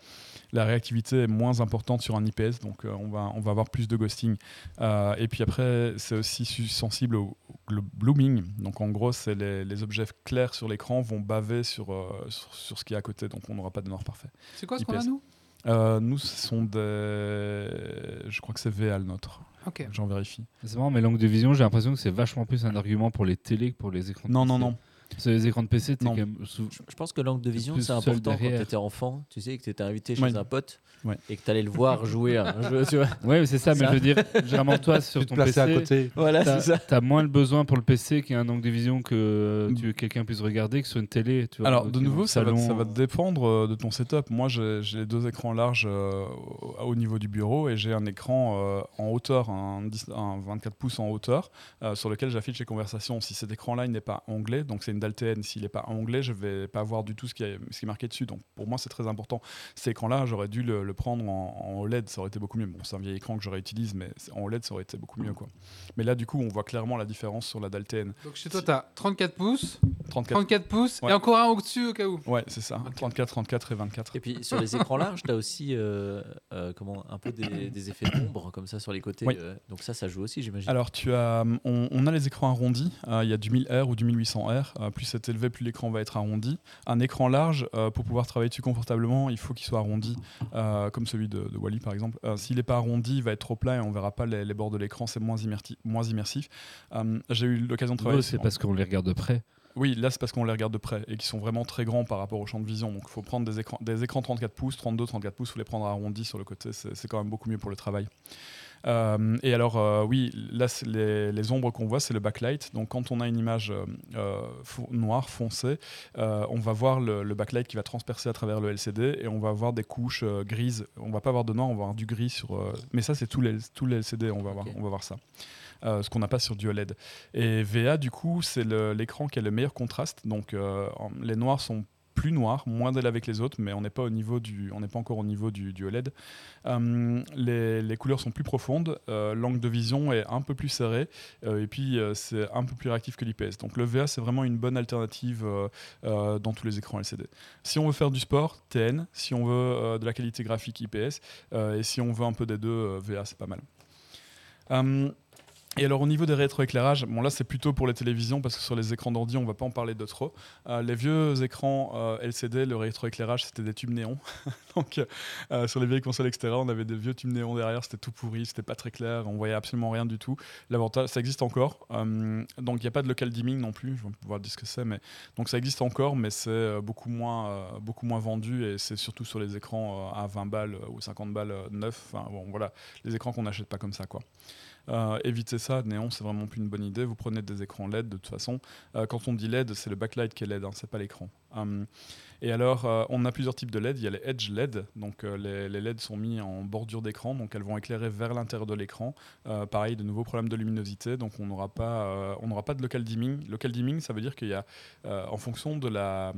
Speaker 2: la réactivité est moins importante sur un IPS, donc euh, on, va, on va avoir plus de ghosting. Euh, et puis après, c'est aussi sensible au, au blooming. Donc en gros, c'est les, les objets clairs sur l'écran vont baver sur, euh, sur, sur ce qui est à côté, donc on n'aura pas de noir parfait.
Speaker 1: C'est quoi ce qu'on a, nous?
Speaker 2: Euh, nous, ce sont des. Je crois que c'est VA le nôtre.
Speaker 1: Ok.
Speaker 2: J'en vérifie.
Speaker 3: C'est marrant, mais langue de vision, j'ai l'impression que c'est vachement plus un argument pour les télés que pour les écrans
Speaker 2: Non, non, non.
Speaker 3: Que les écrans de PC, quand même sous-
Speaker 5: Je pense que l'angle de vision, c'est important quand tu étais enfant. Tu sais, que tu étais invité chez
Speaker 2: Ouais.
Speaker 5: un pote
Speaker 2: Ouais.
Speaker 5: et que tu allais le voir jouer à un jeu, tu vois.
Speaker 3: Ouais, c'est ça, mais
Speaker 5: Ça.
Speaker 3: je veux dire, généralement, toi, sur
Speaker 6: Tu
Speaker 3: ton PC,
Speaker 6: à côté.
Speaker 5: Voilà,
Speaker 3: t'as
Speaker 5: c'est ça.
Speaker 3: t'as moins le besoin pour le PC qu'il y a un angle de vision que tu veux que quelqu'un puisse regarder que sur une télé. Tu vois,
Speaker 2: Alors, de
Speaker 3: qui
Speaker 2: nouveau, ça va, ça va dépendre euh, de ton setup. Moi, j'ai j'ai les deux écrans larges euh, au, au niveau du bureau et j'ai un écran euh, en hauteur, un, 10 un 24 pouces en hauteur, euh, sur lequel j'affiche les conversations. Si cet écran-là il n'est pas anglais, donc c'est une dalle TN, s'il n'est pas anglais, je vais pas voir du tout ce qui est, ce qui est marqué dessus. Donc pour moi, c'est très important. Cet écran-là, j'aurais dû le, le prendre en, en OLED, ça aurait été beaucoup mieux. Bon, c'est un vieil écran que je réutilise, mais en OLED, ça aurait été beaucoup mieux. Quoi. Mais là, du coup, on voit clairement la différence sur la dalle TN.
Speaker 1: Donc chez toi, tu as 34 pouces,
Speaker 2: 34.
Speaker 1: 34 pouces
Speaker 2: Ouais.
Speaker 1: et encore un au-dessus au cas où.
Speaker 2: Ouais, c'est ça. 34, 34 et 24.
Speaker 5: Et puis sur les écrans larges, tu as aussi euh, euh, comment, un peu des, des effets d'ombre comme ça sur les côtés.
Speaker 2: Oui.
Speaker 5: euh, donc ça, ça joue aussi, j'imagine.
Speaker 2: Alors, tu as, on, on a les écrans arrondis. euh, Il y a du 1000R ou du 1800R. euh, plus c'est élevé, plus l'écran va être arrondi. Un écran large, euh, pour pouvoir travailler dessus confortablement, il faut qu'il soit arrondi, euh, comme celui de, de Wally par exemple. Euh, S'il n'est pas arrondi, il va être trop plat et on verra pas les, les bords de l'écran. C'est moins, immerti- moins immersif. Euh, J'ai eu l'occasion de travailler.
Speaker 3: C'est parce qu'on les regarde de près.
Speaker 2: Oui, là c'est parce qu'on les regarde de près et qui sont vraiment très grands par rapport au champ de vision. Donc il faut prendre des écrans, des écrans 34 pouces, 32, 34 pouces, il faut les prendre arrondis sur le côté. C'est c'est quand même beaucoup mieux pour le travail. Euh, et alors, euh, oui, là, les, les ombres qu'on voit, c'est le backlight. Donc, quand on a une image euh, noire, foncée, on va voir le, le backlight qui va transpercer à travers le LCD et on va avoir des couches grises. On va pas avoir de noir, on va avoir du gris sur. mais ça, c'est tous les, tous les LCD, on va, voir,
Speaker 5: Ok.
Speaker 2: on va voir ça. Euh, ce qu'on n'a pas sur du OLED. Et VA, du coup, c'est l'écran qui a le meilleur contraste. Donc, euh, les noirs sont noirs, moins délavés que les autres, mais on n'est pas pas encore au niveau du, OLED. Euh, les, couleurs sont plus profondes, euh, l'angle de vision est un peu plus serré, euh, et puis c'est un peu plus réactif que l'IPS. Donc le VA c'est vraiment une bonne alternative dans tous les écrans LCD. Si on veut faire du sport, TN. Si on veut de la qualité graphique, IPS. Et si on veut un peu des deux, VA c'est pas mal. Et alors au niveau des rétroéclairages, bon là c'est plutôt pour les télévisions parce que sur les écrans d'ordi on va pas en parler de trop. Euh, les vieux écrans euh, LCD, le rétroéclairage c'était des tubes néons. Donc euh, sur les vieilles consoles extérieures on avait des vieux tubes néons derrière, c'était tout pourri, c'était pas très clair, on voyait absolument rien du tout. L'avantage, ça existe encore. Donc il n'y a pas de local dimming non plus, je vais pouvoir dire ce que c'est, mais donc ça existe encore, mais c'est beaucoup moins, beaucoup moins vendu et c'est surtout sur les écrans à 20 balles ou 50 balles neufs. Bon voilà, les écrans qu'on n'achète pas comme ça quoi. Euh, évitez ça, néon, c'est vraiment plus une bonne idée. Vous prenez des écrans LED de toute façon. Euh, quand on dit LED, c'est le backlight qui est LED, hein, c'est pas l'écran. Hum, et alors, euh, on a plusieurs types de LED. Il y a les Edge LED, donc euh, les, les LED sont mis en bordure d'écran, donc elles vont éclairer vers l'intérieur de l'écran. Pareil, de nouveaux problèmes de luminosité, donc on n'aura pas, on n'aura pas de local dimming. Local dimming, ça veut dire qu'il y a, en fonction de la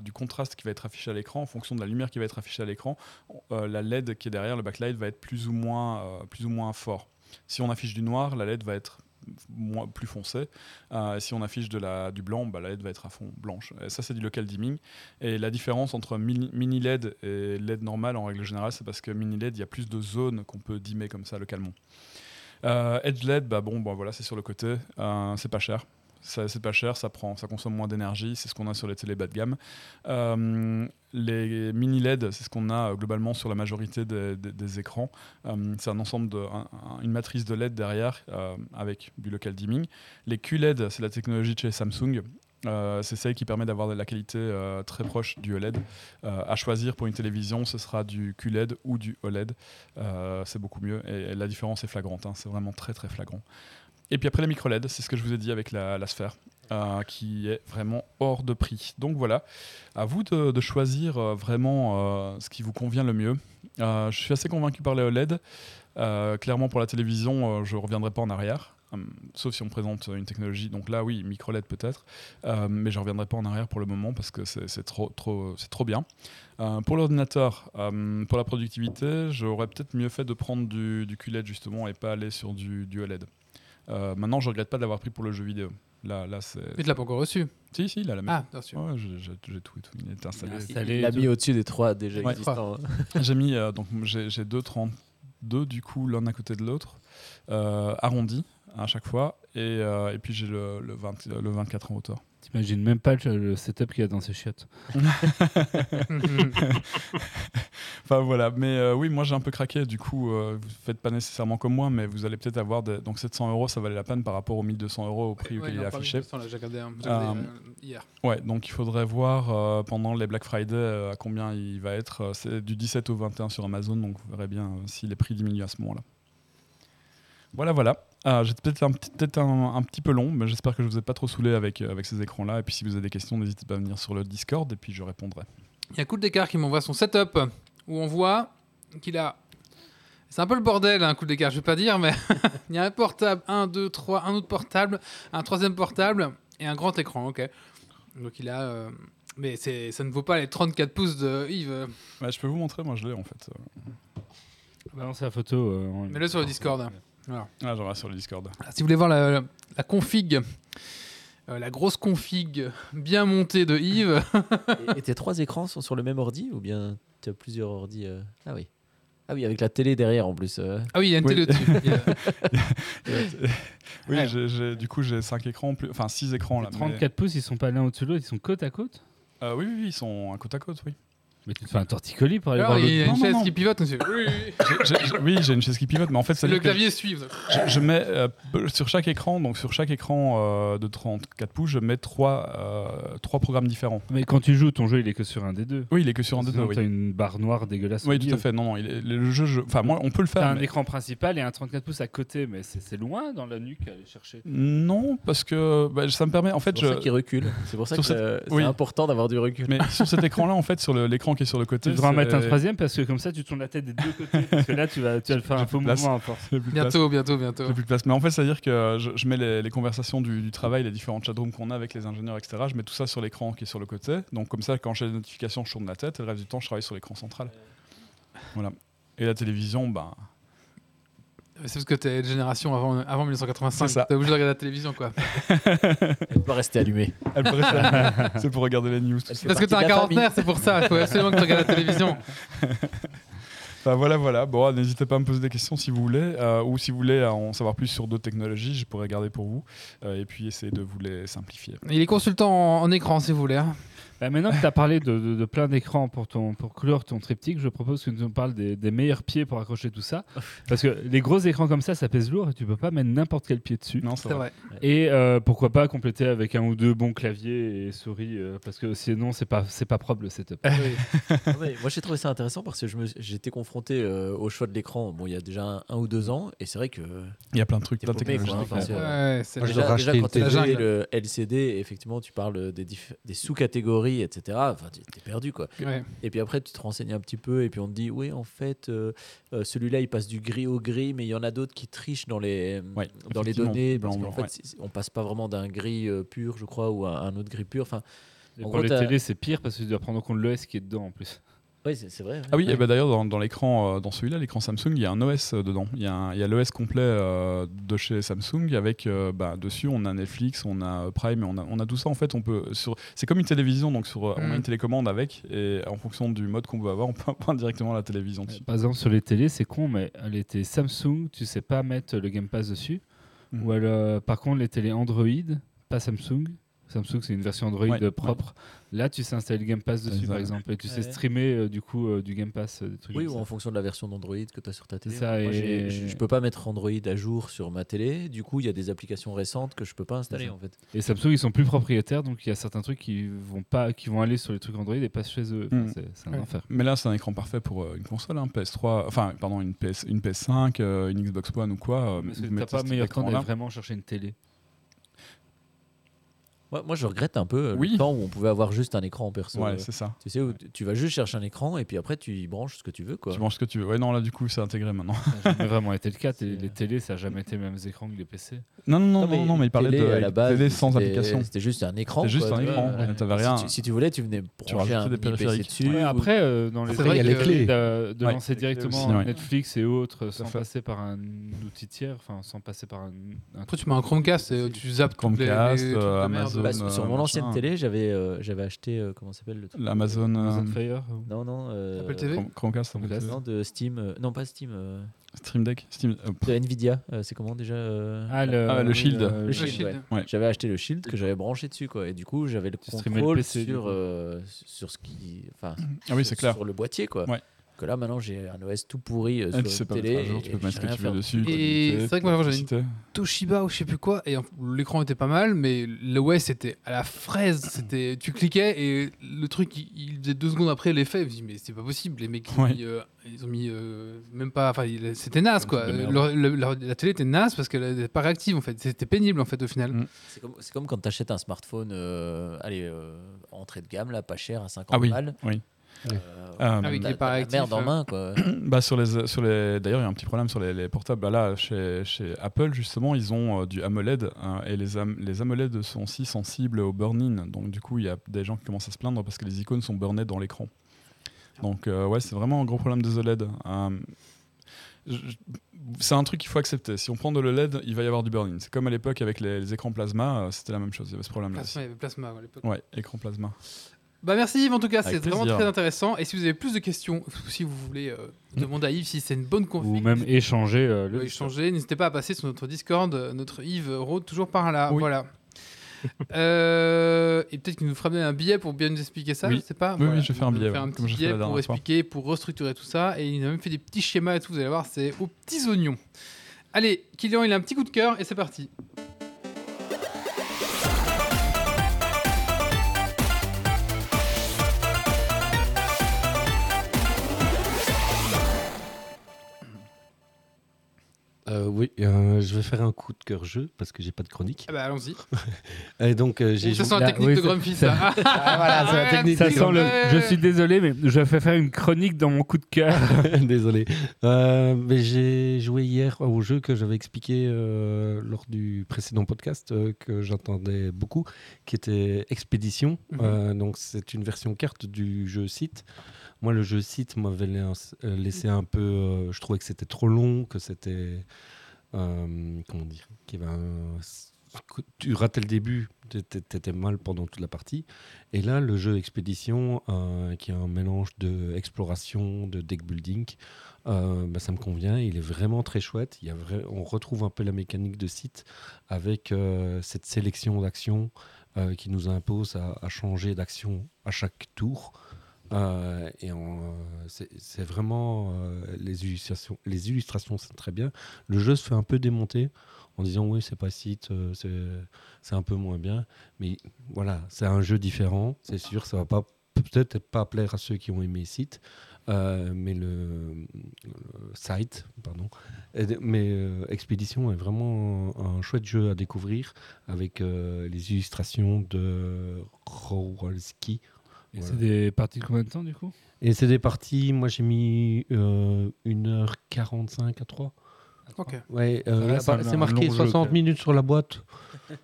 Speaker 2: du contraste qui va être affiché à l'écran, en fonction de la lumière qui va être affichée à l'écran, euh, la LED qui est derrière, le backlight, va être plus ou moins, euh, plus ou moins fort. Si on affiche du noir, la LED va être moins, plus foncée. Euh, si on affiche de la, du blanc, bah, la LED va être à fond blanche. Ça, c'est du local dimming. Et la différence entre mini, LED et LED normal, en règle générale, c'est parce que mini LED, il y a plus de zones qu'on peut dimmer comme ça localement. Edge LED, bah bon, bah voilà, c'est sur le côté. C'est pas cher. C'est pas cher, ça, prend, ça consomme moins d'énergie, c'est ce qu'on a sur les télé bas de gamme. Euh, les mini LED, c'est ce qu'on a euh, globalement sur la majorité des, écrans. Euh, c'est un ensemble une matrice de LED derrière avec du local dimming. Les QLED, c'est la technologie de chez Samsung. C'est celle qui permet d'avoir la qualité très proche du OLED. À choisir pour une télévision, ce sera du QLED ou du OLED. C'est beaucoup mieux et, et la différence est flagrante. hein. c'est vraiment très très flagrant. Et puis après les micro LED, c'est ce que je vous ai dit avec la, la sphère, euh, qui est vraiment hors de prix. Donc voilà, à vous de, choisir euh, vraiment euh, ce qui vous convient le mieux. Je suis assez convaincu par les OLED. Clairement pour la télévision, je ne reviendrai pas en arrière. Hum, sauf si on présente une technologie, donc là oui, micro LED peut-être, mais je ne reviendrai pas en arrière pour le moment parce que c'est trop, trop, trop bien. Pour l'ordinateur, euh, pour la productivité, j'aurais peut-être mieux fait de prendre du, QLED justement et pas aller sur du OLED. Euh, maintenant, je regrette pas de l'avoir pris pour le jeu vidéo. Là, là c'est.
Speaker 1: Mais tu l'as pas encore reçu.
Speaker 2: Si, si, il a la même.
Speaker 1: Ah, bien sûr.
Speaker 2: Ouais, j'ai j'ai- j'ai tout et tout. Il est installé.
Speaker 5: Il
Speaker 3: Installé
Speaker 5: l'a mis au-dessus des trois déjà
Speaker 2: Ouais.
Speaker 5: existants.
Speaker 2: j'ai mis euh, donc j'ai j'ai deux 32 du coup l'un à côté de l'autre, euh, arrondi à chaque fois, et, euh, et puis j'ai le, le, 20 le 24 en hauteur.
Speaker 3: T'imagines même pas le, le setup qu'il y a dans ces chiottes.
Speaker 2: Enfin voilà, mais euh, oui, moi j'ai un peu craqué. Du coup, euh, vous faites pas nécessairement comme moi, mais vous allez peut-être avoir des... donc 700 euros, ça valait la peine par rapport aux 1200 euros au prix
Speaker 1: Ouais,
Speaker 2: auquel
Speaker 1: il
Speaker 2: il est affiché.
Speaker 1: J'ai regardé, un- j'ai
Speaker 2: Euh,
Speaker 1: regardé, euh, hier.
Speaker 2: Ouais, donc il faudrait voir euh, pendant les Black Friday euh, à combien il va être. C'est du 17 au 21 sur Amazon, donc vous verrez bien euh, si les prix diminuent à ce moment-là. Voilà, voilà. Ah, J'ai peut-être un, un, un petit peu long, mais j'espère que je vous ai pas trop saoulé avec, euh, avec ces écrans-là. Et puis si vous avez des questions, n'hésitez pas à venir sur le Discord et puis je répondrai.
Speaker 1: Il y a Cool Descartes qui m'envoie son setup où on voit qu'il a C'est un peu le bordel, un coup d'écart, je vais pas dire, mais il y a un portable, un, deux, trois, un autre portable, un troisième portable et un grand écran, ok. Donc il a. euh, Mais ça ne vaut pas les 34 pouces de Yves. euh.
Speaker 2: Je peux vous montrer, moi je l'ai en fait.
Speaker 3: Balance la photo. euh,
Speaker 1: Mets-le sur le Discord.
Speaker 2: Ah, j'en reste sur le Discord.
Speaker 1: Si vous voulez voir la, la- la config, euh, la grosse config bien montée de Yves,
Speaker 5: Et, et tes trois écrans sont sur le même ordi ou bien tu as plusieurs ordis euh Ah oui. Ah oui, avec la télé derrière en plus. euh.
Speaker 1: ah oui, il y a une
Speaker 2: Oui.
Speaker 1: télé dessus.
Speaker 2: Oui, du coup j'ai 5 écrans, plus... enfin 6 écrans là.
Speaker 3: Les
Speaker 2: mais-
Speaker 3: 34 pouces, ils sont pas l'un au-dessus de l'autre, ils sont côte à côte?
Speaker 2: Euh, oui, oui, oui, ils sont à côte à côte, oui.
Speaker 3: Mais tu te fais un torticolis pour aller
Speaker 1: Alors,
Speaker 3: voir
Speaker 1: il y a
Speaker 3: l'autre.
Speaker 1: une
Speaker 2: Non,
Speaker 1: chaise
Speaker 2: non.
Speaker 1: qui pivote, monsieur. Oui, oui, oui.
Speaker 2: J'ai- j'ai- oui, j'ai une chaise qui pivote, mais en fait, ça
Speaker 1: Le clavier suit.
Speaker 2: je, je mets euh, sur chaque écran, donc sur chaque écran euh, de 34 pouces, je mets trois, euh, trois programmes différents.
Speaker 3: Mais quand tu joues, ton jeu, il est que sur un des deux.
Speaker 2: Oui, il est que sur un des deux.
Speaker 3: Sinon,
Speaker 2: Oui,
Speaker 3: t'as une barre noire dégueulasse. au
Speaker 2: oui tout
Speaker 3: milieu.
Speaker 2: à fait. Non, non, il est- le jeu, je- enfin moi, on peut le
Speaker 3: T'as
Speaker 2: faire.
Speaker 3: un
Speaker 2: mais-
Speaker 3: écran principal et un 34 pouces à côté, mais c'est c'est loin dans la nuque à aller chercher.
Speaker 2: Non, parce que bah, ça me permet, en
Speaker 5: C'est
Speaker 2: fait,
Speaker 5: pour ça
Speaker 2: je...
Speaker 5: qu'il recule. C'est pour ça
Speaker 2: Sur
Speaker 5: que
Speaker 2: cette-
Speaker 5: euh, c'est
Speaker 2: oui.
Speaker 5: important d'avoir du recul.
Speaker 2: mais sur cet écran-là, en fait, sur le- l'écran qui est sur le côté,
Speaker 3: Tu devras mettre un troisième parce que comme ça, tu tournes la tête des deux côtés. Parce que là, tu vas, tu vas le faire un faux
Speaker 2: place.
Speaker 3: mouvement à force.
Speaker 1: Bientôt, bientôt, bientôt.
Speaker 2: J'ai plus de place. Mais en fait, c'est-à-dire que je, je mets les, les conversations du, du travail, les différentes chatrooms qu'on a avec les ingénieurs, etc. Je mets tout ça sur l'écran qui est sur le côté. Donc comme ça, quand j'ai des notifications, je tourne la tête. Et le reste du temps, je travaille sur l'écran central. Voilà. Et la télévision, bah,
Speaker 1: C'est parce que t'es de génération avant, avant 1985.
Speaker 2: C'est ça.
Speaker 1: T'es obligé de regarder la télévision, quoi.
Speaker 5: Elle doit rester allumée.
Speaker 2: elle pourrait faire- c'est pour regarder les news.
Speaker 1: Parce que
Speaker 5: partie
Speaker 1: t'es un quarantenaire, c'est pour ça. Il faut absolument que tu regardes la télévision.
Speaker 2: Enfin, voilà, voilà. Bon, n'hésitez pas à me poser des questions si vous voulez, euh, ou si vous voulez en savoir plus sur d'autres technologies, je pourrais garder pour vous, euh, et puis essayer de vous les simplifier.
Speaker 1: Il est consultant en, en écran, si vous voulez. hein.
Speaker 3: Bah, maintenant que tu as parlé de, de- de plein d'écrans pour, ton, pour clore ton triptyque, je propose que tu nous parles des, des meilleurs pieds pour accrocher tout ça. Parce que les gros écrans comme ça, ça pèse lourd et tu peux pas mettre n'importe quel pied dessus.
Speaker 2: Non, c'est vrai.
Speaker 1: vrai.
Speaker 3: Et euh, pourquoi pas compléter avec un ou deux bons claviers et souris, euh, parce que sinon, c'est pas, c'est pas propre le setup.
Speaker 5: Ah ouais, moi j'ai trouvé ça intéressant parce que je me- j'étais confronté euh, au choix de l'écran bon, il y a déjà un, un ou deux ans et c'est vrai que
Speaker 2: Il y a plein de trucs, plein de technologies.
Speaker 5: déjà, quand tu le LCD, effectivement, tu parles des sous-catégories, etc. Enfin, tu es perdu, quoi.
Speaker 1: Ouais.
Speaker 5: Et puis après, tu te renseignes un petit peu et puis on te dit, oui, en fait, euh, euh, celui-là, il passe du gris au gris, mais il y en a d'autres qui trichent dans les,
Speaker 2: Ouais,
Speaker 5: dans les données.
Speaker 2: blanc,
Speaker 5: Parce qu'en
Speaker 2: blanc,
Speaker 5: fait, on passe pas vraiment d'un gris euh, pur, je crois, ou à un autre gris pur. Enfin,
Speaker 3: Et
Speaker 5: En
Speaker 3: pour
Speaker 5: gros,
Speaker 3: les télés, c'est pire parce que tu dois prendre en compte l'OS qui est dedans en plus.
Speaker 5: Oui, c'est vrai.
Speaker 2: Ah oui,
Speaker 5: ouais.
Speaker 2: et bah d'ailleurs, dans, dans l'écran, euh, dans celui-là, l'écran Samsung, il y a un OS euh, dedans. Il y a, un- il y a l'OS complet euh, de chez Samsung avec euh, bah, dessus, on a Netflix, on a Prime, on a, on a tout ça. En fait, on peut sur. C'est comme une télévision, donc sur, on a
Speaker 1: Mm.
Speaker 2: une télécommande avec, et en fonction du mode qu'on veut avoir, on peut avoir directement la télévision dessus.
Speaker 3: Par exemple, sur les télés, c'est con, mais les télés Samsung, tu sais pas mettre le Game Pass dessus.
Speaker 2: Mhm.
Speaker 3: Ou alors, par contre, les télés Android, pas Samsung. Samsung, c'est une version Android
Speaker 2: Ouais,
Speaker 3: propre. Là, tu sais installer le Game Pass dessus, par exemple, et tu sais streamer euh, du coup euh, du Game Pass, euh, des trucs
Speaker 5: Oui, ou
Speaker 3: ça.
Speaker 5: en fonction de la version d'Android que tu as sur ta télé.
Speaker 3: ça,
Speaker 5: Moi,
Speaker 3: et-
Speaker 5: je, peux pas mettre Android à jour sur ma télé. Du coup, il y a des applications récentes que je peux pas installer
Speaker 3: ça.
Speaker 5: en fait.
Speaker 3: Et Samsung, ils sont plus propriétaires, donc il y a certains trucs qui vont pas, qui vont aller sur les trucs Android et pas chez eux. Enfin,
Speaker 2: Mhm.
Speaker 3: c'est- un
Speaker 1: Ouais.
Speaker 3: enfer.
Speaker 2: Mais là, c'est un écran parfait pour euh, une console, hein, PS3, enfin, pardon, une, PS, une PS5, euh, une Xbox One ou quoi. euh,
Speaker 3: que
Speaker 2: vous
Speaker 3: t'as pas meilleur temps d'aller vraiment chercher une télé.
Speaker 5: Moi, moi, je regrette un peu euh,
Speaker 2: Oui.
Speaker 5: le temps où on pouvait avoir juste un écran en perso.
Speaker 2: Ouais,
Speaker 5: Euh,
Speaker 2: c'est ça.
Speaker 5: tu sais, où tu vas juste chercher un écran et puis après, tu y branches ce que tu veux. Quoi.
Speaker 2: Tu manges ce que tu veux. Ouais, non, là, du coup, c'est intégré maintenant.
Speaker 3: Ça n'a jamais vraiment été le cas. Les, les télés, ça n'a jamais été les mêmes écrans que les PC.
Speaker 2: Non, non, non, non, non, mais il parlait
Speaker 5: télé,
Speaker 2: de
Speaker 5: à la base,
Speaker 2: télé sans
Speaker 5: c'était-
Speaker 2: application.
Speaker 5: C'était juste un écran.
Speaker 2: C'était juste
Speaker 5: quoi,
Speaker 2: un
Speaker 5: tu
Speaker 2: écran, ouais, t'avais
Speaker 5: Si
Speaker 2: rien.
Speaker 5: tu- Si, tu voulais, tu venais brancher
Speaker 2: rajoutais
Speaker 5: un
Speaker 2: des
Speaker 5: mini PC
Speaker 2: périphériques.
Speaker 5: dessus.
Speaker 3: Ouais,
Speaker 5: ou-
Speaker 3: après, euh, dans les
Speaker 1: qu'il y a les
Speaker 6: clés.
Speaker 3: de, lancer directement. Netflix et autres sans passer par un outil tiers, enfin sans passer par un.
Speaker 1: Après, tu mets un Chromecast et tu zappes
Speaker 2: Chromecast, euh. Amazon,
Speaker 5: Bah,
Speaker 2: euh,
Speaker 5: sur mon ancienne
Speaker 2: machin.
Speaker 5: télé, j'avais euh, j'avais acheté, euh, comment ça s'appelle le truc
Speaker 2: L'Amazon
Speaker 3: Amazon
Speaker 2: euh,
Speaker 3: Fire.
Speaker 5: Non, non. euh,
Speaker 1: Apple TV
Speaker 2: Chrome- Chromecast,
Speaker 3: Chromecast.
Speaker 2: Apple TV.
Speaker 5: Non, de Steam. euh, non, pas Steam. euh,
Speaker 2: Stream Deck, Steam. euh,
Speaker 5: de Nvidia. euh, c'est comment déjà euh,
Speaker 3: Ah, le,
Speaker 2: Ah, le Shield.
Speaker 3: euh,
Speaker 5: Le
Speaker 1: Le
Speaker 5: Shield,
Speaker 1: Shield.
Speaker 5: ouais.
Speaker 2: Ouais.
Speaker 5: J'avais acheté le Shield que j'avais branché dessus, quoi. Et du coup, j'avais le
Speaker 3: Tu streamais le
Speaker 5: contrôle
Speaker 3: PC,
Speaker 5: sur, euh, sur ce qui. Enfin,
Speaker 2: Ah oui, c'est clair.
Speaker 5: Sur le boîtier, quoi.
Speaker 2: Ouais.
Speaker 5: Que là, maintenant, j'ai un OS tout pourri euh,
Speaker 2: Et
Speaker 5: sur
Speaker 2: pas
Speaker 5: télé.
Speaker 2: jour, tu
Speaker 5: et
Speaker 2: peux mettre ce que tu veux dessus.
Speaker 1: Et c'est vrai que moi, j'avais une-. Toshiba ou je sais plus quoi, et l'écran était pas mal, mais l'OS était à la fraise. C'était, tu cliquais et le truc, il, il faisait deux secondes après l'effet. Je me dis, mais c'est pas possible, les mecs, ils ont
Speaker 2: Ouais.
Speaker 1: mis, euh, ils ont mis, euh, même pas, enfin, c'était naze quoi. Le- le- la, la télé était naze parce qu'elle était pas réactive en fait. C'était pénible en fait au final.
Speaker 2: Mm.
Speaker 5: C'est comme, quand tu achètes un smartphone, euh, allez, euh, entrée de gamme, là, pas cher, à 50
Speaker 2: Ah oui,
Speaker 5: balles.
Speaker 2: oui.
Speaker 5: Euh,
Speaker 2: Ah
Speaker 1: oui, qui
Speaker 5: la-
Speaker 1: est pas
Speaker 5: la
Speaker 1: actif,
Speaker 5: merde en
Speaker 1: hein.
Speaker 5: main, quoi.
Speaker 2: Bah sur les, sur les, d'ailleurs, il y a un petit problème sur les, les portables. Bah là, chez, chez Apple, justement, ils ont euh, du AMOLED hein, et les, am- les AMOLED sont aussi sensibles au burn-in. Donc, du coup, il y a des gens qui commencent à se plaindre parce que les icônes sont burnées dans l'écran. Donc, euh, ouais, c'est vraiment un gros problème des OLED. Euh, c'est un truc qu'il faut accepter. Si on prend de l'OLED, il va y avoir du burn-in. C'est comme à l'époque avec les, les écrans plasma, euh, c'était la même chose. Il y avait ce problème-là.
Speaker 1: Plasma, il y avait Plasma à l'époque.
Speaker 2: Ouais, écran plasma.
Speaker 1: Bah merci Yves en tout cas, c'est vraiment très intéressant. Et si vous avez plus de questions, ou si vous voulez euh, demander à Yves si c'est une bonne config,
Speaker 3: Ou même échanger euh, le
Speaker 1: échanger, n'hésitez pas à passer sur notre Discord, euh, notre Yves rôde toujours par là.
Speaker 2: Oui.
Speaker 1: Voilà. Euh, et peut-être qu'il nous fera bien un billet pour bien nous expliquer ça,
Speaker 2: Oui.
Speaker 1: je sais pas.
Speaker 2: Oui, oui, je vais faire un billet,
Speaker 1: faire un petit billet pour
Speaker 2: fois.
Speaker 1: expliquer, pour restructurer tout ça. Et il a même fait des petits schémas et tout, vous allez voir, c'est aux petits oignons. Allez, Kylian, il a un petit coup de cœur et c'est parti.
Speaker 6: Euh, oui, euh, je vais faire un coup de cœur jeu parce que j'ai pas de chronique.
Speaker 1: Ah bah allons-y.
Speaker 6: Et donc euh, j'ai
Speaker 1: Ça
Speaker 6: joué-
Speaker 1: sent la technique
Speaker 3: oui,
Speaker 1: de Grumpy,
Speaker 3: ça-
Speaker 1: ça.
Speaker 6: Ah, voilà, c'est la
Speaker 1: Ouais,
Speaker 6: technique
Speaker 3: Ça
Speaker 6: de
Speaker 3: sent le.
Speaker 1: Ouais.
Speaker 3: Je suis désolé, mais je vais faire une chronique dans mon coup de cœur.
Speaker 6: Désolé. Euh, mais j'ai joué hier au jeu que j'avais expliqué lors du précédent podcast que j'entendais beaucoup, qui était Expédition.
Speaker 1: Mhm.
Speaker 6: Donc c'est une version carte du jeu site. Moi, le jeu site m'avait euh, laissé un peu. euh, je trouvais que c'était trop long, que c'était. euh, comment dire qu'il tu ratais le début, t'étais mal pendant toute la partie. Et là, le jeu Expédition, qui est un mélange de exploration, de deck building, bah, ça me convient. Il est vraiment très chouette. Il y a on retrouve un peu la mécanique de site avec cette sélection d'actions qui nous impose à changer d'action à chaque tour. Euh, et euh, c'est vraiment euh, les illustrations. Les illustrations, c'est très bien. Le jeu se fait un peu démonter en disant oui, c'est pas site, c'est un peu moins bien. Mais voilà, c'est un jeu différent. C'est sûr, ça va peut-être pas plaire à ceux qui ont aimé site, mais le, site, pardon. Mais Expédition est vraiment un, chouette jeu à découvrir avec les illustrations de Rowalski.
Speaker 3: Et
Speaker 6: Voilà.
Speaker 3: C'est des parties de combien de temps du coup
Speaker 6: Et c'est des parties, moi j'ai mis euh, 1h45 à 3.
Speaker 1: Ok.
Speaker 6: Ouais, euh, là, c'est marqué
Speaker 3: long jeu,
Speaker 6: 60
Speaker 3: quand même.
Speaker 6: minutes sur la boîte.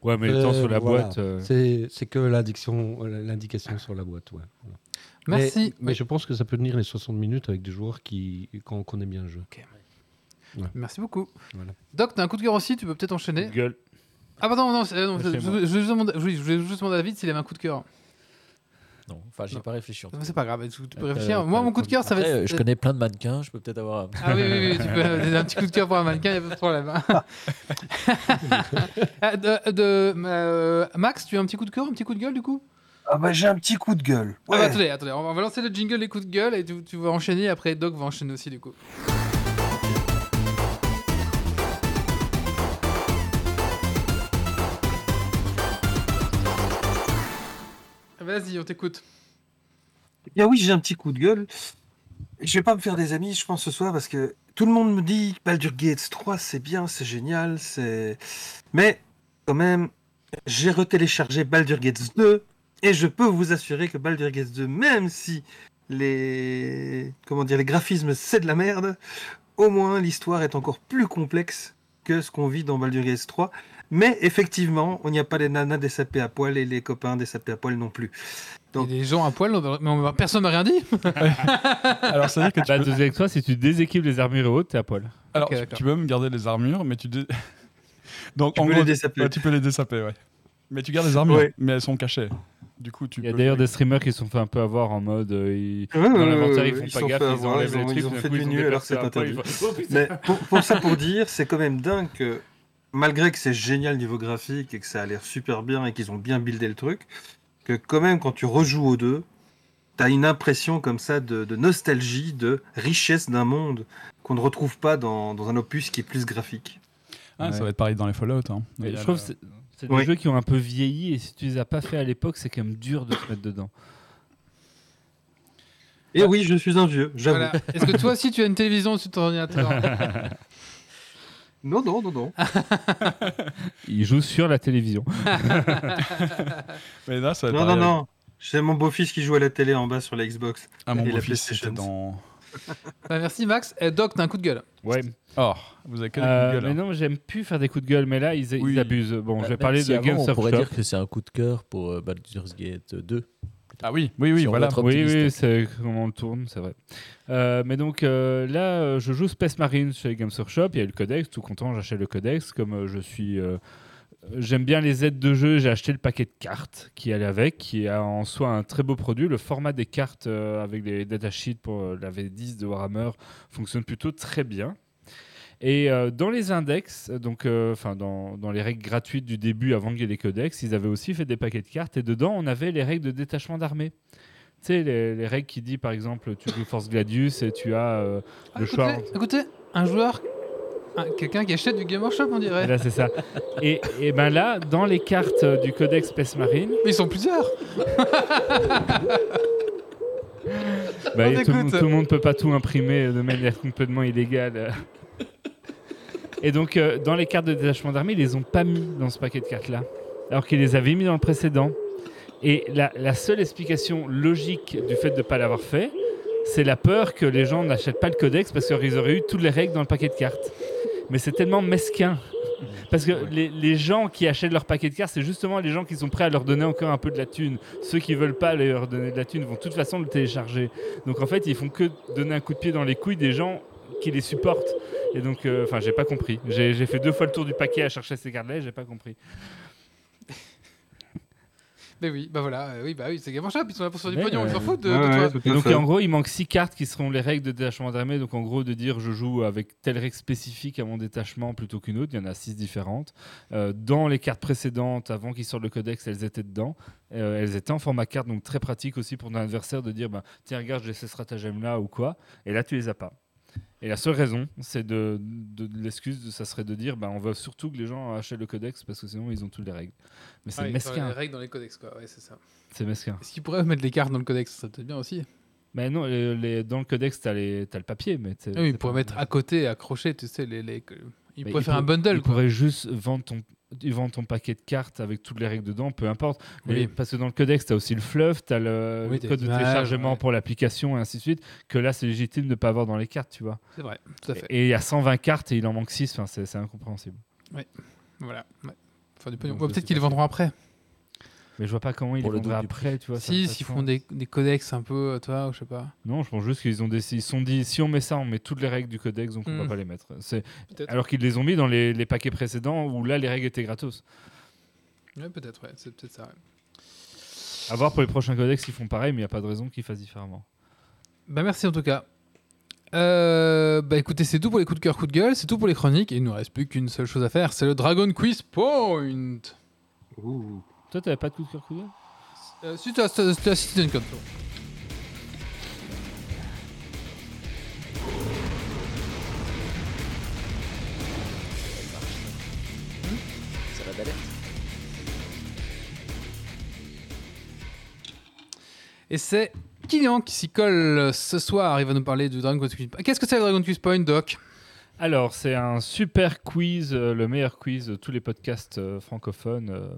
Speaker 3: Ouais, mais le temps
Speaker 6: Euh,
Speaker 3: sur la
Speaker 6: voilà.
Speaker 3: boîte. euh,
Speaker 6: C'est c'est que l'indication sur la boîte. Ouais. Voilà.
Speaker 1: Merci.
Speaker 6: Mais, mais je pense que ça peut tenir les 60 minutes avec des joueurs qui, quand on connaît bien le jeu.
Speaker 1: Merci beaucoup.
Speaker 6: Voilà.
Speaker 1: Doc, t'as un coup de cœur aussi, tu peux peut-être enchaîner.
Speaker 3: gueule.
Speaker 1: Ah bah non, non, non,
Speaker 3: Ah,
Speaker 1: je, je- je voulais juste demander à David s'il avait un coup de cœur.
Speaker 5: Non, enfin, j'ai
Speaker 1: Non.
Speaker 5: pas réfléchi. en tout cas.
Speaker 1: C'est pas grave, tu, tu peux
Speaker 5: Euh,
Speaker 1: réfléchir.
Speaker 5: euh,
Speaker 1: Moi, mon coup de cœur, ça va
Speaker 5: Après,
Speaker 1: être.
Speaker 5: euh, je connais plein de mannequins, je peux peut-être avoir. un-
Speaker 1: Ah oui, oui, oui, tu peux un petit coup de cœur pour un mannequin, il n'y a pas de problème. hein. Ah, de, de- euh, Max, tu as un petit coup de cœur, un petit coup de gueule du coup?
Speaker 4: Ah bah j'ai un petit coup de gueule.
Speaker 1: Ah bah,
Speaker 4: Ouais.
Speaker 1: attendez, attendez, on va- on va lancer le jingle les coups de gueule et tu, tu vas enchaîner. Après, Doc va enchaîner aussi du coup. Vas-y, on t'écoute.
Speaker 4: Eh bien oui, j'ai un petit coup de gueule. Je vais pas me faire des amis, je pense, ce soir, parce que tout le monde me dit Baldur Gates 3, c'est bien, c'est génial, c'est... Mais, quand même, j'ai retéléchargé Baldur Gates 2, et je peux vous assurer que Baldur Gates 2, même si les... Comment dire, les graphismes, c'est de la merde, au moins l'histoire est encore plus complexe que ce qu'on vit dans Baldur Gates 3. Mais effectivement, on n'y a pas les nanas des sapés à poil et les copains des sapés à poil non plus. Donc-
Speaker 1: a des gens à poil, mais on- personne m'a rien dit.
Speaker 2: Alors, ça veut dire que tu
Speaker 3: Bah,
Speaker 2: peux,
Speaker 3: avec toi, si tu déséquipes les armures et autres, t'es à poil.
Speaker 2: alors,
Speaker 1: Ok,
Speaker 2: tu- peux même garder les armures, mais tu. dé- Donc,
Speaker 4: Tu
Speaker 2: en
Speaker 4: peux
Speaker 2: gros,
Speaker 4: les désaper.
Speaker 2: ouais, tu peux les désaper, ouais. Mais tu gardes les armures,
Speaker 4: Ouais.
Speaker 2: mais elles sont cachées. Du coup, tu
Speaker 3: Il y a d'ailleurs des streamers qui se sont fait un peu avoir en mode. euh, ils-
Speaker 4: Ouais,
Speaker 3: Dans
Speaker 4: ouais,
Speaker 3: l'inventaire,
Speaker 4: ouais,
Speaker 3: ils font
Speaker 4: ils
Speaker 3: pas gaffe, ils enlèvent les
Speaker 4: ont-
Speaker 3: trucs.
Speaker 4: Ils ont fait du nu alors que c'est
Speaker 3: percées à poil,
Speaker 4: interdit.
Speaker 3: Oh.
Speaker 4: Mais pour, pour ça, pour dire, c'est quand même dingue que, malgré que c'est génial niveau graphique et que ça a l'air super bien et qu'ils ont bien buildé le truc, que quand même, quand tu rejoues aux deux, t'as une impression comme ça de, de nostalgie, de richesse d'un monde qu'on ne retrouve pas dans, dans un opus qui est plus graphique.
Speaker 2: Ah,
Speaker 3: Ouais.
Speaker 2: Ça va être pareil dans les Fallout. Hein.
Speaker 3: Je trouve que c'est- des
Speaker 4: Oui.
Speaker 3: jeux qui ont un peu vieilli et si tu les as pas fait à l'époque, c'est quand même dur de se mettre dedans.
Speaker 4: Et oui, je suis un vieux, j'avoue.
Speaker 1: Voilà. Est-ce que toi aussi tu as une télévision sur ton ordinateur
Speaker 4: Non, non, non, non.
Speaker 3: Ils jouent sur la télévision.
Speaker 2: Mais ça
Speaker 4: Non, non,
Speaker 2: pareil.
Speaker 4: non. J'ai mon beau-fils qui joue à la télé en bas sur la Xbox.
Speaker 2: Ah, mon beau-fils, c'était dans.
Speaker 1: Bah, merci Max. Doc, t'as un coup de gueule.
Speaker 3: Ouais.
Speaker 2: Oh, vous avez que des
Speaker 3: Euh,
Speaker 2: coups de gueule,
Speaker 3: mais
Speaker 2: hein.
Speaker 3: non, j'aime plus faire des coups de gueule, mais là, ils, ils
Speaker 2: Oui.
Speaker 3: abusent. Bon, je vais
Speaker 5: Même
Speaker 3: parler
Speaker 5: si
Speaker 3: de Games
Speaker 5: On pourrait dire que c'est un coup de cœur pour euh, Baldur's Gate 2.
Speaker 2: Ah oui, oui, oui,
Speaker 5: Si
Speaker 2: voilà.
Speaker 3: Oui, oui, c'est comment on le tourne, c'est vrai. Euh, mais donc euh, là, euh, je joue Space Marine chez Games Workshop. Il y a le codex, tout content, j'achète le codex. Comme je suis. euh, J'aime bien les aides de jeu, j'ai acheté le paquet de cartes qui allait avec, qui est en soi un très beau produit. Le format des cartes avec les datasheets pour la V10 de Warhammer fonctionne plutôt très bien. Et euh, dans les index, donc, euh, enfin dans, dans les règles gratuites du début avant qu'il y ait les codex, ils avaient aussi fait des paquets de cartes et dedans on avait les règles de détachement d'armée. Tu sais, les, les règles qui disent par exemple tu joues Force Gladius et tu as euh,
Speaker 1: Ah,
Speaker 3: le choix.
Speaker 1: écoutez, un joueur, un- quelqu'un qui achète du Game Workshop, on dirait.
Speaker 3: Là c'est ça. Et, et ben là, dans les cartes du codex Space Marine,
Speaker 1: Mais ils sont plusieurs.
Speaker 3: bah, tout, le monde-
Speaker 1: écoute.
Speaker 3: tout le monde peut pas tout imprimer de manière complètement illégale. Et donc, euh, dans les cartes de détachement d'armée, ils les ont pas mis dans ce paquet de cartes-là, alors qu'ils les avaient mis dans le précédent. Et la, seule explication logique du fait de ne pas l'avoir fait, c'est la peur que les gens n'achètent pas le codex parce qu'ils auraient eu toutes les règles dans le paquet de cartes. Mais c'est tellement mesquin. Parce que les, les gens qui achètent leur paquet de cartes, c'est justement les gens qui sont prêts à leur donner encore un peu de la thune. Ceux qui veulent pas leur donner de la thune vont de toute façon le télécharger. Donc en fait, ils font que donner un coup de pied dans les couilles des gens qui les supportent. Et donc, euh, enfin, j'ai pas compris. J'ai j'ai fait deux fois le tour du paquet à chercher ces cartes-là, et j'ai pas compris.
Speaker 1: Mais oui, bah voilà, euh, oui, bah oui, c'est Game Workshop, ils sont là pour se faire du pognon, ils
Speaker 3: euh,
Speaker 1: s'en foutent de,
Speaker 4: Ouais,
Speaker 1: de
Speaker 4: ouais,
Speaker 1: toi.
Speaker 3: donc en gros, il manque six cartes qui seront les règles de détachement d'armée. Donc en gros, de dire je joue avec telle règle spécifique à mon détachement plutôt qu'une autre. Il y en a six différentes. Euh, dans les cartes précédentes, avant qu'ils sortent le codex, elles étaient dedans. Euh, elles étaient en format carte, donc très pratique aussi pour ton adversaire de dire bah, tiens, regarde, j'ai ces stratagèmes là ou quoi. Et là, tu les as pas. Et la seule raison, c'est de, de- de l'excuse, ça serait de dire bah, on veut surtout que les gens achètent le codex parce que sinon ils ont toutes les règles. Mais c'est
Speaker 1: Ah
Speaker 3: mesquin.
Speaker 1: Les règles dans les codex, quoi, ouais, c'est ça.
Speaker 3: C'est mesquin.
Speaker 1: Est-ce qu'ils pourraient mettre les cartes dans le codex? Ça serait peut-être bien aussi.
Speaker 3: Mais non, les- les- dans le codex, t'as le papier. Mais
Speaker 1: Ah oui, ils pourraient mettre à côté, accrocher, tu sais, les. les... Ils pourraient
Speaker 3: il
Speaker 1: faire un bundle,
Speaker 3: Il
Speaker 1: quoi.
Speaker 3: pourrait juste vendre ton, ils vendent ton paquet de cartes avec toutes les règles dedans, peu importe. Mais
Speaker 1: Oui.
Speaker 3: Parce que dans le codex, tu as aussi le fluff, tu as le,
Speaker 1: Oui,
Speaker 3: code de téléchargement
Speaker 1: ouais.
Speaker 3: pour l'application et ainsi de suite. Que là, c'est légitime de ne pas avoir dans les cartes, tu vois.
Speaker 1: C'est vrai, tout à fait.
Speaker 3: Et il y a 120 cartes et il en manque 6, enfin, c'est incompréhensible.
Speaker 1: Voilà. Ouais. Du.
Speaker 3: Donc,
Speaker 1: Ouais,
Speaker 3: je
Speaker 1: Peut-être qu'ils les vendront après.
Speaker 3: Mais je vois pas comment ils
Speaker 5: le
Speaker 3: vendraient après, tu vois. ça
Speaker 1: Si, s'ils font des, des codex un peu, toi, ou je sais pas.
Speaker 3: Non, je pense juste qu'ils ont des... ils sont dit si on met ça, on met toutes les règles du codex, donc on va
Speaker 1: Hmm.
Speaker 3: pas les mettre. Alors qu'ils les ont mis dans les, les paquets précédents où là les règles étaient gratos.
Speaker 1: Ouais, peut-être, ouais. C'est peut-être ça, ouais.
Speaker 3: À voir pour les prochains codex, ils font pareil, mais il n'y a pas de raison qu'ils fassent différemment.
Speaker 1: Bah merci en tout cas. Euh, bah écoutez, c'est tout pour les coups de cœur, coups de gueule, c'est tout pour les chroniques. Et il nous reste plus qu'une seule chose à faire, c'est le Dragon Quiz Point.
Speaker 4: Ouh.
Speaker 3: Toi, t'avais pas de coup de cœur coup de gueule
Speaker 1: Euh, si tu as, tu as- tu as Citizen Code.
Speaker 5: Ça va d'alerte.
Speaker 1: Et c'est Kylian qui s'y colle ce soir. Il va nous parler du Dragon Quiz Point. Qu'est-ce que c'est le Dragon Quiz Point, Doc?
Speaker 3: Alors, c'est un super quiz, euh, le meilleur quiz de tous les podcasts euh, francophones, euh,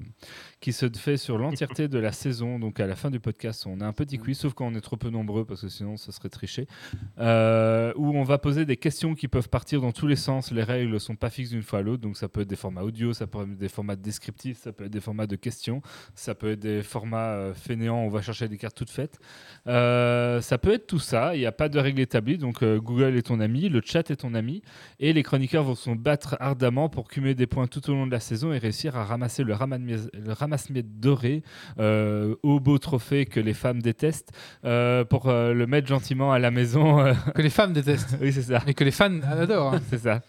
Speaker 3: qui se fait sur l'entièreté de la saison. Donc, à la fin du podcast, on a un petit quiz, sauf quand on est trop peu nombreux, parce que sinon, ce serait tricher, euh, où on va poser des questions qui peuvent partir dans tous les sens. Les règles ne sont pas fixes d'une fois à l'autre, donc ça peut être des formats audio, ça peut être des formats descriptifs, ça peut être des formats de questions, ça peut être des formats fainéants, on va chercher des cartes toutes faites. Ça peut être tout ça, il n'y a pas de règle établie, donc Google est ton ami, le chat est ton ami, et les chroniqueurs vont se battre ardemment pour cumuler des points tout au long de la saison et réussir à ramasser le, ramasse-miettes doré, euh, au beau trophée que les femmes détestent, euh, pour euh, le mettre gentiment à la maison.
Speaker 1: Que les femmes détestent.
Speaker 3: oui, c'est ça.
Speaker 1: Et que les fans adorent. hein.
Speaker 3: C'est ça.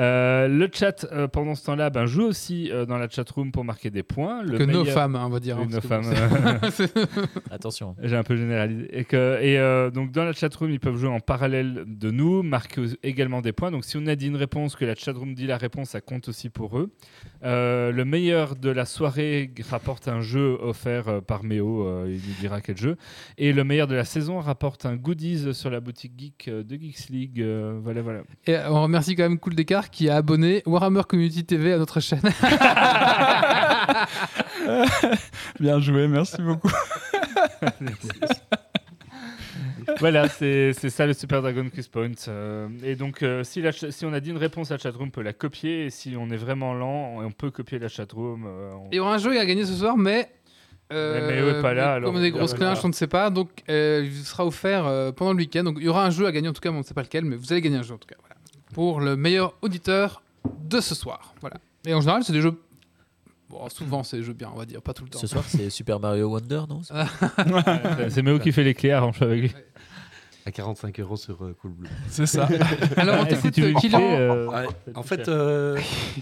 Speaker 3: Euh, le chat, euh, pendant ce temps-là, ben, joue aussi euh, dans la chatroom pour marquer des points. Le
Speaker 1: que nos femmes, hein, on va dire.
Speaker 3: Oui,
Speaker 1: hein,
Speaker 3: nos
Speaker 1: parce que
Speaker 3: femmes. euh,
Speaker 5: Attention.
Speaker 3: J'ai un peu généralisé. Et, que, et euh, donc dans la chatroom, ils peuvent jouer en parallèle de nous, marquer également des points. Donc si on a dit une réponse, que la chatroom dit la réponse, ça compte aussi pour eux. Euh, le meilleur de la soirée rapporte un jeu offert euh, par Méo, euh, il nous dira quel jeu. Et le meilleur de la saison rapporte un goodies sur la boutique geek de Geeks League. euh, voilà, voilà.
Speaker 1: Et on remercie quand même Cool Descartes qui a abonné Warhammer Community TV à notre chaîne.
Speaker 2: Bien joué, merci beaucoup.
Speaker 3: voilà, c'est ça le Super Dragon Quiz Point. Euh, et donc, euh, si, la ch- si on a dit une réponse, la chatroom peut la copier. Et si on est vraiment lent, on peut copier la chatroom. euh, on-
Speaker 1: Il y aura un jeu à gagner ce soir, mais. euh,
Speaker 3: Mais Méo est pas là, alors
Speaker 1: Comme des
Speaker 3: on
Speaker 1: grosses
Speaker 3: verra.
Speaker 1: clinches, on ne sait pas. Donc, euh, il sera offert euh, pendant le week-end. Donc, il y aura un jeu à gagner, en tout cas, mais on ne sait pas lequel, mais vous allez gagner un jeu, en tout cas. Voilà. Pour le meilleur auditeur de ce soir. Voilà. Et en général, c'est des jeux. Bon, souvent, c'est des jeux bien, on va dire, pas tout le temps.
Speaker 5: Ce soir, c'est Super Mario Wonder, non?
Speaker 3: C'est Méo qui fait les clés, arrange avec lui.
Speaker 6: À 45 euros sur euh, Cool Blue.
Speaker 2: C'est ça.
Speaker 1: Alors, on
Speaker 3: si tu
Speaker 1: Kylian.
Speaker 3: euh,
Speaker 6: Ouais, En fait, euh,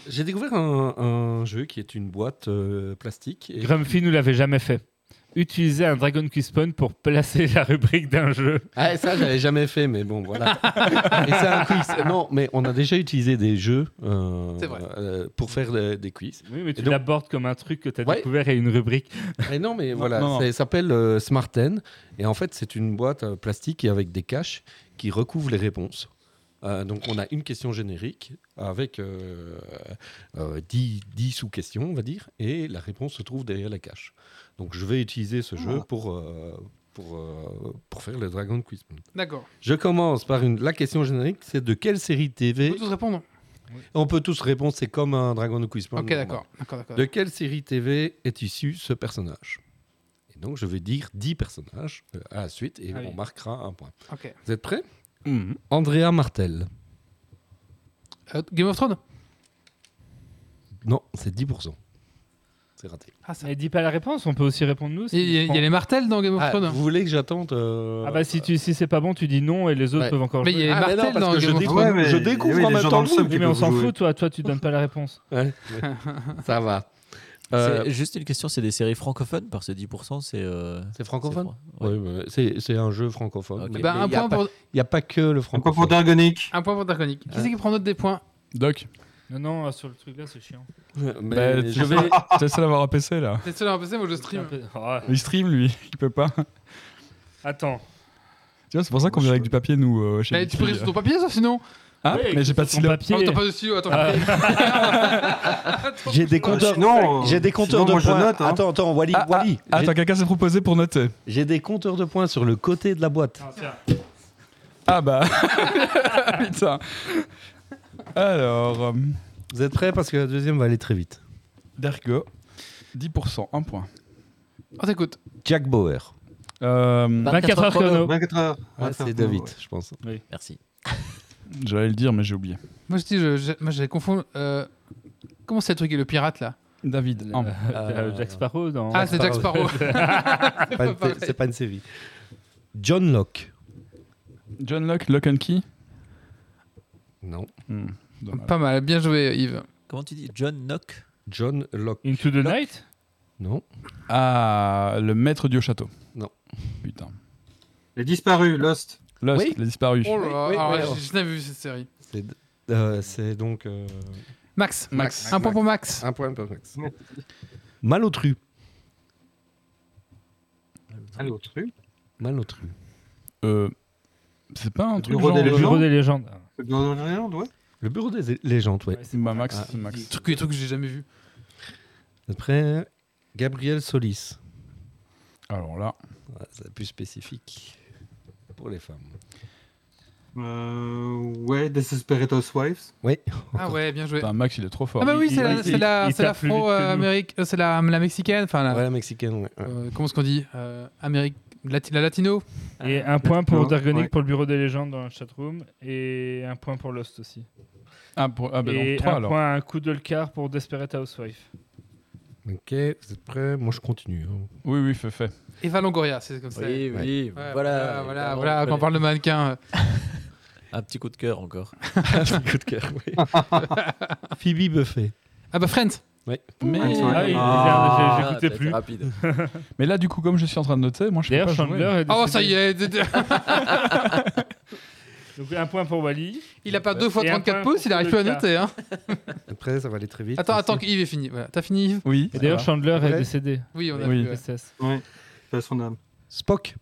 Speaker 6: j'ai découvert un, un jeu qui est une boîte euh, plastique. Et...
Speaker 3: Grumpy nous l'avait jamais fait. Utiliser un Dragon Quiz Point pour placer la rubrique d'un jeu.
Speaker 6: Ah, ça, j'avais jamais fait, mais bon, voilà. et c'est un quiz. Non, mais on a déjà utilisé des jeux euh,
Speaker 1: vrai.
Speaker 6: euh, pour faire des quiz.
Speaker 3: Oui, mais tu
Speaker 6: Et donc-
Speaker 3: l'abordes comme un truc que tu as
Speaker 6: Ouais.
Speaker 3: découvert et une rubrique.
Speaker 6: Et non, mais voilà,
Speaker 2: non, non.
Speaker 6: c'est- ça s'appelle euh, Smarten. Et en fait, c'est une boîte euh, plastique et avec des caches qui recouvrent les réponses. Euh, donc, on a une question générique avec euh, euh, 10, 10 sous-questions, on va dire, et la réponse se trouve derrière la cache. Donc, je vais utiliser ce jeu pour, euh, pour, euh, pour faire le Dragon Quiz.
Speaker 1: D'accord.
Speaker 6: Je commence par une. La question générique, c'est de quelle série
Speaker 1: On
Speaker 6: TV
Speaker 1: peut tous répondre.
Speaker 6: On peut tous répondre, c'est comme un Dragon Quiz.
Speaker 1: Ok, d'accord.
Speaker 6: De quelle série TV est issu ce personnage? Et donc, je vais dire 10 personnages euh, à la suite et
Speaker 3: Ah
Speaker 6: on marquera un point.
Speaker 1: Ok.
Speaker 6: Vous êtes prêts?
Speaker 2: Mhm.
Speaker 6: Andrea Martel.
Speaker 1: Euh, Game of Thrones?
Speaker 6: Non, c'est 10%. C'est raté.
Speaker 1: Ah, ça.
Speaker 3: Et dis pas la réponse, on peut aussi répondre nous.
Speaker 1: Il y, a- il y a les martels dans Game of
Speaker 6: Ah,
Speaker 1: Thrones
Speaker 6: vous voulez que j'attende euh,
Speaker 3: Ah bah si, tu, si c'est pas bon, tu dis non et les autres
Speaker 6: Ouais.
Speaker 3: peuvent encore
Speaker 1: Mais il y
Speaker 3: jouer.
Speaker 1: a les
Speaker 6: Ah, non,
Speaker 1: dans
Speaker 6: je
Speaker 1: Game of
Speaker 6: découvre-
Speaker 1: Thrones.
Speaker 4: Ouais, mais
Speaker 6: je
Speaker 4: il y a-
Speaker 6: découvre
Speaker 4: oui,
Speaker 6: en même temps
Speaker 4: le
Speaker 3: Oui, mais on s'en fout, toi, toi tu donnes pas la réponse.
Speaker 6: Ouais, ouais. Ça va. Euh,
Speaker 5: juste une question, c'est des séries francophones parce que 10% c'est. euh,
Speaker 6: c'est francophone
Speaker 5: c'est ouais.
Speaker 6: Mais un jeu francophone.
Speaker 5: Ok.
Speaker 6: mais-
Speaker 1: Bah,
Speaker 6: mais
Speaker 1: un
Speaker 6: il y a pas-
Speaker 1: pour,
Speaker 6: Il n'y a pas que le
Speaker 4: Un point
Speaker 6: francophone.
Speaker 4: pour Dargonic.
Speaker 1: un point pour Draconic. Qui c'est qui prend note des points?
Speaker 2: Doc,
Speaker 3: Non, non, sur le truc là, c'est chiant.
Speaker 6: Mais
Speaker 2: bah,
Speaker 6: je
Speaker 2: je
Speaker 6: vais.
Speaker 2: T'es le seul à avoir un PC là.
Speaker 1: C'est seul à PC, moi je stream.
Speaker 2: Il stream lui, il peut pas.
Speaker 3: Attends.
Speaker 2: Tu vois, c'est pour ça qu'on vient avec du papier nous euh, chez
Speaker 1: Mais tu peux rester sur ton papier, ça sinon
Speaker 2: Ah,
Speaker 3: Ouais,
Speaker 2: mais j'ai pas de stylo.
Speaker 3: papier.
Speaker 1: Non, t'as pas de stylo, attends.
Speaker 3: Ah.
Speaker 6: J'ai des compteurs.
Speaker 4: sinon,
Speaker 6: J'ai des compteurs
Speaker 4: sinon,
Speaker 6: de points.
Speaker 4: note, hein.
Speaker 6: Attends, attends, Wally,
Speaker 2: Ah,
Speaker 6: Wally.
Speaker 2: Ah,
Speaker 6: J'ai-
Speaker 2: attends, quelqu'un s'est proposé pour noter.
Speaker 6: J'ai des compteurs de points sur le côté de la boîte.
Speaker 3: Ah.
Speaker 2: Ah bah. Putain. Alors, euh,
Speaker 6: Vous êtes prêts parce que la deuxième va aller très vite.
Speaker 2: Dergo, 10%, 1 point.
Speaker 1: On t'écoute.
Speaker 6: Jack Bauer.
Speaker 2: Euh,
Speaker 3: 24 heures chrono.
Speaker 4: 24 heures.
Speaker 6: Ah,
Speaker 4: 24
Speaker 6: c'est David,
Speaker 4: ouais.
Speaker 6: je pense.
Speaker 5: Merci.
Speaker 2: J'allais le dire, mais j'ai oublié.
Speaker 1: Moi je dis, je- je- moi j'avais confondu. euh, Comment c'est le truc et le pirate là?
Speaker 2: David, un.
Speaker 3: Euh, Jack Sparrow dans.
Speaker 1: Ah, c'est Jack Sparrow.
Speaker 6: Pas une-
Speaker 1: pareil.
Speaker 6: C'est pas une série. John Locke.
Speaker 2: John Locke, Lock and Key?
Speaker 6: Non.
Speaker 2: Hmm, dommage.
Speaker 1: Pas mal, bien joué Yves.
Speaker 5: Comment tu dis John Knock
Speaker 6: John Locke.
Speaker 3: Into the Night?
Speaker 6: Non.
Speaker 2: Ah, le maître du haut château.
Speaker 6: Non.
Speaker 2: Putain.
Speaker 4: Les disparus, Lost.
Speaker 2: Lost,
Speaker 6: Oui.
Speaker 2: les disparus.
Speaker 1: Oh là là,
Speaker 6: oui,
Speaker 1: alors
Speaker 6: oui,
Speaker 1: j'ai jamais vu cette série.
Speaker 6: C'est euh, c'est donc. euh,
Speaker 1: Max.
Speaker 2: Max.
Speaker 1: Un point pour Max.
Speaker 6: un point pour Max. Malotru.
Speaker 4: Truc.
Speaker 6: Malotru.
Speaker 2: Euh, c'est pas un
Speaker 4: Le
Speaker 2: truc
Speaker 4: bureau
Speaker 2: genre...
Speaker 4: des
Speaker 3: Le
Speaker 4: légendes.
Speaker 3: bureau des légendes.
Speaker 4: Le bureau des légendes, ouais.
Speaker 6: Le bureau des légendes, ouais.
Speaker 2: Bah, Max,
Speaker 6: Ah.
Speaker 2: c'est Max.
Speaker 1: Truc, des trucs que j'ai jamais vu.
Speaker 6: Prêts Gabriel Solis.
Speaker 2: Alors là,
Speaker 6: Ouais, c'est plus spécifique pour les femmes.
Speaker 4: Euh, ouais, Desperate Housewives.
Speaker 6: Oui.
Speaker 1: Ah ouais, bien joué.
Speaker 2: putain, Max, il est trop fort.
Speaker 1: Ah bah oui, c'est la, c'est la, c'est l'afro-amérique, euh, c'est la, la mexicaine, enfin la,
Speaker 6: Ouais, la mexicaine, ouais. ouais.
Speaker 1: euh, comment est-ce qu'on dit, euh, Amérique, lati- la latino.
Speaker 3: Et un point pour Dargonic
Speaker 4: ouais.
Speaker 3: pour le bureau des légendes dans la chatroom. Et un point pour Lost aussi.
Speaker 2: Ah, pour... ah bah
Speaker 3: et
Speaker 2: donc 3
Speaker 3: un
Speaker 2: alors.
Speaker 3: point, un coup de le quart pour Desperate Housewife.
Speaker 6: Ok, vous êtes prêts? Moi, je continue. hein.
Speaker 2: Oui, oui, fait, fait.
Speaker 1: Eva Longoria, c'est comme ça.
Speaker 5: Oui, oui,
Speaker 1: Ouais,
Speaker 5: voilà.
Speaker 1: voilà, voilà, quand on parle de mannequin. euh,
Speaker 5: Un petit coup de cœur encore.
Speaker 6: coup de cœur, oui. Phoebe Buffet.
Speaker 1: Ah bah Friends.
Speaker 2: Mais...
Speaker 4: Ouais, ouais.
Speaker 3: Ah oui,
Speaker 4: Ah,
Speaker 3: j'ai- j'écoutais plus.
Speaker 5: rapide.
Speaker 2: mais là, du coup, comme je suis en train de noter, moi, je peux
Speaker 3: D'ailleurs,
Speaker 2: pas.
Speaker 3: Chandler est
Speaker 1: Oh, ça y est.
Speaker 3: Donc un point pour Wally.
Speaker 1: Il a pas deux fois
Speaker 3: Et un
Speaker 1: 34
Speaker 3: point
Speaker 1: pouces, il
Speaker 3: pour
Speaker 1: arrive plus à noter. Hein.
Speaker 6: Après, ça va aller très vite.
Speaker 1: Attends, attends qu'Yves est fini. Voilà. T'as fini Yves
Speaker 2: Oui.
Speaker 3: Et d'ailleurs. Chandler est décédé.
Speaker 1: Oui, on a
Speaker 2: Oui.
Speaker 1: vu. ouais.
Speaker 4: À son âme.
Speaker 6: Spock.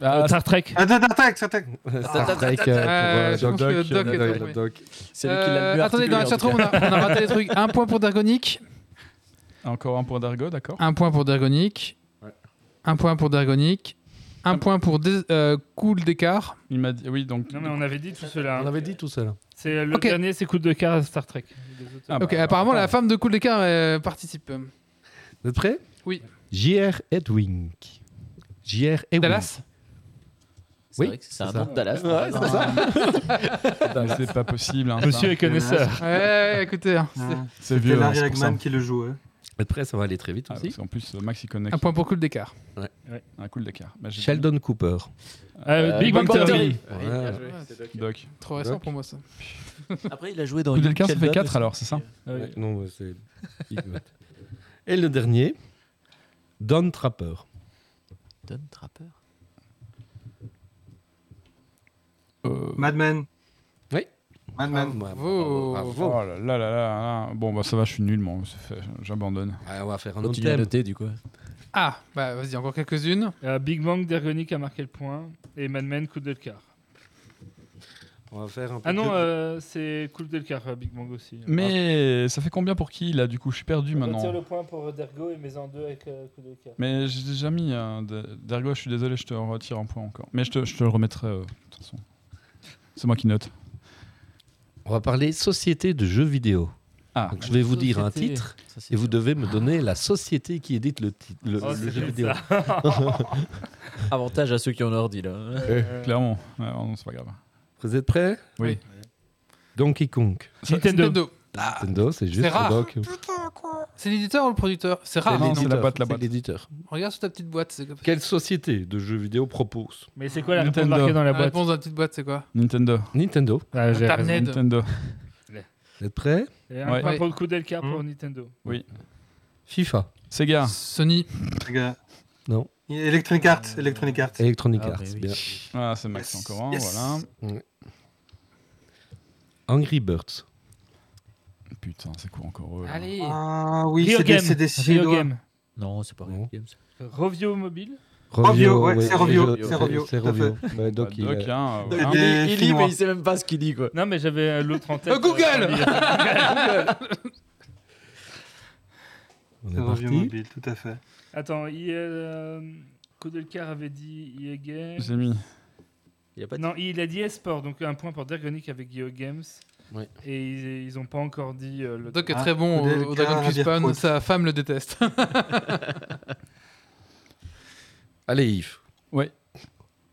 Speaker 2: Ah,
Speaker 3: Star Trek.
Speaker 4: Attends, attends, attends.
Speaker 6: Star Trek
Speaker 1: Euh,
Speaker 6: euh, pour euh, Doc. euh.
Speaker 5: C'est lui qui l'a
Speaker 1: Euh,
Speaker 5: mieux
Speaker 1: attendez, dans la chatroom, on a, raté les trucs. Un point pour Dergonic,
Speaker 2: Encore un point d'argot, d'accord
Speaker 1: un point pour Dergonic,
Speaker 6: Ouais.
Speaker 1: un point pour Dergonic, Un point pour euh, Cool d'écart.
Speaker 2: Il m'a dit, oui, donc.
Speaker 3: Non, mais on avait dit tout cela.
Speaker 6: On avait dit tout là.
Speaker 3: C'est le dernier, c'est de cœur à Star Trek.
Speaker 2: Ah, bah,
Speaker 1: ok, apparemment, la femme de Cool d'écart euh, participe.
Speaker 6: Vous êtes prêts?
Speaker 1: Oui.
Speaker 6: J.R. Edwin. J.R. Edwin.
Speaker 1: Dallas
Speaker 5: C'est
Speaker 6: Oui,
Speaker 5: vrai que c'est un
Speaker 6: ça.
Speaker 5: nom de Dallas.
Speaker 6: Ouais, c'est ça.
Speaker 2: Mais C'est pas possible. hein,
Speaker 3: Monsieur est connaisseur.
Speaker 1: Ouais, écoutez, hein, c'est-
Speaker 4: Ouais.
Speaker 2: C'est vieux. hein,
Speaker 4: Larry
Speaker 2: c'est ça.
Speaker 4: Hagman qui le
Speaker 6: êtes prêts Ça va aller très vite
Speaker 2: Ah,
Speaker 6: aussi.
Speaker 2: qu'en plus, euh, Max il connaît.
Speaker 1: un point pour Cool d'écart.
Speaker 2: Un cool d'écart. Bah,
Speaker 6: Sheldon Cooper.
Speaker 3: Euh, Big Bang
Speaker 5: Bang
Speaker 3: Theory.
Speaker 6: Ouais.
Speaker 2: Doc.
Speaker 1: Trop récent
Speaker 6: Doc.
Speaker 1: pour moi ça.
Speaker 5: Après, il a joué dans.
Speaker 2: Coup d'écart, ça fait
Speaker 5: Sheldon
Speaker 2: 4
Speaker 5: aussi.
Speaker 2: alors, c'est ça
Speaker 3: Ah.
Speaker 6: Ouais, non, ouais, c'est. Et le dernier, Don Trapper.
Speaker 5: Don Trapper.
Speaker 2: Euh,
Speaker 4: Mad Men.
Speaker 6: Oui.
Speaker 4: Mad Men.
Speaker 1: Bravo.
Speaker 6: Bravo.
Speaker 2: Oh là là là là. Bon, bah ça va, je suis nul, moi. J'abandonne.
Speaker 6: Ah, on va faire un autre thème.
Speaker 5: noter du coup.
Speaker 1: Ah, bah vas-y, encore quelques-unes.
Speaker 3: Euh, Big Bang d'Ergonic a marqué le point. Et Mad Men, coup de quart.
Speaker 6: On va faire un peu
Speaker 3: Ah non,
Speaker 6: plus-
Speaker 3: euh, c'est coup de quart, euh, Big Bang aussi.
Speaker 2: Mais ça fait combien pour qui là Du coup, je suis perdu
Speaker 3: Retire
Speaker 2: maintenant.
Speaker 3: le point pour Dergo et mets en deux avec euh, coup de quart.
Speaker 2: Mais j'ai déjà mis un. de- D'Ergo, je suis désolé, je te retire un point encore. Mais je te, je te le remettrai. euh, de toute façon. C'est moi qui note.
Speaker 6: On va parler société de jeux vidéo.
Speaker 2: Ah,
Speaker 6: Donc, je vais vous dire un titre et vous devez me donner la société qui édite le, le,
Speaker 3: Oh,
Speaker 6: le jeu vidéo.
Speaker 5: Avantage à ceux qui ont ordi là.
Speaker 3: Euh,
Speaker 2: clairement. Ouais, non, c'est pas grave.
Speaker 6: Vous êtes prêts
Speaker 2: Oui.
Speaker 6: Donkey Kong.
Speaker 3: Nintendo.
Speaker 6: Nintendo, c'est juste
Speaker 1: C'est rare.
Speaker 6: Doc.
Speaker 1: C'est l'éditeur ou le producteur? C'est rare.
Speaker 2: non,
Speaker 1: hein.
Speaker 2: c'est la boîte, la
Speaker 6: c'est
Speaker 2: boîte.
Speaker 6: l'éditeur.
Speaker 1: Regarde sur ta petite boîte. C'est
Speaker 6: Quelle société de jeux vidéo propose?
Speaker 3: Mais c'est quoi la réponse
Speaker 2: Nintendo.
Speaker 3: marquée dans la
Speaker 1: La
Speaker 3: boîte?
Speaker 1: réponse dans la petite boîte, c'est quoi?
Speaker 2: Nintendo.
Speaker 6: Nintendo.
Speaker 3: Ah.
Speaker 2: Nintendo.
Speaker 6: Vous êtes prêts?
Speaker 3: Et un
Speaker 2: Ouais.
Speaker 3: point
Speaker 1: Ouais.
Speaker 3: pour le coup de quart pour
Speaker 4: Hmm.
Speaker 3: Nintendo.
Speaker 6: FIFA.
Speaker 2: Sega.
Speaker 1: Sony.
Speaker 4: Gars.
Speaker 6: Non.
Speaker 4: Electronic Arts. Electronic Arts.
Speaker 6: Electronic
Speaker 5: Ah,
Speaker 6: Arts.
Speaker 5: oui.
Speaker 6: bien.
Speaker 2: Ah, c'est Max
Speaker 4: Yes.
Speaker 2: encore un,
Speaker 4: Yes.
Speaker 2: voilà.
Speaker 6: Angry Birds.
Speaker 2: Putain, c'est quoi encore eux, là
Speaker 1: Allez.
Speaker 4: Ah oui, c'est des,
Speaker 3: Game.
Speaker 4: c'est des
Speaker 3: Rio
Speaker 4: Suédois.
Speaker 3: Game.
Speaker 5: Non, c'est pas
Speaker 6: Non.
Speaker 5: Games.
Speaker 3: Rovio Mobile.
Speaker 4: Rovio, ouais, c'est Rovio,
Speaker 5: Rovio,
Speaker 4: c'est Rovio, tout à
Speaker 2: Bah,
Speaker 6: Doc, il
Speaker 2: hein,
Speaker 4: des
Speaker 5: lit,
Speaker 4: Finnois.
Speaker 5: mais il sait même pas ce qu'il dit quoi.
Speaker 3: Non, mais j'avais euh, l'autre en tête.
Speaker 1: Euh, Google
Speaker 3: euh,
Speaker 4: C'est Rovio
Speaker 6: parti.
Speaker 4: Mobile, tout à fait.
Speaker 3: Attends, il, euh, Koudelkar avait dit EA.
Speaker 2: J'ai mis.
Speaker 5: Il a pas de...
Speaker 3: Non, il a dit esport, donc un point pour Dergonic avec EA Games.
Speaker 6: Ouais.
Speaker 3: Et ils, ils ont pas encore dit euh, le.
Speaker 1: Doc est
Speaker 4: Ah,
Speaker 1: très bon au, au Dragon Spawn, sa femme le déteste.
Speaker 6: Allez, Yves.
Speaker 2: Ouais.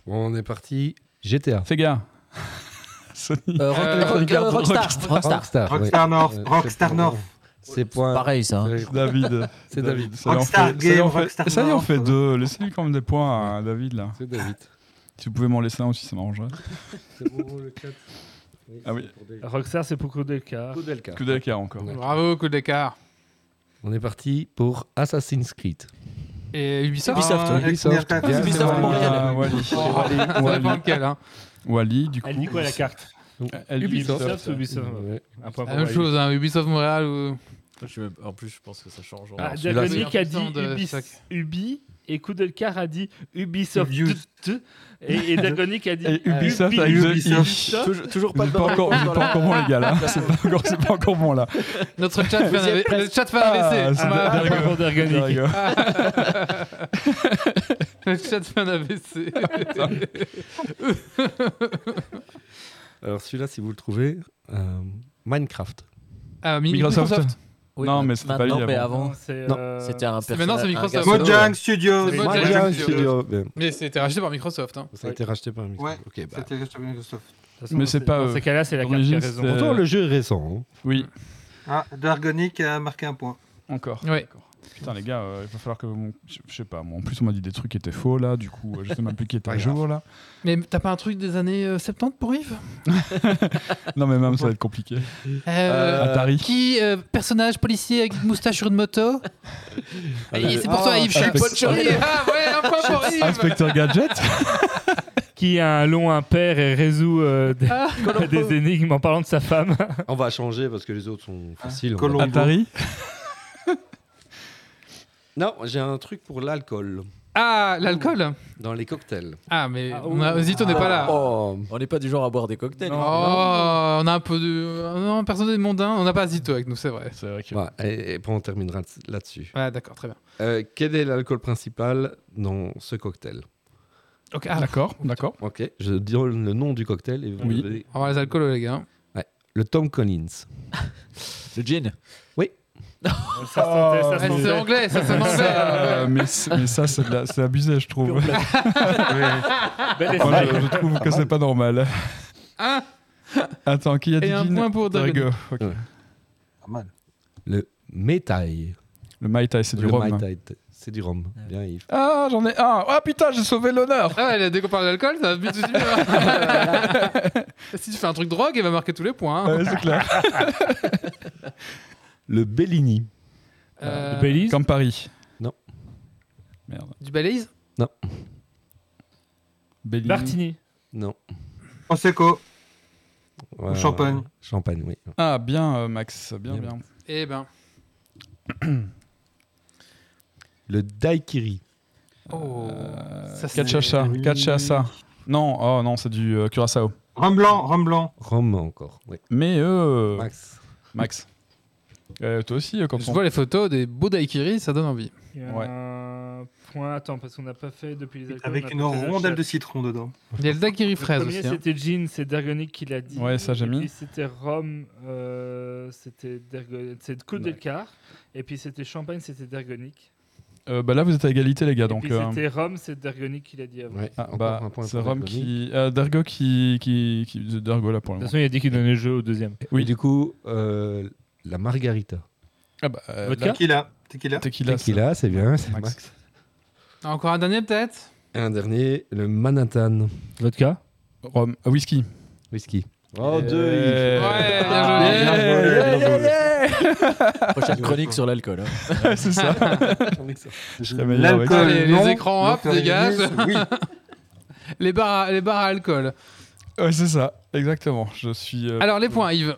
Speaker 6: On est parti. GTA.
Speaker 2: Sega. Sony.
Speaker 5: Euh, Rock-
Speaker 1: Euh,
Speaker 5: Rock-
Speaker 2: regarde,
Speaker 5: Rockstar.
Speaker 2: Rockstar.
Speaker 5: Rockstar.
Speaker 6: Rockstar.
Speaker 4: Rockstar
Speaker 6: ouais.
Speaker 4: North.
Speaker 6: Euh,
Speaker 4: Rockstar
Speaker 6: c'est-
Speaker 4: North.
Speaker 6: C'est point.
Speaker 5: Pareil ça. hein.
Speaker 6: C'est-
Speaker 2: David.
Speaker 6: C'est David.
Speaker 2: Ça y en
Speaker 4: Rockstar
Speaker 2: fait- ça y en
Speaker 4: Game,
Speaker 2: fait-
Speaker 4: Rockstar
Speaker 2: Ça y en fait deux. Laissez-lui quand même des points à David là.
Speaker 6: C'est David.
Speaker 2: Si vous pouvez m'en laisser un aussi, ça m'arrangerait.
Speaker 6: C'est bon, le 4.
Speaker 2: Ah oui.
Speaker 3: Rockstar, c'est pour Koudelkar.
Speaker 6: Koudelka.
Speaker 2: Que d'écart encore.
Speaker 1: Bravo, d'écart.
Speaker 6: On est parti pour Assassin's Creed.
Speaker 1: Et Ubisoft
Speaker 5: Ubisoft,
Speaker 4: Ah. Electronic
Speaker 6: Ubisoft,
Speaker 5: Ubisoft
Speaker 4: vrai.
Speaker 5: Montréal.
Speaker 2: Ah, Wally.
Speaker 1: Oh. Hein.
Speaker 2: Wally, du coup.
Speaker 3: Elle dit quoi la carte
Speaker 2: Elle dit
Speaker 3: Ubisoft ou Ubisoft
Speaker 6: Ouais.
Speaker 3: Un
Speaker 1: La même chose, hein, Ubisoft Montréal ou.
Speaker 5: En plus, je pense que ça change.
Speaker 3: Ah, Dergonic a dit Ubis-. Ubi et Koudelkar a dit Ubisoft. Et, et Dergonic a dit
Speaker 2: Et Ubisoft.
Speaker 5: Toujours, pas de
Speaker 2: pas encore, pas encore bon les gars là. C'est pas encore, c'est pas encore bon là.
Speaker 1: Notre chat fait un le chat fait un
Speaker 2: Ah,
Speaker 3: Ah, Dergonic.
Speaker 1: Le chat fait un AVC.
Speaker 6: Alors celui-là, si vous le trouvez, euh, Minecraft.
Speaker 1: Ah, Mi-
Speaker 2: Microsoft.
Speaker 1: Microsoft.
Speaker 5: Oui,
Speaker 2: Non,
Speaker 5: ma-
Speaker 2: mais c'était pas lui
Speaker 5: mais
Speaker 2: avant.
Speaker 3: euh,
Speaker 5: C'était un
Speaker 1: c'est- maintenant, c'est
Speaker 5: personnage-
Speaker 1: Microsoft.
Speaker 4: Mojang Studios.
Speaker 1: C'est
Speaker 6: Mojang
Speaker 1: Mojang
Speaker 6: Studio. Bien.
Speaker 1: Mais c'était racheté par Microsoft. Hein.
Speaker 6: Ça a été racheté par Microsoft.
Speaker 4: Ouais,
Speaker 6: Ok, bah.
Speaker 4: C'était Microsoft.
Speaker 3: de toute façon,
Speaker 2: Mais c'est
Speaker 3: ces-
Speaker 2: pas,
Speaker 3: Dans
Speaker 2: euh,
Speaker 3: ces cas-là, c'est la carte qui a
Speaker 2: d'origine,
Speaker 3: raison.
Speaker 2: c'était-
Speaker 6: Pourtant, le jeu est récent. hein.
Speaker 2: Oui,
Speaker 4: Ah, Dargonic a marqué un point.
Speaker 2: encore.
Speaker 1: Ouais.
Speaker 2: Putain les gars, euh, il va falloir que je, je sais pas. Moi, en plus on m'a dit des trucs qui étaient faux là. Du coup, euh, je sais même plus qui était à
Speaker 6: Pas grave.
Speaker 2: jour là.
Speaker 1: Mais t'as pas un truc des années euh, 70 pour Yves?
Speaker 2: Non mais même ça va être compliqué.
Speaker 1: Euh,
Speaker 2: Atari.
Speaker 1: Qui euh, personnage policier avec une moustache sur une moto? Et C'est pour
Speaker 4: Ah,
Speaker 1: toi Yves, je suis. Ah ouais, un point pour Yves
Speaker 2: Inspecteur Gadget.
Speaker 3: Qui a un long impair et résout euh, des,
Speaker 1: Ah.
Speaker 3: des énigmes en parlant de sa femme.
Speaker 6: On va changer parce que les autres sont faciles.
Speaker 2: Atari.
Speaker 6: Non, j'ai un truc pour l'alcool
Speaker 1: Ah, l'alcool
Speaker 6: dans les cocktails.
Speaker 1: Ah, mais
Speaker 3: Ah,
Speaker 1: on a,
Speaker 3: ouh.
Speaker 1: Zito n'est pas là.
Speaker 6: Oh,
Speaker 5: On n'est pas du genre à boire des cocktails.
Speaker 1: Oh,
Speaker 3: Non.
Speaker 1: on a un peu de. Non, personne n'est mondain. On n'a pas Zito avec nous, c'est vrai.
Speaker 2: C'est vrai que.
Speaker 6: ouais, et, et on terminera là-dessus.
Speaker 1: Ouais, d'accord, très bien.
Speaker 6: Euh, quel est l'alcool principal dans ce cocktail?
Speaker 1: Ok, ah,
Speaker 2: D'accord, d'accord.
Speaker 6: Ok, je donne le nom du cocktail et vous
Speaker 2: Oui.
Speaker 1: on va voir les alcools, les gars.
Speaker 6: Le Tom Collins.
Speaker 5: Le gin.
Speaker 3: Ça sentait, ça
Speaker 1: Ah,
Speaker 3: sentait.
Speaker 1: c'est anglais, ça c'est anglais.
Speaker 2: Mais, ça, c'est la- c'est abusé, je trouve. Moi, je, je trouve que c'est pas normal.
Speaker 1: Un
Speaker 2: Attends, qui a dit
Speaker 1: et un point pour.
Speaker 6: Ouais.
Speaker 4: Pas mal.
Speaker 6: Le Mai Tai.
Speaker 2: Le Mai Tai, c'est du rhum.
Speaker 6: C'est du rhum. Bien, Yves.
Speaker 2: Ah, j'en ai un. Ah putain, j'ai sauvé l'honneur.
Speaker 1: Ah ouais, dès qu'on parle d'alcool, ça va suivre. si tu fais un truc drogue, il va marquer tous les points. hein.
Speaker 2: Ouais, c'est clair.
Speaker 6: Le Bellini.
Speaker 1: Euh,
Speaker 3: Le Baileys.
Speaker 2: Comme Paris.
Speaker 6: Non.
Speaker 2: Merde.
Speaker 1: Du Belize
Speaker 2: Bellini.
Speaker 3: Martini.
Speaker 6: Non.
Speaker 4: Prosecco.
Speaker 6: Voilà.
Speaker 4: champagne.
Speaker 6: Champagne, oui.
Speaker 2: Ah, bien, euh, Max. Bien,
Speaker 6: Bien.
Speaker 2: bien.
Speaker 1: Eh ben.
Speaker 6: Le Daiquiri.
Speaker 1: Oh.
Speaker 2: Euh,
Speaker 1: Ça, c'est-
Speaker 2: Cachaça. Cachaça. Non, oh non, c'est du euh, Curaçao.
Speaker 4: Rhum blanc, rhum blanc.
Speaker 6: Rhum encore, oui.
Speaker 2: Mais euh,
Speaker 6: Max.
Speaker 2: Max. Euh, toi aussi, euh, quand
Speaker 1: Je
Speaker 2: on...
Speaker 1: vois les photos des beaux daiquiris, ça donne envie.
Speaker 3: Il y a
Speaker 2: Ouais.
Speaker 3: un point. Attends, parce qu'on n'a pas fait depuis les alcools,
Speaker 4: Avec une
Speaker 3: le
Speaker 4: rondelle de citron dedans.
Speaker 1: Il y a le daiquiri
Speaker 3: Le
Speaker 1: fraise
Speaker 3: premier,
Speaker 1: aussi. hein.
Speaker 3: c'était Gin, c'est Dergonic qui l'a dit.
Speaker 2: Ouais, ça, j'ai
Speaker 3: Et
Speaker 2: mis.
Speaker 3: puis c'était Rhum, euh, c'était Dergo- c'est Coup
Speaker 2: Ouais.
Speaker 3: de Car. Et puis c'était Champagne, c'était Dergonic.
Speaker 2: Euh, bah là, vous êtes à égalité, les gars.
Speaker 3: Et
Speaker 2: donc,
Speaker 3: puis
Speaker 2: euh,
Speaker 3: c'était Rhum, c'est Dergonic qui l'a dit avant.
Speaker 6: Ouais,
Speaker 2: ah,
Speaker 6: encore
Speaker 2: bah,
Speaker 6: un point
Speaker 2: c'est Rome qui. euh, Dergo qui. qui, qui... Dergo là pour le
Speaker 3: De toute façon, il a dit qu'il donnait le jeu au deuxième.
Speaker 2: Oui.
Speaker 6: Et du coup, euh, la Margarita.
Speaker 2: Ah bah, euh,
Speaker 3: Vodka
Speaker 4: Tequila. Tequila.
Speaker 2: Tequila.
Speaker 6: c'est bien, c'est
Speaker 2: Max.
Speaker 6: Max.
Speaker 1: Encore un dernier peut-être
Speaker 6: Et un dernier, le Manhattan.
Speaker 3: Vodka
Speaker 2: Rhum. euh, whisky.
Speaker 6: Whisky. Oh, deux, Yves.
Speaker 1: Ouais,
Speaker 4: Ah.
Speaker 5: Prochaine chronique sur l'alcool. hein.
Speaker 2: c'est ça.
Speaker 4: L'alcool,
Speaker 1: les
Speaker 4: non.
Speaker 1: écrans, hop, dégage.
Speaker 4: Oui.
Speaker 1: Les bars à, les bars à alcool.
Speaker 2: Ouais, c'est ça, exactement. Je suis. euh,
Speaker 1: Alors les points, Yves.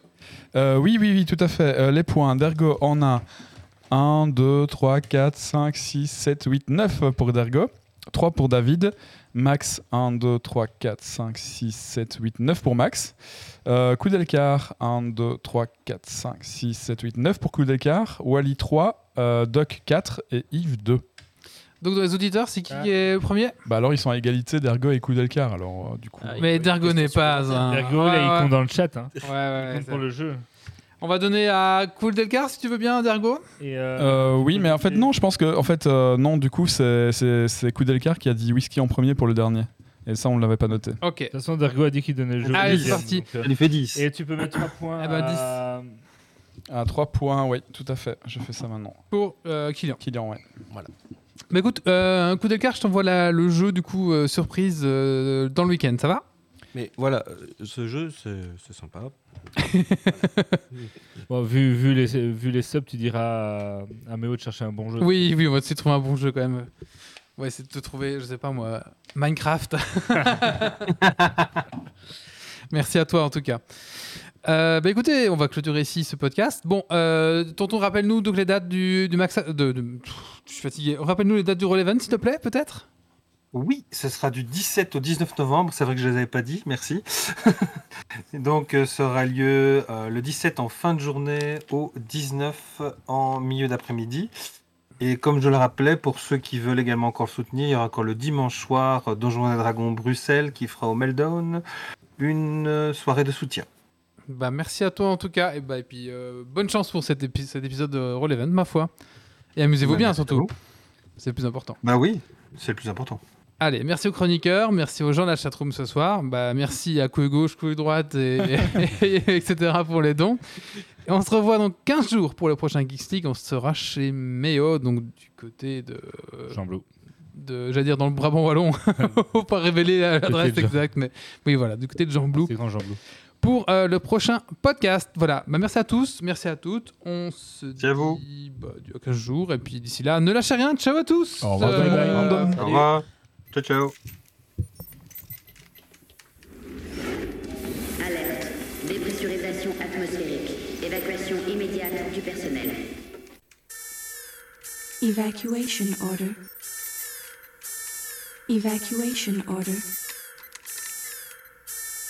Speaker 2: Euh, oui, oui, oui, tout à fait. Euh, les points. Dergo en a 1, 2, 3, 4, 5, 6, 7, 8, 9 pour Dergo. 3 pour David. Max, 1, 2, 3, 4, 5, 6, 7, 8, 9 pour Max. Euh, Koudelkar, 1, 2, 3, 4, 5, 6, 7, 8, 9 pour Koudelkar. Wally 3, euh, Doc 4 et Yves 2.
Speaker 1: Donc dans les auditeurs, c'est qui
Speaker 3: Ah.
Speaker 1: est le premier
Speaker 2: Bah alors ils sont à égalité Dergo et Koudelkar. Alors euh, du coup.
Speaker 5: Ah,
Speaker 1: Mais Dergo n'est pas un.
Speaker 3: Dergo,
Speaker 1: Ouais,
Speaker 3: là, il compte dans le chat. Hein.
Speaker 1: Ouais, ouais,
Speaker 3: Il compte pour le jeu.
Speaker 1: On va donner à Cool Delcar si tu veux bien, Dergo.
Speaker 3: Et,
Speaker 2: Euh, oui, mais en fait non, je pense que en fait euh, non, du coup c'est c'est c'est Koudelkar qui a dit whisky en premier pour le dernier. Et ça on l'avait pas noté.
Speaker 1: Ok.
Speaker 3: De toute façon, Dergo a dit qu'il donnait le jeu.
Speaker 1: Allez, c'est parti.
Speaker 3: euh,
Speaker 4: lui fait 10.
Speaker 3: Et tu peux mettre 3 points
Speaker 1: Eh ben,
Speaker 3: à...
Speaker 2: À 3 points, oui, tout à fait. Je fais ça maintenant.
Speaker 1: Pour euh, Kylian.
Speaker 2: Kylian, ouais.
Speaker 1: Bah écoute, euh, un coup Delcar, je t'envoie la- le jeu du coup euh, surprise euh, dans le week-end, ça va?
Speaker 6: Mais voilà, euh, ce jeu, c'est c'est sympa.
Speaker 3: Bon, vu, vu, les, vu les subs, tu diras à, à Méo de chercher un bon jeu.
Speaker 1: Oui, oui, on va essayer de trouver un bon jeu quand même. On va essayer de te trouver, je sais pas moi, Minecraft. Merci à toi en tout cas. Euh, bah écoutez, on va clôturer ici ce podcast. Bon, euh, tonton, rappelle-nous donc les dates du, du max. De, de- je suis fatigué. Rappelle-nous les dates du Roll Event, s'il te plaît, peut-être?
Speaker 4: Oui, ce sera du 17 au 19 novembre. C'est vrai que je ne les avais pas dit, merci. Donc, euh, ça aura lieu euh, le 17 en fin de journée au 19 en milieu d'après-midi. Et comme je le rappelais, pour ceux qui veulent également encore le soutenir, il y aura encore le dimanche soir euh, Donjons et Dragons Bruxelles qui fera au Meltdown une euh, soirée de soutien.
Speaker 1: Bah merci à toi en tout cas. Et, bah, et puis euh, bonne chance pour cet, épi- cet épisode de Roll Event, ma foi. Et amusez-vous
Speaker 4: Bah,
Speaker 1: bien surtout. C'est le plus important.
Speaker 4: Bah oui, c'est le plus important.
Speaker 1: Allez, merci aux chroniqueurs, merci aux gens de la chatroom ce soir. Bah, merci à couille gauche, couille droite, et, et- etc. pour les dons. Et on se revoit dans 15 jours pour le prochain Geeks League. On sera chez Méo, donc du côté de.
Speaker 3: Jean Blou.
Speaker 1: de J'allais dire dans le Brabant Wallon. Faut pas révéler l'adresse exacte, mais oui, voilà, du côté de Jean Blou
Speaker 3: C'est grand Jean Blou.
Speaker 1: Pour euh, le prochain podcast. Voilà, bah, merci à tous, merci à toutes. On se
Speaker 4: Merci à vous.
Speaker 1: dit bah, à 15 jours, et puis d'ici là, ne lâchez rien. Ciao à tous.
Speaker 2: Au revoir tout le
Speaker 1: Euh,
Speaker 2: monde.
Speaker 4: Au revoir. Ciao, ciao.
Speaker 7: Alerte. Dépressurisation atmosphérique. Évacuation immédiate du personnel.
Speaker 8: Evacuation order. Evacuation order.